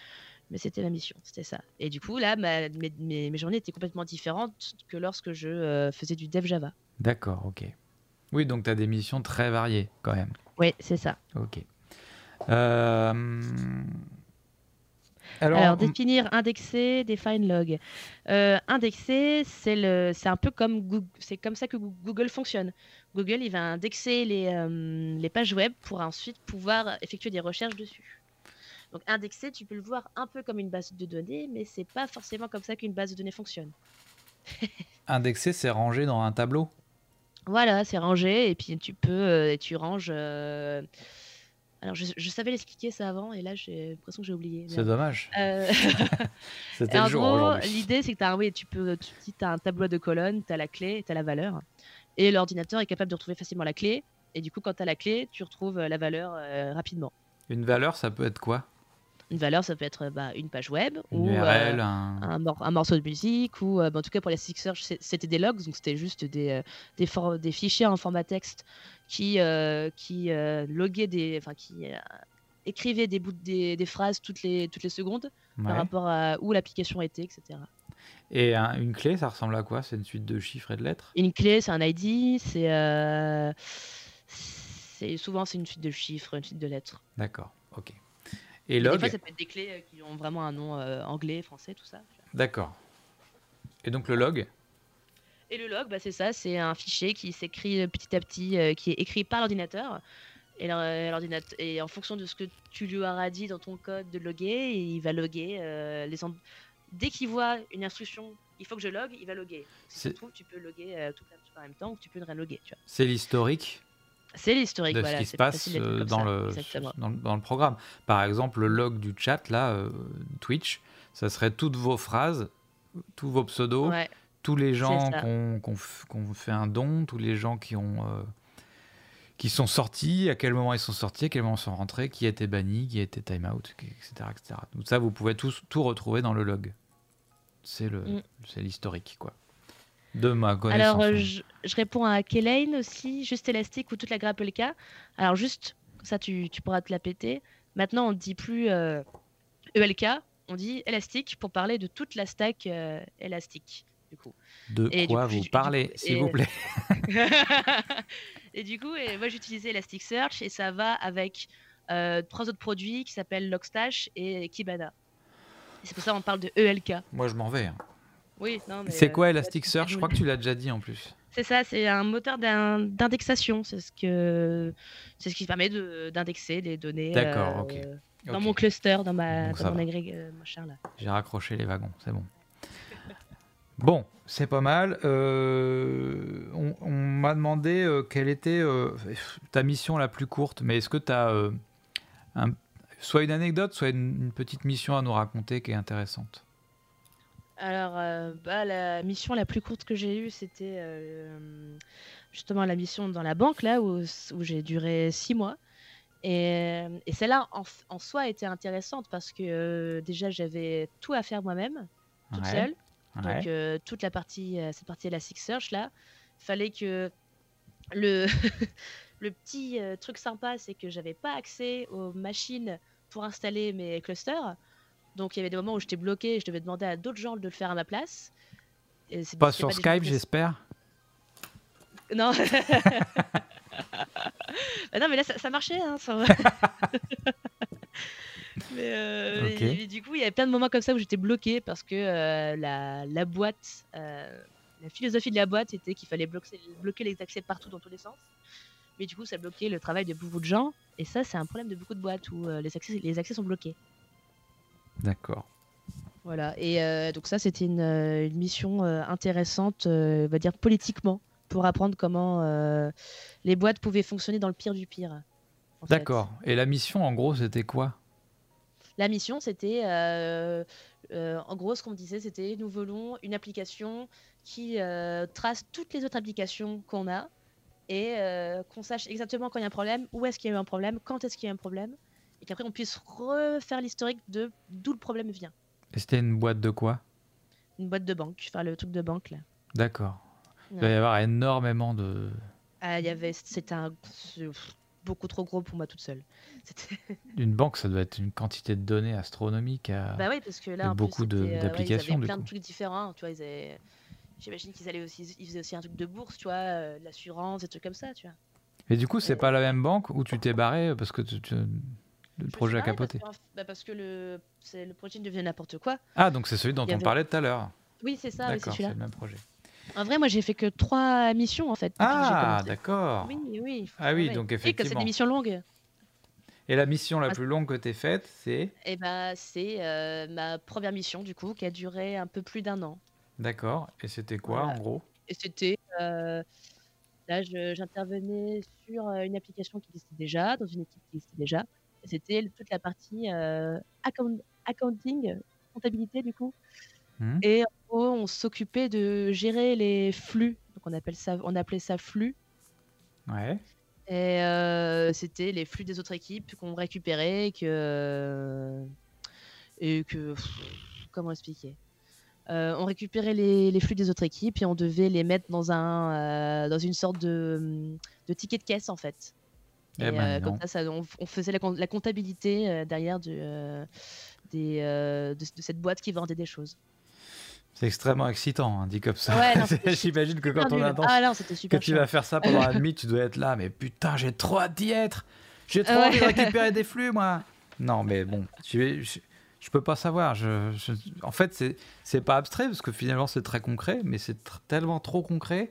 mais c'était la mission, c'était ça. Et du coup, là, mes, mes, journées étaient complètement différentes que lorsque je euh, faisais du dev Java. D'accord, ok. Oui, donc tu as des missions très variées quand même. Oui, c'est ça. Ok. Euh, alors, définir, indexer, define log. Euh, indexer, c'est un peu comme c'est comme ça que Google fonctionne. Google, il va indexer les, les pages web pour ensuite pouvoir effectuer des recherches dessus. Donc indexer, tu peux le voir un peu comme une base de données, mais c'est pas forcément comme ça qu'une base de données fonctionne. (laughs) indexer, c'est rangé dans un tableau? Voilà, c'est rangé et puis tu peux euh, tu ranges. Euh, alors je, savais l'expliquer ça avant et là j'ai l'impression que j'ai oublié. C'est dommage. Euh, (laughs) C'était le jour L'idée c'est que as, oui, tu peux tu as un tableau de colonnes, tu as la clé, tu as la valeur et l'ordinateur est capable de retrouver facilement la clé et du coup quand tu as la clé, tu retrouves la valeur rapidement. Une valeur, ça peut être quoi? Une valeur, ça peut être bah, une page web ou euh, un... Un, morceau de musique ou euh, bah, en tout cas pour les Search c'était des logs donc c'était juste des, euh, des, des, fichiers en format texte qui qui loguaient des enfin qui écrivaient des bouts des, des, phrases toutes les toutes les secondes par rapport à où l'application était etc. Et une clé, ça ressemble à quoi? C'est une suite de chiffres et de lettres? Une clé, c'est un ID, c'est c'est souvent c'est une suite de chiffres, une suite de lettres. D'accord, ok. Et log. Des fois, ça peut être des clés euh, qui ont vraiment un nom euh, anglais, français, tout ça. D'accord. Et donc le log Et le log, bah, c'est ça, c'est un fichier qui s'écrit euh, petit à petit, qui est écrit par l'ordinateur. Et, l'ordinateur, et en fonction de ce que tu lui auras dit dans ton code de loguer, il va loguer les Dès qu'il voit une instruction, il faut que je log, il va loguer. Si tu trouves, tu peux loguer tout en même temps ou tu peux le reloguer. C'est l'historique c'est l'historique de ce qui se passe euh, dans le, dans, le programme. Par exemple, le log du chat, là, euh, Twitch, ça serait toutes vos phrases, tous vos pseudos, tous les gens qui ont, fait un don, tous les gens qui ont... Euh, qui sont sortis, à quel moment ils sont sortis, à quel moment ils sont rentrés, qui a été banni, qui a été time out, etc. etc. Donc ça, vous pouvez tout, tout retrouver dans le log. C'est mm. l'historique, quoi de ma connaissance. Alors, euh, je, réponds à Kelaine aussi, juste élastique ou toute la grappe LK. Alors, juste, ça, tu, tu pourras te la péter. Maintenant, on ne dit plus ELK, euh, e on dit élastique pour parler de toute la stack euh, élastique. Du coup. De quoi vous parlez, s'il vous plaît? (laughs) Et du coup, et moi j'utilisais Elasticsearch et ça va avec trois autres produits qui s'appellent Logstash et Kibana. C'est pour ça qu'on parle de ELK. Moi je m'en vais. Hein. Oui, non, mais. C'est quoi euh, Elasticsearch Je crois que tu l'as déjà dit en plus. C'est ça, c'est un moteur d'indexation. C'est ce que c'est ce qui permet d'indexer les données. D'accord, Dans mon cluster, dans, ma, dans mon agrég, machin là. J'ai raccroché les wagons, c'est bon. Bon, c'est pas mal. Euh, on, m'a demandé euh, quelle était euh, ta mission la plus courte, mais est-ce que tu as soit une anecdote, soit une, petite mission à nous raconter qui est intéressante? Alors, bah, la mission la plus courte que j'ai eue, c'était justement la mission dans la banque, là, où, j'ai duré six mois. Et, celle-là, en, soi, était intéressante parce que déjà, j'avais tout à faire moi-même, toute seule. Donc euh, toute la partie, euh, cette partie Elasticsearch là, fallait que le (laughs) le petit euh, truc sympa, c'est que j'avais pas accès aux machines pour installer mes clusters. Donc il y avait des moments où j'étais bloqué et je devais demander à d'autres gens de le faire à ma place. Et pas sur Skype, j'espère. Non. (laughs) Bah non, mais là ça, marchait. Hein, (laughs) Euh, mais, du coup, il y avait plein de moments comme ça où j'étais bloquée parce que euh, la, la, boîte, euh, la philosophie de la boîte était qu'il fallait bloquer, bloquer les accès partout dans tous les sens. Mais du coup, ça bloquait le travail de beaucoup de gens. Et ça, c'est un problème de beaucoup de boîtes où les, accès, les accès sont bloqués. D'accord. Voilà. Et donc ça, c'était une, une, mission intéressante, on va dire politiquement, pour apprendre comment les boîtes pouvaient fonctionner dans le pire du pire. D'accord. Et la mission, en gros, c'était quoi? La mission, c'était, euh, euh, en gros, ce qu'on disait, c'était nous voulons une application qui euh, trace toutes les autres applications qu'on a et qu'on sache exactement quand il y a un problème, où est-ce qu'il y a eu un problème, quand est-ce qu'il y a eu un problème, et qu'après on puisse refaire l'historique de d'où le problème vient. Et c'était une boîte de quoi? Une boîte de banque, enfin le truc de banque là. D'accord. Il va y avoir énormément de. Ah, il y avait, c'était un beaucoup trop gros pour moi toute seule. (laughs) Une banque, ça doit être une quantité de données astronomiques. À... Bah oui, parce que là, beaucoup euh, d'applications. Ouais, plein de trucs différents. Tu vois, J'imagine qu'ils allaient aussi, ils faisaient aussi un truc de bourse, tu vois, euh, l'assurance, des trucs comme ça, tu vois. Et du coup, c'est pas la même banque où tu t'es barré parce que tu, le projet a capoté. Parce, bah parce que le, le projet devient n'importe quoi. Ah, donc c'est celui dont on parlait tout à l'heure. Oui, c'est ça. c'est le même projet. En vrai, moi, j'ai fait que trois missions en fait. Ah, d'accord. Oui, oui. Ah oui, donc effectivement. Et c'est des missions longues. Et la mission la plus longue que tu as faite, c'est Eh ben, c'est euh, ma première mission du coup, qui a duré un peu plus d'un an. D'accord. Et c'était quoi en gros? Et c'était euh, là, j'intervenais sur euh, une application qui existait déjà, dans une équipe qui existait déjà. C'était toute la partie accounting, comptabilité du coup. Mmh. Et en gros, on s'occupait de gérer les flux. Donc on appelle ça, on appelait ça flux. Ouais. Et euh, c'était les flux des autres équipes qu'on récupérait que et que comment expliquer? Euh, on récupérait les, flux des autres équipes et on devait les mettre dans un euh, dans une sorte de, de, ticket de caisse en fait. Eh ben, comme ça, on, faisait la, la comptabilité derrière des, de, de, cette boîte qui vendait des choses. C'est extrêmement excitant, hein, dit comme ça. (laughs) J'imagine que quand on a ah, que tu vas faire ça pendant la (laughs) nuit, tu dois être là, mais putain, j'ai trop hâte d'y être. J'ai trop envie de récupérer (laughs) des flux, moi. Non, mais bon, je, je, peux pas savoir. Je, en fait, c'est pas abstrait parce que finalement, c'est très concret, mais c'est tellement trop concret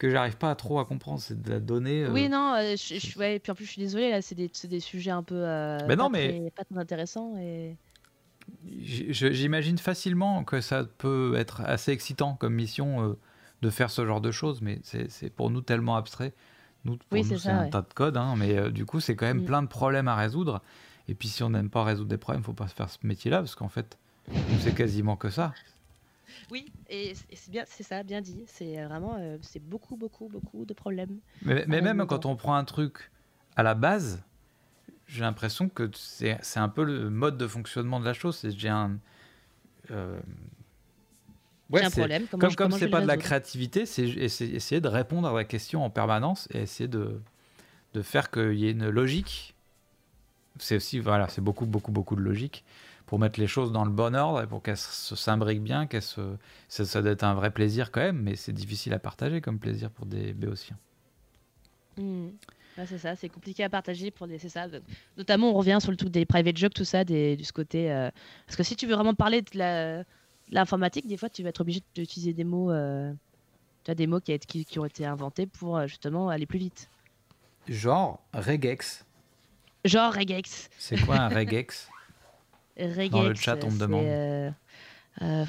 que j'arrive pas à trop à comprendre. C'est de la donnée. Euh, oui, non, euh, je, ouais, puis en plus, je suis désolée, là, c'est des, des, sujets un peu. Euh, mais non, pas mais. Très, pas très intéressants et. J'imagine facilement que ça peut être assez excitant comme mission euh, de faire ce genre de choses, mais c'est pour nous tellement abstrait. Nous, pour nous, c'est un tas de code, hein, mais euh, du coup, c'est quand même mm. plein de problèmes à résoudre. Et puis, si on n'aime pas résoudre des problèmes, faut pas se faire ce métier-là, parce qu'en fait, c'est quasiment que ça. Oui, et c'est bien, c'est ça, bien dit. C'est vraiment, euh, c'est beaucoup, beaucoup, beaucoup de problèmes. Mais, mais même quand on prend un truc à la base, j'ai l'impression que c'est un peu le mode de fonctionnement de la chose. C'est j'ai un. Euh... Ouais, un problème. comme comme c'est pas de la créativité, c'est essayer de répondre à la question en permanence et essayer de, de faire qu'il y ait une logique. C'est aussi voilà, c'est beaucoup beaucoup beaucoup de logique pour mettre les choses dans le bon ordre et pour qu'elles se s'imbriquent bien, qu'elles se ça, ça, doit être un vrai plaisir quand même, mais c'est difficile à partager comme plaisir pour des béotiens. Mmh c'est ça, c'est compliqué à partager pour des. C'est ça. Notamment, on revient sur le truc des private jokes, tout ça, des, du ce côté. Euh, parce que si tu veux vraiment parler de l'informatique, des fois, tu vas être obligé d'utiliser des mots. Euh, Tu as des mots qui, qui, qui ont été inventés pour euh, justement aller plus vite. Genre regex. Genre regex. C'est quoi un regex? (laughs) Regex. Dans le chat, on me demande. euh, euh,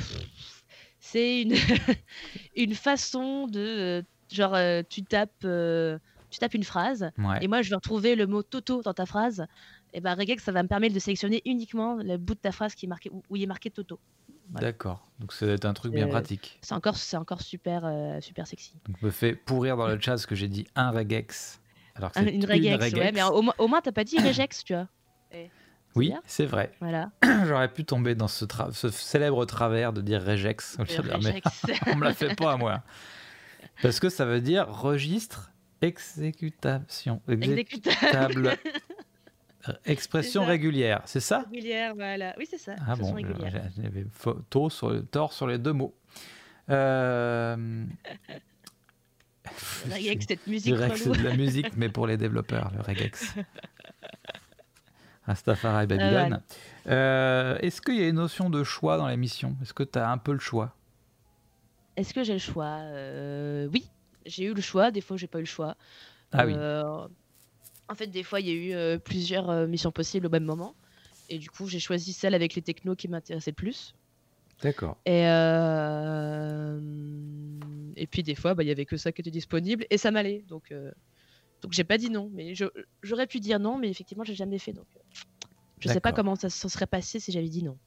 C'est une, (laughs) une façon de. euh, Genre, tu tapes, tu tapes une phrase, Ouais. et moi je vais retrouver le mot Toto dans ta phrase. Et ben regex, ça va me permettre de sélectionner uniquement le bout de ta phrase qui est marqué, où où il est marqué Toto. voilà. D'accord. Donc ça doit être un truc bien Euh, pratique. C'est encore, c'est encore super, euh, super sexy. Donc me fait pourrir dans le chat ce que j'ai dit un regex. Alors que Un- une regex, ouais, mais au, moins- au moins t'as pas dit regex, tu vois. (coughs) Oui, c'est vrai. Voilà. (clears throat) J'aurais pu tomber dans ce, tra- ce célèbre travers de dire regex. au lieu de dire, mais Regex. (laughs) on me la fait pas à moi. Parce que ça veut dire registre, exécutation, Exécutable. (laughs) euh, expression régulière. C'est ça? Régulière, voilà. Oui, c'est ça. Ah bon, j'avais tort sur, tort sur les deux mots. Euh... Regex, cette musique que c'est de la (laughs) musique, mais pour les développeurs, le regex. Rastafari Babylone. Euh, Est-ce qu'il y a une notion de choix dans l'émission Est-ce que tu as un peu le choix? Est-ce que j'ai le choix? Euh, Oui, j'ai eu le choix. Des fois, j'ai pas eu le choix. Ah oui. Euh, En fait, des fois, il y a eu plusieurs missions possibles au même moment. Et du coup, j'ai choisi celle avec les technos qui m'intéressaient le plus. D'accord. Et, euh, et puis, des fois, bah, il y avait que ça qui était disponible. Et ça m'allait. Donc, euh, donc j'ai pas dit non. Mais j'aurais pu dire non, mais effectivement, j'ai jamais fait. Donc, euh, je sais pas comment ça se serait passé si j'avais dit non.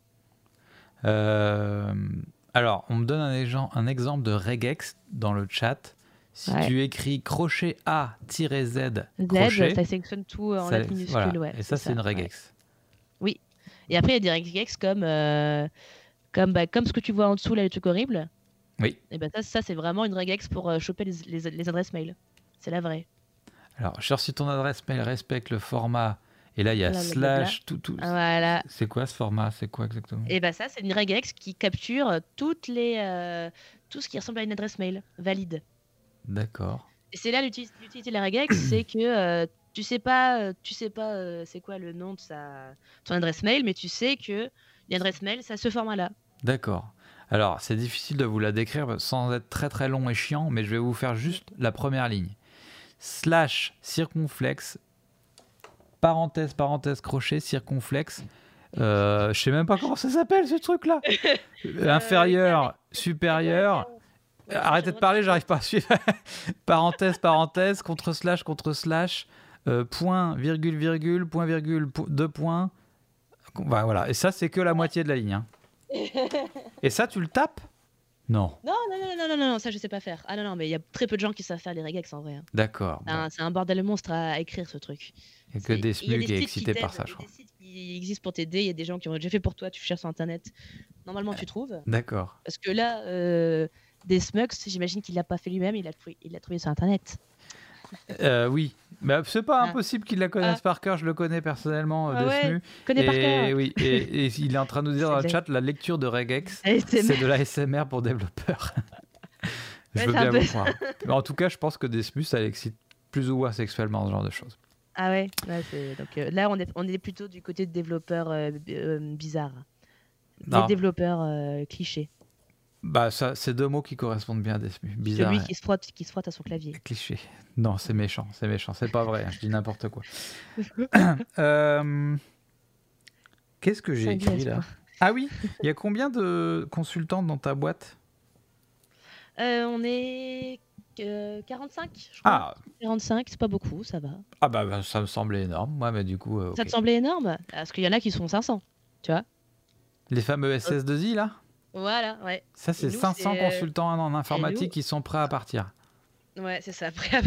Euh, alors, on me donne un, exemple de regex dans le chat. Si Ouais. tu écris crochet A-Z, Z, crochet, ça sélectionne tout euh, en lettres minuscules. voilà. ouais, et ça, c'est une ouais. regex. Et après, il y a des regex comme, euh, comme, bah, comme ce que tu vois en dessous, là, les trucs horribles. Oui. Et ben ça, ça c'est vraiment une regex pour euh, choper les, les- les adresses mail. C'est la vraie. Alors, cher, si ton adresse mail respecte le format, et là, il y a slash, tout, tout. Voilà. C'est quoi ce format? C'est quoi exactement? Et ben ça, c'est une regex qui capture euh, toutes les, euh, tout ce qui ressemble à une adresse mail valide. D'accord. Et c'est là l'uti- l'utilité de la regex, (coughs) c'est que euh, tu sais pas, tu sais pas euh, c'est quoi le nom de sa, ton adresse mail, mais tu sais que l'adresse mail, c'est à ce format-là. D'accord. Alors, c'est difficile de vous la décrire sans être très très long et chiant, mais je vais vous faire juste la première ligne. Slash circonflexe, parenthèse, parenthèse, crochet, circonflexe. Euh, je sais même pas comment ça s'appelle ce truc-là. Inférieur, supérieur. Arrêtez de parler, j'arrive pas à suivre. (laughs) parenthèse, parenthèse, contre slash, contre slash, euh, point, virgule, virgule, point, virgule, po- deux points. Bah, voilà. Et ça, c'est que la moitié de la ligne. hein. (laughs) Et ça, tu le tapes? Non. Non, non, non, non, non, non, ça je sais pas faire. Ah non, non, mais il y a très peu de gens qui savent faire les regex en vrai. hein. D'accord. C'est un- C'est un bordel monstre à, écrire ce truc. Il a que des il y a SMU qui est excité par ça, il y je a crois. des sites qui existent pour t'aider, il y a des gens qui ont déjà fait pour toi, tu cherches sur internet. Normalement, tu trouves. D'accord. Parce que là, euh, des smugs, j'imagine qu'il l'a pas fait lui-même, il l'a trouvé, il l'a trouvé sur internet. Euh, oui. Mais c'est pas Ah. impossible qu'il la connaisse Ah. par cœur. Je le connais personnellement, euh, Ah ouais. Connais par cœur. oui. Et, et il est en train de nous dire dans le chat la lecture de Regex. C'est de la SMR pour développeurs. je Ouais, veux bien peu vous croire. Mais en tout cas, je pense que des SMU, ça l'excite plus ou moins sexuellement, ce genre de choses. Ah ouais, ouais, c'est- donc euh, là on est, on est plutôt du côté de développeurs euh, bizarres. Des Non. développeurs clichés. Bah, ça, c'est deux mots qui correspondent bien à des SMU. Bizarre. Celui qui se, frotte, qui se frotte à son clavier. Cliché. Non, c'est méchant, c'est méchant, c'est pas vrai, hein, je dis n'importe quoi. (laughs) (coughs) Euh, Qu'est-ce que j'ai écrit là. Ah oui, il y a combien de consultantes dans ta boîte? Euh, on est euh, 45, je crois. ah, 45, c'est pas beaucoup, ça va. ah bah, bah, ça me semblait énorme, moi, mais du coup, euh, Ça te semblait énorme? Parce qu'il y en a qui sont 500, tu vois les fameux SS2I là? Voilà, ouais. Ça, c'est nous, 500 c'est, euh, consultants en informatique qui sont prêts à partir. Ouais, c'est ça, (laughs) prêt à,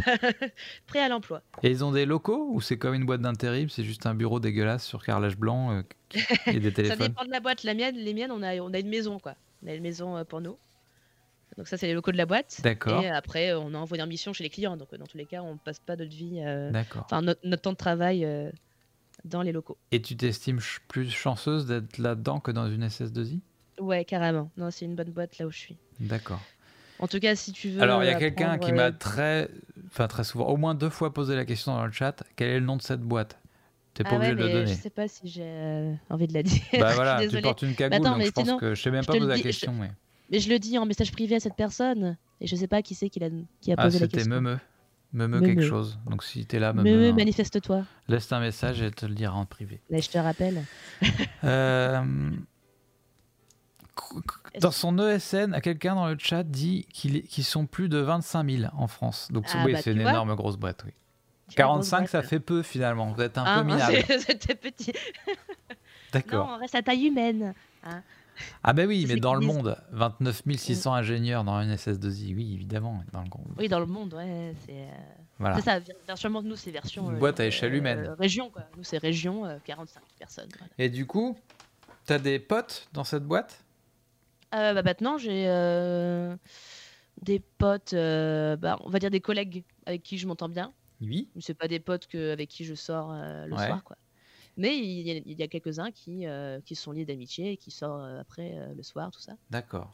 prêt à l'emploi. Et ils ont des locaux ou c'est comme une boîte d'intérim, c'est juste un bureau dégueulasse sur carrelage blanc euh, (laughs) et des Ça téléphones? dépend de la boîte. La mienne, les miennes, on a, on a une maison, quoi. On a une maison euh, pour nous. Donc ça, c'est les locaux de la boîte. D'accord. Et après, on a envoyé en mission chez les clients. Donc dans tous les cas, on passe pas notre vie, euh, D'accord. enfin notre, notre temps de travail dans les locaux. Et tu t'estimes plus chanceuse d'être là-dedans que dans une SS2I Ouais, carrément. Non, c'est une bonne boîte là où je suis. D'accord. En tout cas, si tu veux. Alors, il y a euh, quelqu'un qui euh, m'a très, enfin très souvent, au moins deux fois posé la question dans le chat. Quel est le nom de cette boîte? T'es pas Ah ouais, obligé de le donner. je sais pas si j'ai euh, envie de la dire. Bah (laughs) voilà, tu portes une cagoule, attends, donc je pense sinon, que je sais même pas poser la dis- je- question. Mais... Mais je le dis en message privé à cette personne. Et je sais pas qui c'est qui, a, qui a ah, posé la question. C'était Meumeu. Meumeu quelque chose. Donc si t'es là, Meumeu. Hein. manifeste-toi. Laisse un message et te le dira en privé. Là, je te rappelle. euh... Dans son ESN, à quelqu'un dans le chat dit qu'ils sont plus de 25 000 en France. Donc ah, oui, bah, c'est une énorme grosse boîte, oui. 45, ça fait peu finalement. Vous êtes un peu ah, minable. (laughs) C'était petit. (laughs) D'accord. On reste à taille humaine. Hein. Ah ben oui, mais dans le monde, 29 600 ingénieurs dans une SS2I, oui, évidemment. Dans le... Oui, dans le monde, ouais. C'est euh, voilà. ça, version nous, c'est version... Une boîte à euh, échelle humaine. Euh, région, quoi. Nous, c'est région, 45 personnes. Et du coup, t'as des potes dans cette boîte? Euh, bah, Maintenant, j'ai euh, des potes, euh, bah, on va dire des collègues avec qui je m'entends bien. Oui. C'est pas des potes que, avec qui je sors le soir, quoi. Mais il y a, quelques-uns qui, qui sont liés d'amitié et qui sortent après le soir, tout ça. D'accord.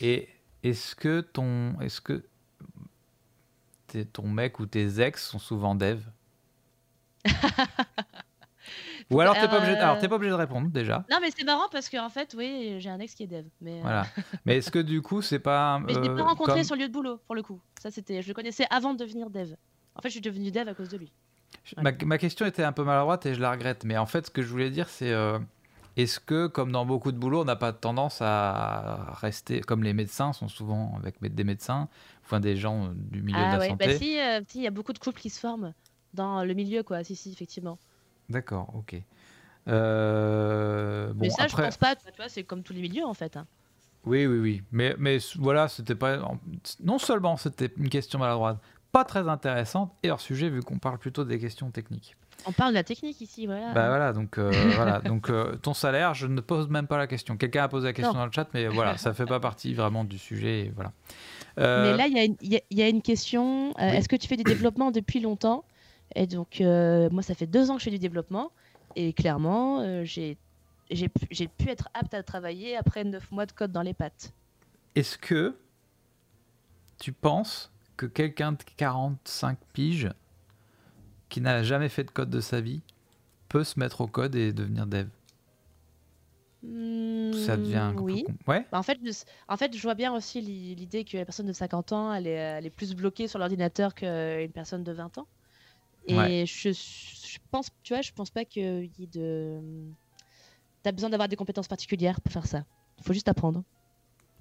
Et est-ce que ton, est-ce que ton mec ou tes ex sont souvent dev? (laughs) Ou alors, t'es pas, obligé... alors, pas obligé de répondre déjà. Non, mais c'est marrant parce qu'en fait, oui, j'ai un ex qui est dev. Mais, euh, voilà. mais est-ce que du coup, c'est pas. Mais je l'ai pas euh, rencontré sur le lieu de boulot, pour le coup. Ça, c'était... Je le connaissais avant de devenir dev. En fait, je suis devenu dev à cause de lui. Ma, ma, question était un peu maladroite et je la regrette. Mais en fait, ce que je voulais dire, c'est. Euh, est-ce que, comme dans beaucoup de boulot, on n'a pas tendance à rester, comme les médecins sont souvent avec des médecins, enfin des gens du milieu de la ouais. santé bah, si, il y a beaucoup de couples qui se forment dans le milieu, quoi. Si, si, effectivement. D'accord, ok. Euh, bon, mais ça, je pense pas. Tu vois, c'est comme tous les milieux en fait. Hein. Oui, oui, oui. Mais, mais voilà, c'était pas. Non seulement c'était une question maladroite, pas très intéressante, et hors sujet vu qu'on parle plutôt des questions techniques. On parle de la technique ici, voilà. Bah voilà, donc euh, (laughs) voilà, donc euh, ton salaire, je ne pose même pas la question. Quelqu'un a posé la question dans le chat, mais (laughs) voilà, ça fait pas partie vraiment du sujet, voilà. Mais là, il y, y, a une question. Est-ce que tu fais du développement depuis longtemps? Et donc, moi, ça fait deux ans que je fais du développement. Et clairement, euh, j'ai pu être apte à travailler après 9 mois de code dans les pattes. Est-ce que tu penses que quelqu'un de 45 piges qui n'a jamais fait de code de sa vie peut se mettre au code et devenir dev? Ça devient oui. Ouais. Bah, en, fait, je, en fait, je vois bien aussi l'idée que la personne de 50 ans, elle est, elle est plus bloquée sur l'ordinateur qu'une personne de 20 ans. Et je, je, pense, tu vois, je pense pas qu'il y ait de. T'as besoin d'avoir des compétences particulières pour faire ça. Il faut juste apprendre.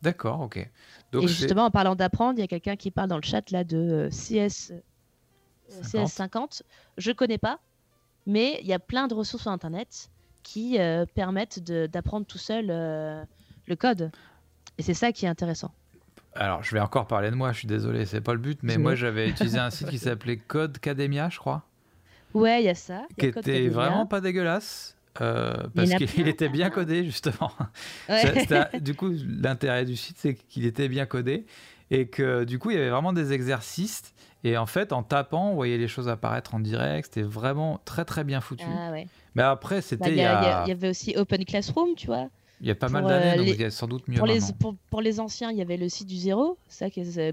D'accord, ok. Donc et justement, en parlant d'apprendre, il y a quelqu'un qui parle dans le chat là de CS, CS 50. Je connais pas, mais il y a plein de ressources sur Internet qui euh, permettent d'apprendre tout seul euh, le code. Et c'est ça qui est intéressant alors je vais encore parler de moi, je suis désolé, c'est pas le but, mais moi j'avais utilisé un site qui (laughs) s'appelait Code Academia, je crois. Ouais, il y a ça. qui était vraiment pas dégueulasse. Euh, parce qu'il était bien codé justement. (laughs) du coup, l'intérêt du site, c'est qu'il était bien codé et que du coup, il y avait vraiment des exercices. Et en fait, en tapant, on voyait les choses apparaître en direct. C'était vraiment très très bien foutu. Ah, ouais. Mais après, c'était. Bah, il y, avait aussi Open Classroom, tu vois. Il y a pas mal d'années, euh, donc il y a sans doute mieux. Pour les, pour, les, anciens, il y avait le site du zéro. Ça,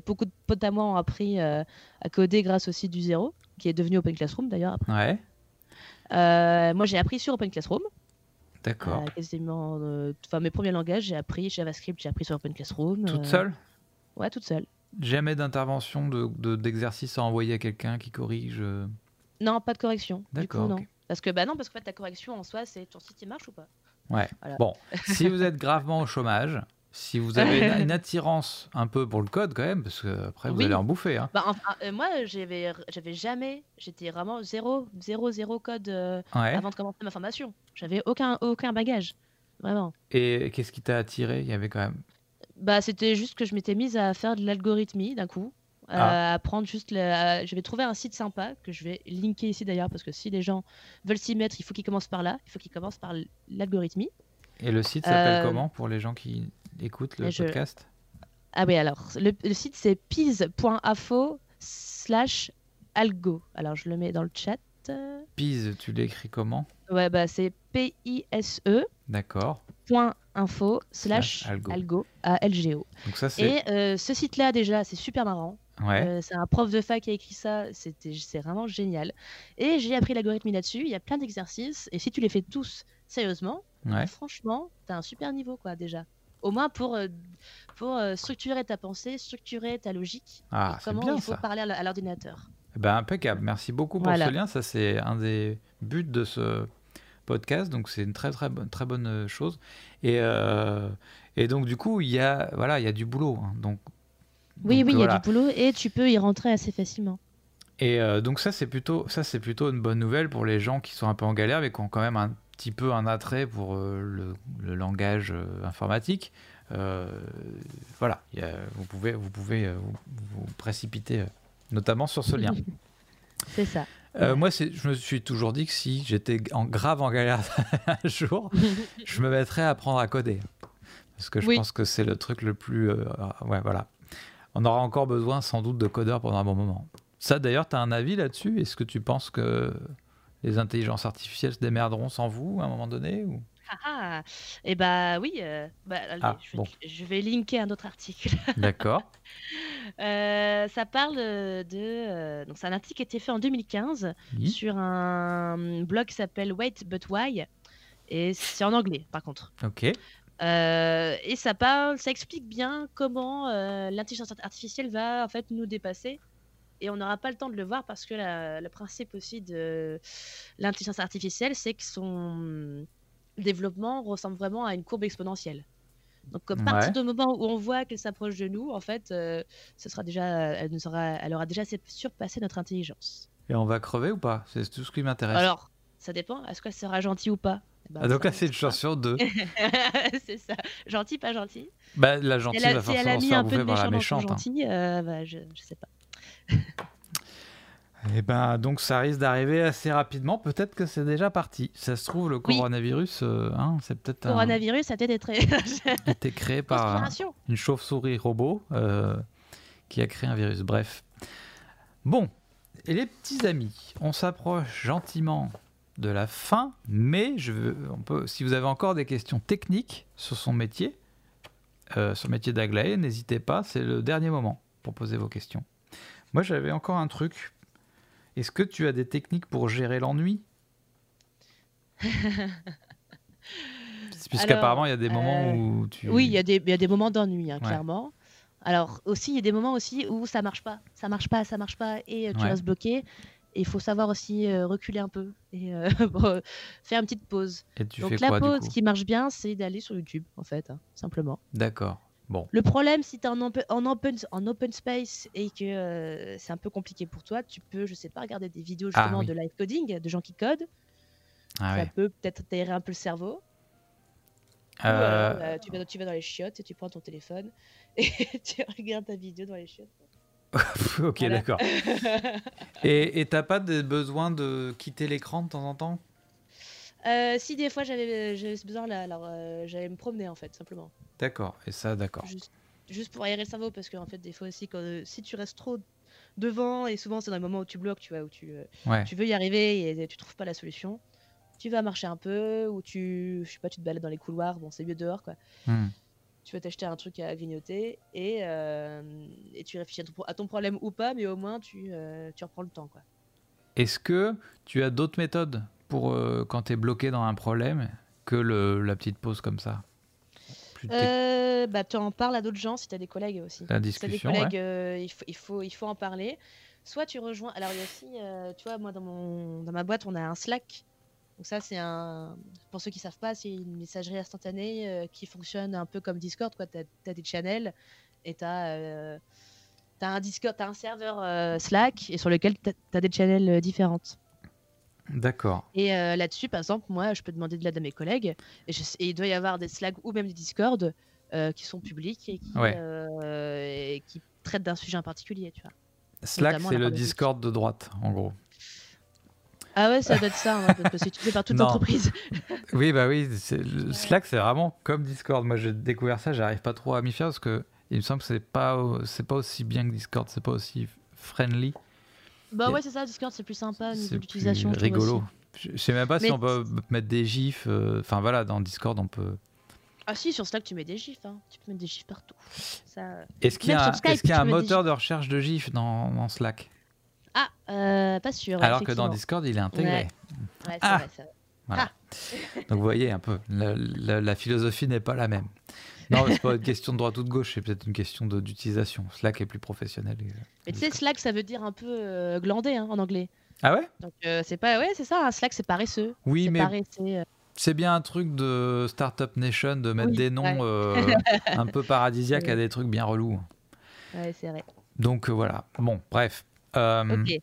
beaucoup de potes à moi ont appris euh, à coder grâce au site du zéro, qui est devenu Open Classroom d'ailleurs. Ouais. Euh, moi, j'ai appris sur Open Classroom. D'accord. quasiment. Enfin, mes premiers langages, j'ai appris JavaScript, j'ai appris sur Open Classroom. Toute seule? Ouais, toute seule. Jamais d'intervention d'exercice de, à envoyer à quelqu'un qui corrige Non, pas de correction. D'accord. non. Parce que, bah non, parce que en fait, ta correction en soi, c'est ton site il marche ou pas? Ouais. Bon, si (laughs) vous êtes gravement au chômage, si vous avez une, attirance un peu pour le code quand même, parce que après vous allez en bouffer. Hein. Bah, euh, moi, j'avais, j'avais jamais, j'étais vraiment zéro, zéro, zéro code euh, avant de commencer ma formation. J'avais aucun, aucun bagage, vraiment. Et qu'est-ce qui t'a attiré? Il y avait quand même. Bah, c'était juste que je m'étais mise à faire de l'algorithmie d'un coup. Ah. à prendre juste. Je vais trouver un site sympa que je vais linker ici d'ailleurs parce que si les gens veulent s'y mettre, il faut qu'ils commencent par là. Il faut qu'ils commencent par l'algorithmie. Et le site s'appelle euh, comment pour les gens qui écoutent le podcast? Ah oui, alors le, site c'est pise.info slash algo. Alors je le mets dans le chat. Pise, tu l'écris comment? Ouais, bah c'est P-I-S-E. D'accord. Point info slash algo. A-L-G-O. Donc ça, Et euh, ce site-là, déjà, c'est super marrant. Euh, c'est un prof de fac qui a écrit ça, c'est vraiment génial. Et j'ai appris l'algorithme là-dessus, il y a plein d'exercices, et si tu les fais tous sérieusement, franchement, t'as un super niveau, quoi, déjà. au moins pour, pour structurer ta pensée, structurer ta logique. Ah, comment bien, il faut ça. parler à l'ordinateur. Eh ben, impeccable. Merci beaucoup pour ce lien. Ça, c'est un des buts de ce podcast. Donc, c'est une très, très, bonne, très bonne chose. Et, et donc, du coup, il y a, voilà, il y a du boulot. Hein. Donc, oui, oui, il y a du boulot et tu peux y rentrer assez facilement. Et euh, donc ça c'est plutôt ça c'est plutôt une bonne nouvelle pour les gens qui sont un peu en galère mais qui ont quand même un petit peu un attrait pour euh, le, langage euh, informatique. voilà, vous pouvez vous pouvez vous, précipiter notamment sur ce lien. (laughs) c'est ça. moi, je me suis toujours dit que si j'étais en grave en galère (laughs) un jour, (laughs) je me mettrais à apprendre à coder. Parce que je pense que c'est le truc le plus. ouais, voilà. On aura encore besoin sans doute de codeurs pendant un bon moment. Ça, d'ailleurs, tu as un avis là-dessus? Est-ce que tu penses que les intelligences artificielles se démerderont sans vous à un moment donné ou... Ah, ah Eh bah oui, euh, bah, ah, je, vais linker un autre article. (laughs) D'accord. Euh, ça parle de. Euh, donc, c'est un article qui a été fait en 2015 sur un blog qui s'appelle Wait But Why? Et c'est en anglais, par contre. Ok. Et ça parle, ça explique bien comment l'intelligence artificielle va en fait nous dépasser et on n'aura pas le temps de le voir parce que le principe aussi de l'intelligence artificielle, c'est que son développement ressemble vraiment à une courbe exponentielle. Donc, à partir du moment où on voit qu'elle s'approche de nous, en fait, euh, ce sera déjà, elle, nous aura, elle aura déjà surpassé notre intelligence. Et on va crever ou pas? C'est tout ce qui m'intéresse. Alors, ça dépend. Est-ce qu'elle sera gentille ou pas? Ben, ah, donc là, c'est une chance sur deux. (laughs) c'est ça. Gentil, pas gentil. Bah, la gentille va forcément se faire bouffer par la méchante. Hein. Gentil, euh, bah, je, je sais pas. Et eh ben donc ça risque d'arriver assez rapidement. Peut-être que c'est déjà parti. Ça se trouve le coronavirus, euh, hein, c'est peut-être. Le coronavirus a été, très... (laughs) été créé par une chauve-souris robot euh, qui a créé un virus. Bref. Bon, et les petits amis, on s'approche gentiment de la fin, mais je veux, on peut, si vous avez encore des questions techniques sur son métier, euh, sur le métier d'Aglaé, n'hésitez pas, c'est le dernier moment pour poser vos questions. Moi, j'avais encore un truc. Est-ce que tu as des techniques pour gérer l'ennui? (laughs) Puisqu'apparemment, il y a des moments euh, où tu. Oui, il y, a des, y a des moments d'ennui, hein, clairement. Alors, aussi, il y a des moments aussi où ça marche pas. Ça marche pas, ça marche pas, et euh, tu restes bloqué. Et il faut savoir aussi euh, reculer un peu et (laughs) faire une petite pause. Et tu Donc, fais la quoi, pause qui marche bien, c'est d'aller sur YouTube, en fait, hein, simplement. D'accord. Le problème, si tu es en, en, open, en open space et que euh, c'est un peu compliqué pour toi, tu peux, je sais pas, regarder des vidéos ah justement de live coding, de gens qui codent. Ah ça peut peut-être t'aérer un peu le cerveau. Euh... euh tu, vas, tu, vas, dans les chiottes et tu prends ton téléphone et (laughs) tu regardes ta vidéo dans les chiottes. (laughs) ok, d'accord. (laughs) et t'as pas besoin de quitter l'écran de temps en temps? Euh, si des fois j'avais besoin, alors euh, j'allais me promener en fait, simplement. D'accord, et ça, d'accord. Juste, pour aérer le cerveau, parce qu'en fait, des fois aussi, quand, euh, si tu restes trop devant, et souvent c'est dans le moment où tu bloques, tu vois, où tu, tu veux y arriver et tu trouves pas la solution, tu vas marcher un peu, ou tu, je sais pas, tu te balades dans les couloirs, bon, c'est mieux dehors, quoi. Hmm. Tu vas t'acheter un truc à grignoter et, et tu réfléchis à ton, problème ou pas, mais au moins tu, tu reprends le temps, quoi. Est-ce que tu as d'autres méthodes pour euh, quand tu es bloqué dans un problème que le, la petite pause comme ça? Euh, bah, Tu en parles à d'autres gens si tu as des collègues aussi. La discussion. Si des collègues, euh, il, faut, il, faut, il faut en parler. Soit tu rejoins. Alors, il y a aussi, euh, tu vois, moi dans, mon, dans ma boîte, on a un Slack. Donc, ça, c'est un. Pour ceux qui savent pas, c'est une messagerie instantanée qui fonctionne un peu comme Discord. Tu as, as, des channels et tu as. T'as un Discord, as un serveur Slack et sur lequel tu as, des channels différentes. D'accord. Et euh, là-dessus, par exemple, moi, je peux demander de l'aide à mes collègues. Et, il doit y avoir des Slack ou même des Discord euh, qui sont publics et qui, euh, qui traitent d'un sujet en particulier. Tu vois. Slack, c'est le Discord de droite, en gros. Ah ouais, ça doit être ça, hein, parce que c'est utilisé par toute l'entreprise. (laughs) oui, bah oui. Slack, c'est vraiment comme Discord. Moi, j'ai découvert ça, j'arrive pas trop à m'y faire parce que il me semble que c'est pas, c'est pas aussi bien que Discord, c'est pas aussi friendly. Bah ouais, c'est ça, Discord, c'est plus sympa d'utilisation. C'est rigolo. Je sais même pas si on peut mettre des gifs. Euh, enfin voilà, dans Discord, on peut. Ah si, sur Slack, tu mets des gifs. Hein. Tu peux mettre des gifs partout. Est-ce qu'il y a, est qu'il y a un moteur de recherche de gifs dans, Slack? Ah, euh, pas sûr. Alors que dans Discord, il est intégré. Ouais, ah. vrai, Voilà. Ah. Donc vous voyez un peu, la, la philosophie n'est pas la même. Non, c'est pas une question de droite ou de gauche, c'est peut-être une question d'utilisation. Slack est plus professionnel. Mais tu sais, Slack, ça veut dire un peu euh, glandé hein, en anglais. Ah ouais? Donc euh, c'est pas, ouais, c'est ça. Slack, c'est paresseux. Oui, mais c'est bien un truc de Startup Nation de mettre des noms un peu paradisiaques à (laughs) des trucs bien relous. Ouais, c'est vrai. Donc voilà. Bon, bref. Ok.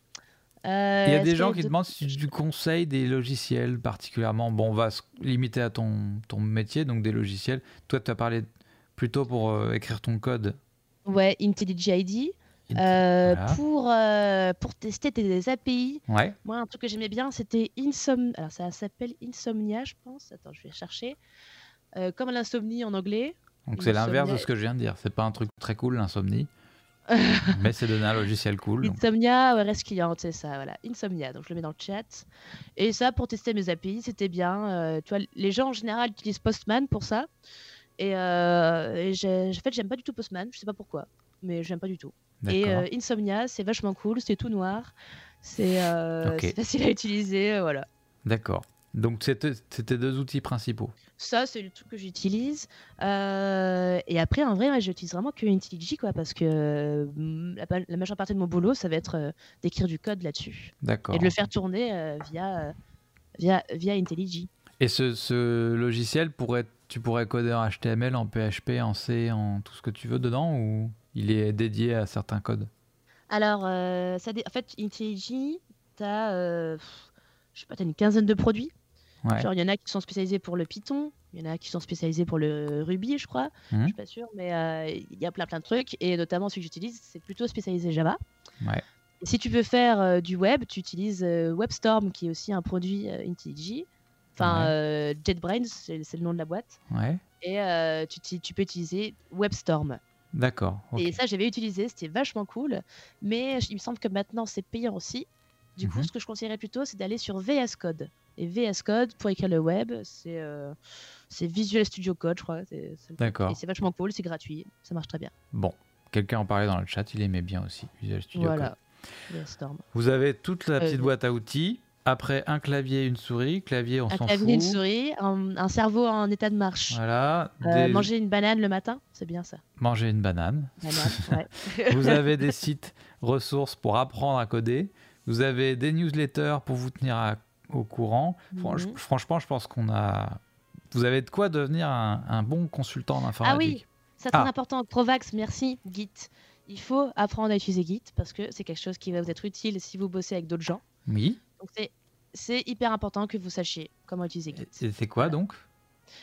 Euh, Il y a des gens qui demandent si tu conseilles des logiciels particulièrement. Bon, on va se limiter à ton, ton métier, donc des logiciels. Toi, tu as parlé plutôt pour euh, écrire ton code. Ouais, IntelliJ euh, pour, pour tester tes API. Ouais. Moi, un truc que j'aimais bien, c'était Insomnia. Alors, ça s'appelle Insomnia, je pense. Attends, je vais chercher. comme l'insomnie en anglais. Donc, c'est l'inverse de ce que je viens de dire. C'est pas un truc très cool, l'insomnie. Mais c'est donné un logiciel cool. Insomnia, ouais, reste client, c'est ça, voilà. Insomnia, donc je le mets dans le chat. Et ça, pour tester mes API, c'était bien. Euh, tu vois, les gens en général utilisent Postman pour ça. Et, euh, en fait, j'aime pas du tout Postman, je sais pas pourquoi, mais j'aime pas du tout. Et euh, Insomnia, c'est vachement cool, c'est tout noir, c'est facile à utiliser, voilà. D'accord. Donc c'était deux outils principaux. Ça, c'est le truc que j'utilise. Euh, et après, en vrai, moi, j'utilise vraiment que IntelliJ, quoi, parce que mm, la, majeure partie de mon boulot, ça va être euh, d'écrire du code là-dessus. D'accord. Et de le faire tourner euh, via, via, via IntelliJ. Et ce, ce, logiciel, pourrait, tu pourrais coder en HTML, en PHP, en C, en tout ce que tu veux dedans, ou il est dédié à certains codes? Alors, ça en fait, IntelliJ, tu as, je sais pas, as une quinzaine de produits. Genre, il y en a qui sont spécialisés pour le Python, il y en a qui sont spécialisés pour le Ruby, je crois. Je mhm. Je suis pas sûr, mais euh, il y a plein plein de trucs. Et notamment celui que j'utilise, c'est plutôt spécialisé Java. Ouais. si tu veux faire euh, du web, tu utilises euh, WebStorm, qui est aussi un produit IntelliJ. Enfin, JetBrains, c'est le nom de la boîte. Ouais. Et tu, tu, peux utiliser WebStorm. D'accord. Et ça, j'avais utilisé, c'était vachement cool. Mais il me semble que maintenant, c'est payant aussi. Du coup, mhm. ce que je conseillerais plutôt, c'est d'aller sur VS Code. Et VS Code, pour écrire le web, c'est euh, Visual Studio Code, je crois. D'accord. Et c'est vachement cool, c'est gratuit, ça marche très bien. Bon, quelqu'un en parlait dans le chat, il aimait bien aussi Visual Studio voilà. Code. Storm. Vous avez toute la petite euh, boîte à outils. Après, un clavier, une souris. Clavier, on s'en fout. Un clavier, une souris. Un, cerveau en état de marche. Voilà. Euh, manger une banane le matin, c'est bien ça. Manger une banane. banane (laughs) ouais. Vous avez des sites ressources pour apprendre à coder. Vous avez des newsletters pour vous tenir à au courant. Mhm. Franchement, je pense qu'on a. Vous avez de quoi devenir un, bon consultant en informatique. Ah oui, c'est très ah. important. Provax, merci. Git. Il faut apprendre à utiliser Git parce que c'est quelque chose qui va vous être utile si vous bossez avec d'autres gens. Oui. Donc c'est hyper important que vous sachiez comment utiliser Git. C'est quoi donc?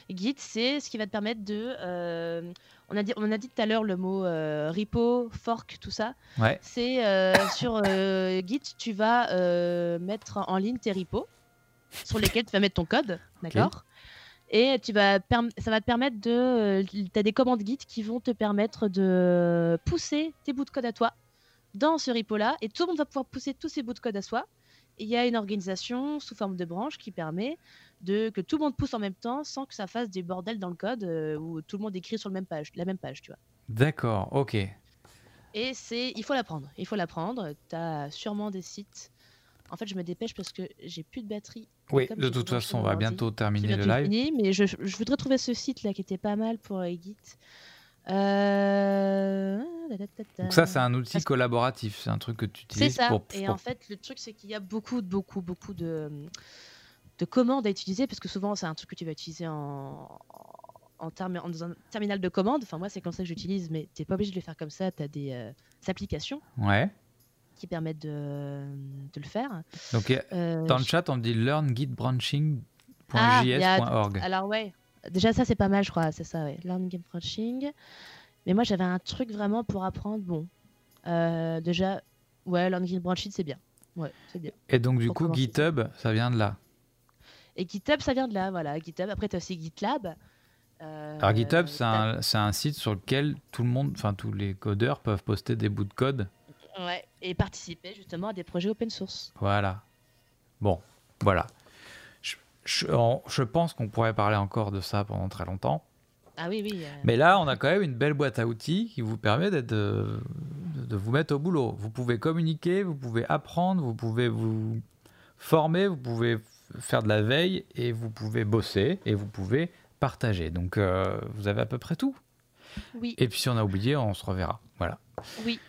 Git, c'est ce qui va te permettre de. Euh, on, a dit, on a dit tout à l'heure le mot euh, repo, fork, tout ça. Ouais. C'est euh, sur Git, tu vas mettre en ligne tes repos sur lesquels tu vas mettre ton code, d'accord? Et tu vas ça va te permettre de. tu as des commandes Git qui vont te permettre de pousser tes bouts de code à toi dans ce repo-là, et tout le monde va pouvoir pousser tous ces bouts de code à soi. il y a une organisation sous forme de branche qui permet de que tout le monde pousse en même temps sans que ça fasse des bordels dans le code euh, où tout le monde écrit sur le même page, la même page, tu vois. D'accord, ok. Et c'est, il faut l'apprendre, il faut l'apprendre. Tu as sûrement des sites en fait, je me dépêche parce que j'ai plus de batterie. Oui, de toute façon, on va bientôt terminer le live. Fini, mais je, voudrais trouver ce site là qui était pas mal pour Git. Euh... Donc ça, c'est un outil collaboratif, c'est un truc que tu utilises ça. pour. Et en fait, le truc, c'est qu'il y a beaucoup, beaucoup, beaucoup de, de commandes à utiliser, parce que souvent, c'est un truc que tu vas utiliser en, en, dans un terminal de commande. Enfin, moi, c'est comme ça que j'utilise, mais tu n'es pas obligé de le faire comme ça. Tu as des, euh, applications. Ouais qui permettent de, de le faire. Donc, euh, dans le chat, on dit learngitbranching.js.org. Ah, alors, ouais, déjà, ça, c'est pas mal, je crois, c'est ça, ouais. Learngitbranching. Mais moi, j'avais un truc vraiment pour apprendre. Bon, euh, déjà, ouais, learngitbranching, c'est bien. Ouais, c'est bien. Et donc, du coup, GitHub, ça vient de là Et GitHub, ça vient de là, voilà. GitHub, après, tu as aussi GitLab. Euh, Alors GitHub, c'est un, un, site sur lequel tout le monde, enfin tous les codeurs peuvent poster des bouts de code Ouais, et participer justement à des projets open source. Voilà. Bon, voilà. Je, je, pense qu'on pourrait parler encore de ça pendant très longtemps. Ah oui, oui. Euh. Mais là, on a quand même une belle boîte à outils qui vous permet de, de vous mettre au boulot. Vous pouvez communiquer, vous pouvez apprendre, vous pouvez vous former, vous pouvez faire de la veille et vous pouvez bosser et vous pouvez partager. Donc, euh, vous avez à peu près tout. Oui. Et puis si on a oublié, on se reverra. Voilà. Oui.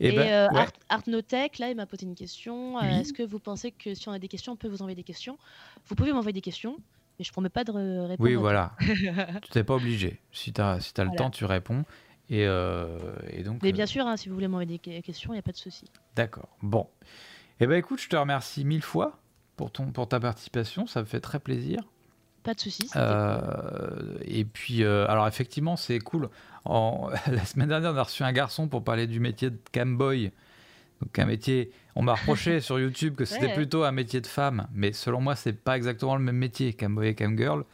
Eh Et, ben, euh, ouais. Art, Artnotech, là, il m'a posé une question. Euh, Oui. Est-ce que vous pensez que si on a des questions, on peut vous envoyer des questions? Vous pouvez m'envoyer des questions, mais je promets pas de re- répondre. Oui, voilà. (laughs) tu n'es pas obligé. Si tu as, si as le temps, tu réponds. Et, euh, et donc. Mais bien sûr, hein, si vous voulez m'envoyer des que- questions, il n'y a pas de souci. D'accord. Bon. Eh ben écoute, je te remercie mille fois pour, ton, pour ta participation. Ça me fait très plaisir. Pas de souci. c'était Euh, et puis, euh, alors effectivement, c'est cool. En, (laughs) la semaine dernière, on a reçu un garçon pour parler du métier de camboy. Donc un métier, on m'a reproché (laughs) sur YouTube que c'était Ouais. plutôt un métier de femme, mais selon moi, c'est pas exactement le même métier, camboy et camgirl.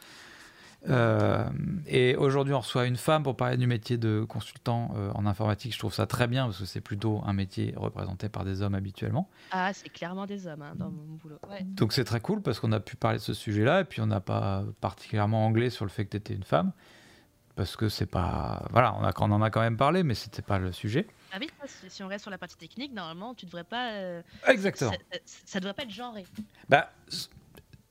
Euh, et aujourd'hui, on reçoit une femme pour parler du métier de consultant euh, en informatique. Je trouve ça très bien parce que c'est plutôt un métier représenté par des hommes habituellement. Ah, c'est clairement des hommes hein, dans mon boulot. Ouais. Donc c'est très cool parce qu'on a pu parler de ce sujet-là et puis on n'a pas particulièrement anglais sur le fait que tu étais une femme parce que c'est pas voilà on, a, on en a quand même parlé mais c'était pas le sujet. Ah oui, si si on reste sur la partie technique, normalement, tu devrais pas. euh, Exactement. Ça, ça- devrait pas être genré. Bah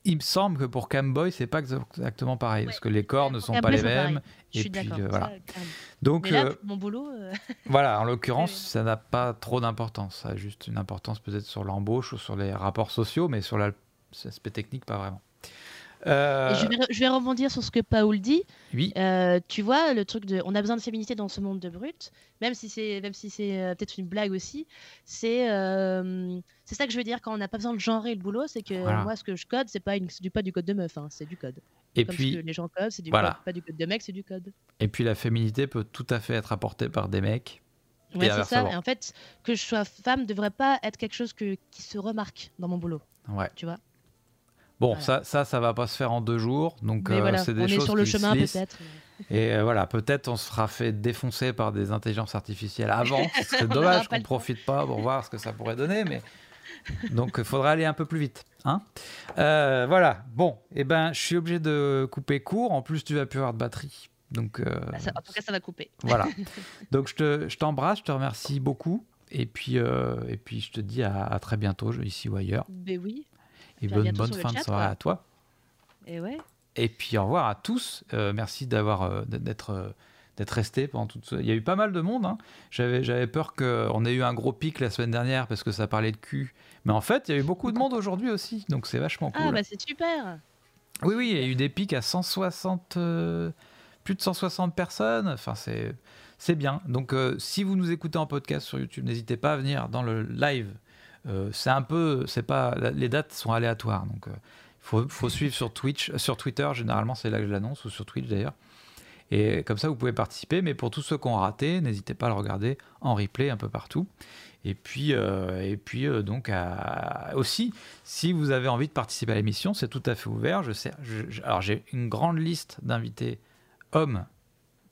il me semble que pour Camboy c'est pas exactement pareil Ouais. parce que les corps ne sont Camboy, pas les mêmes. Je Et suis puis, euh, voilà. Donc là, euh, mon boulot, euh, (laughs) voilà en l'occurrence ça n'a pas trop d'importance. Ça a juste une importance peut-être sur l'embauche ou sur les rapports sociaux mais sur la- l'aspect technique pas vraiment. Euh, je, vais, re- je vais rebondir sur ce que Paul dit. oui. Euh, tu vois, le truc de, on a besoin de féminité dans ce monde de brut, même si c'est, même si c'est euh, peut-être une blague aussi. C'est, c'est ça que je veux dire quand on n'a pas besoin de genrer le boulot, c'est que Voilà. moi, ce que je code, c'est pas, une, du, pas du code de meuf, hein, c'est du code. Et Comme puis ce que les gens codent, c'est du voilà. code, pas du code de mec, c'est du code. Et puis la féminité peut tout à fait être apportée par des mecs. Ouais, c'est ça. Et en fait, que je sois femme devrait pas être quelque chose que, qui se remarque dans mon boulot, Ouais. tu vois? Bon, Voilà. ça, ça, ça va pas se faire en deux jours. Donc, euh, voilà, c'est des on choses est sur le qui chemin peut-être. Et euh, voilà, peut-être on se fera fait défoncer par des intelligences artificielles avant. C'est (laughs) dommage qu'on le profite pas pour voir ce que ça pourrait donner, mais (laughs) donc il faudra aller un peu plus vite. Hein Euh, voilà. Bon, et ben, je suis obligé de couper court. En plus, tu vas plus avoir de batterie. Donc euh, Bah, ça- en tout cas, ça va couper. voilà. (laughs) Donc je te, je t'embrasse, je te remercie beaucoup. Et puis, et puis je te dis à, à très bientôt, ici ou ailleurs. Mais oui. Et à bonne, fin de soirée quoi. à toi. Et ouais. Et puis au revoir à tous. Euh, merci d'avoir euh, d'être euh, d'être resté pendant toute. Il y a eu pas mal de monde. hein. J'avais j'avais peur qu'on ait eu un gros pic la semaine dernière parce que ça parlait de cul. Mais en fait, il y a eu beaucoup de monde aujourd'hui aussi. Donc c'est vachement cool. Ah bah c'est super. Oui, oui, il y a eu des pics à 160, euh, plus de 160 personnes. Enfin, c'est, c'est bien. Donc, si vous nous écoutez en podcast sur YouTube, n'hésitez pas à venir dans le live. Euh, c'est un peu, c'est pas, les dates sont aléatoires. Donc, il faut, faut suivre sur Twitch, euh, sur Twitter. Généralement, c'est là que je l'annonce ou sur Twitch d'ailleurs. Et comme ça, vous pouvez participer. Mais pour tous ceux qui ont raté, n'hésitez pas à le regarder en replay un peu partout. Et puis, euh, et puis euh, donc aussi, si vous avez envie de participer à l'émission, c'est tout à fait ouvert. Je sais, alors j'ai une grande liste d'invités hommes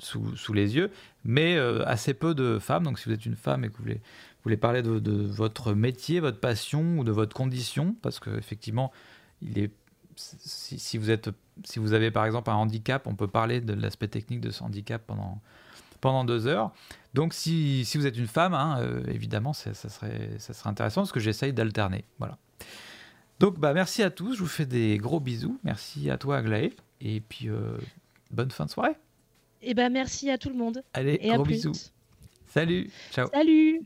sous, les yeux, mais euh, assez peu de femmes. Donc si vous êtes une femme et que vous voulez, vous voulez parler de, de votre métier, votre passion ou de votre condition, parce que effectivement, il est si, si vous êtes si vous avez par exemple un handicap, on peut parler de l'aspect technique de ce handicap pendant pendant deux heures. Donc si, si vous êtes une femme, hein, euh, évidemment, ça, serait, ça serait intéressant parce que j'essaye d'alterner. Voilà. Donc bah, merci à tous, je vous fais des gros bisous. Merci à toi Aglaé. Et puis euh, bonne fin de soirée. Et ben merci à tout le monde. Allez, Et à gros plus. bisous. Salut, ciao. Salut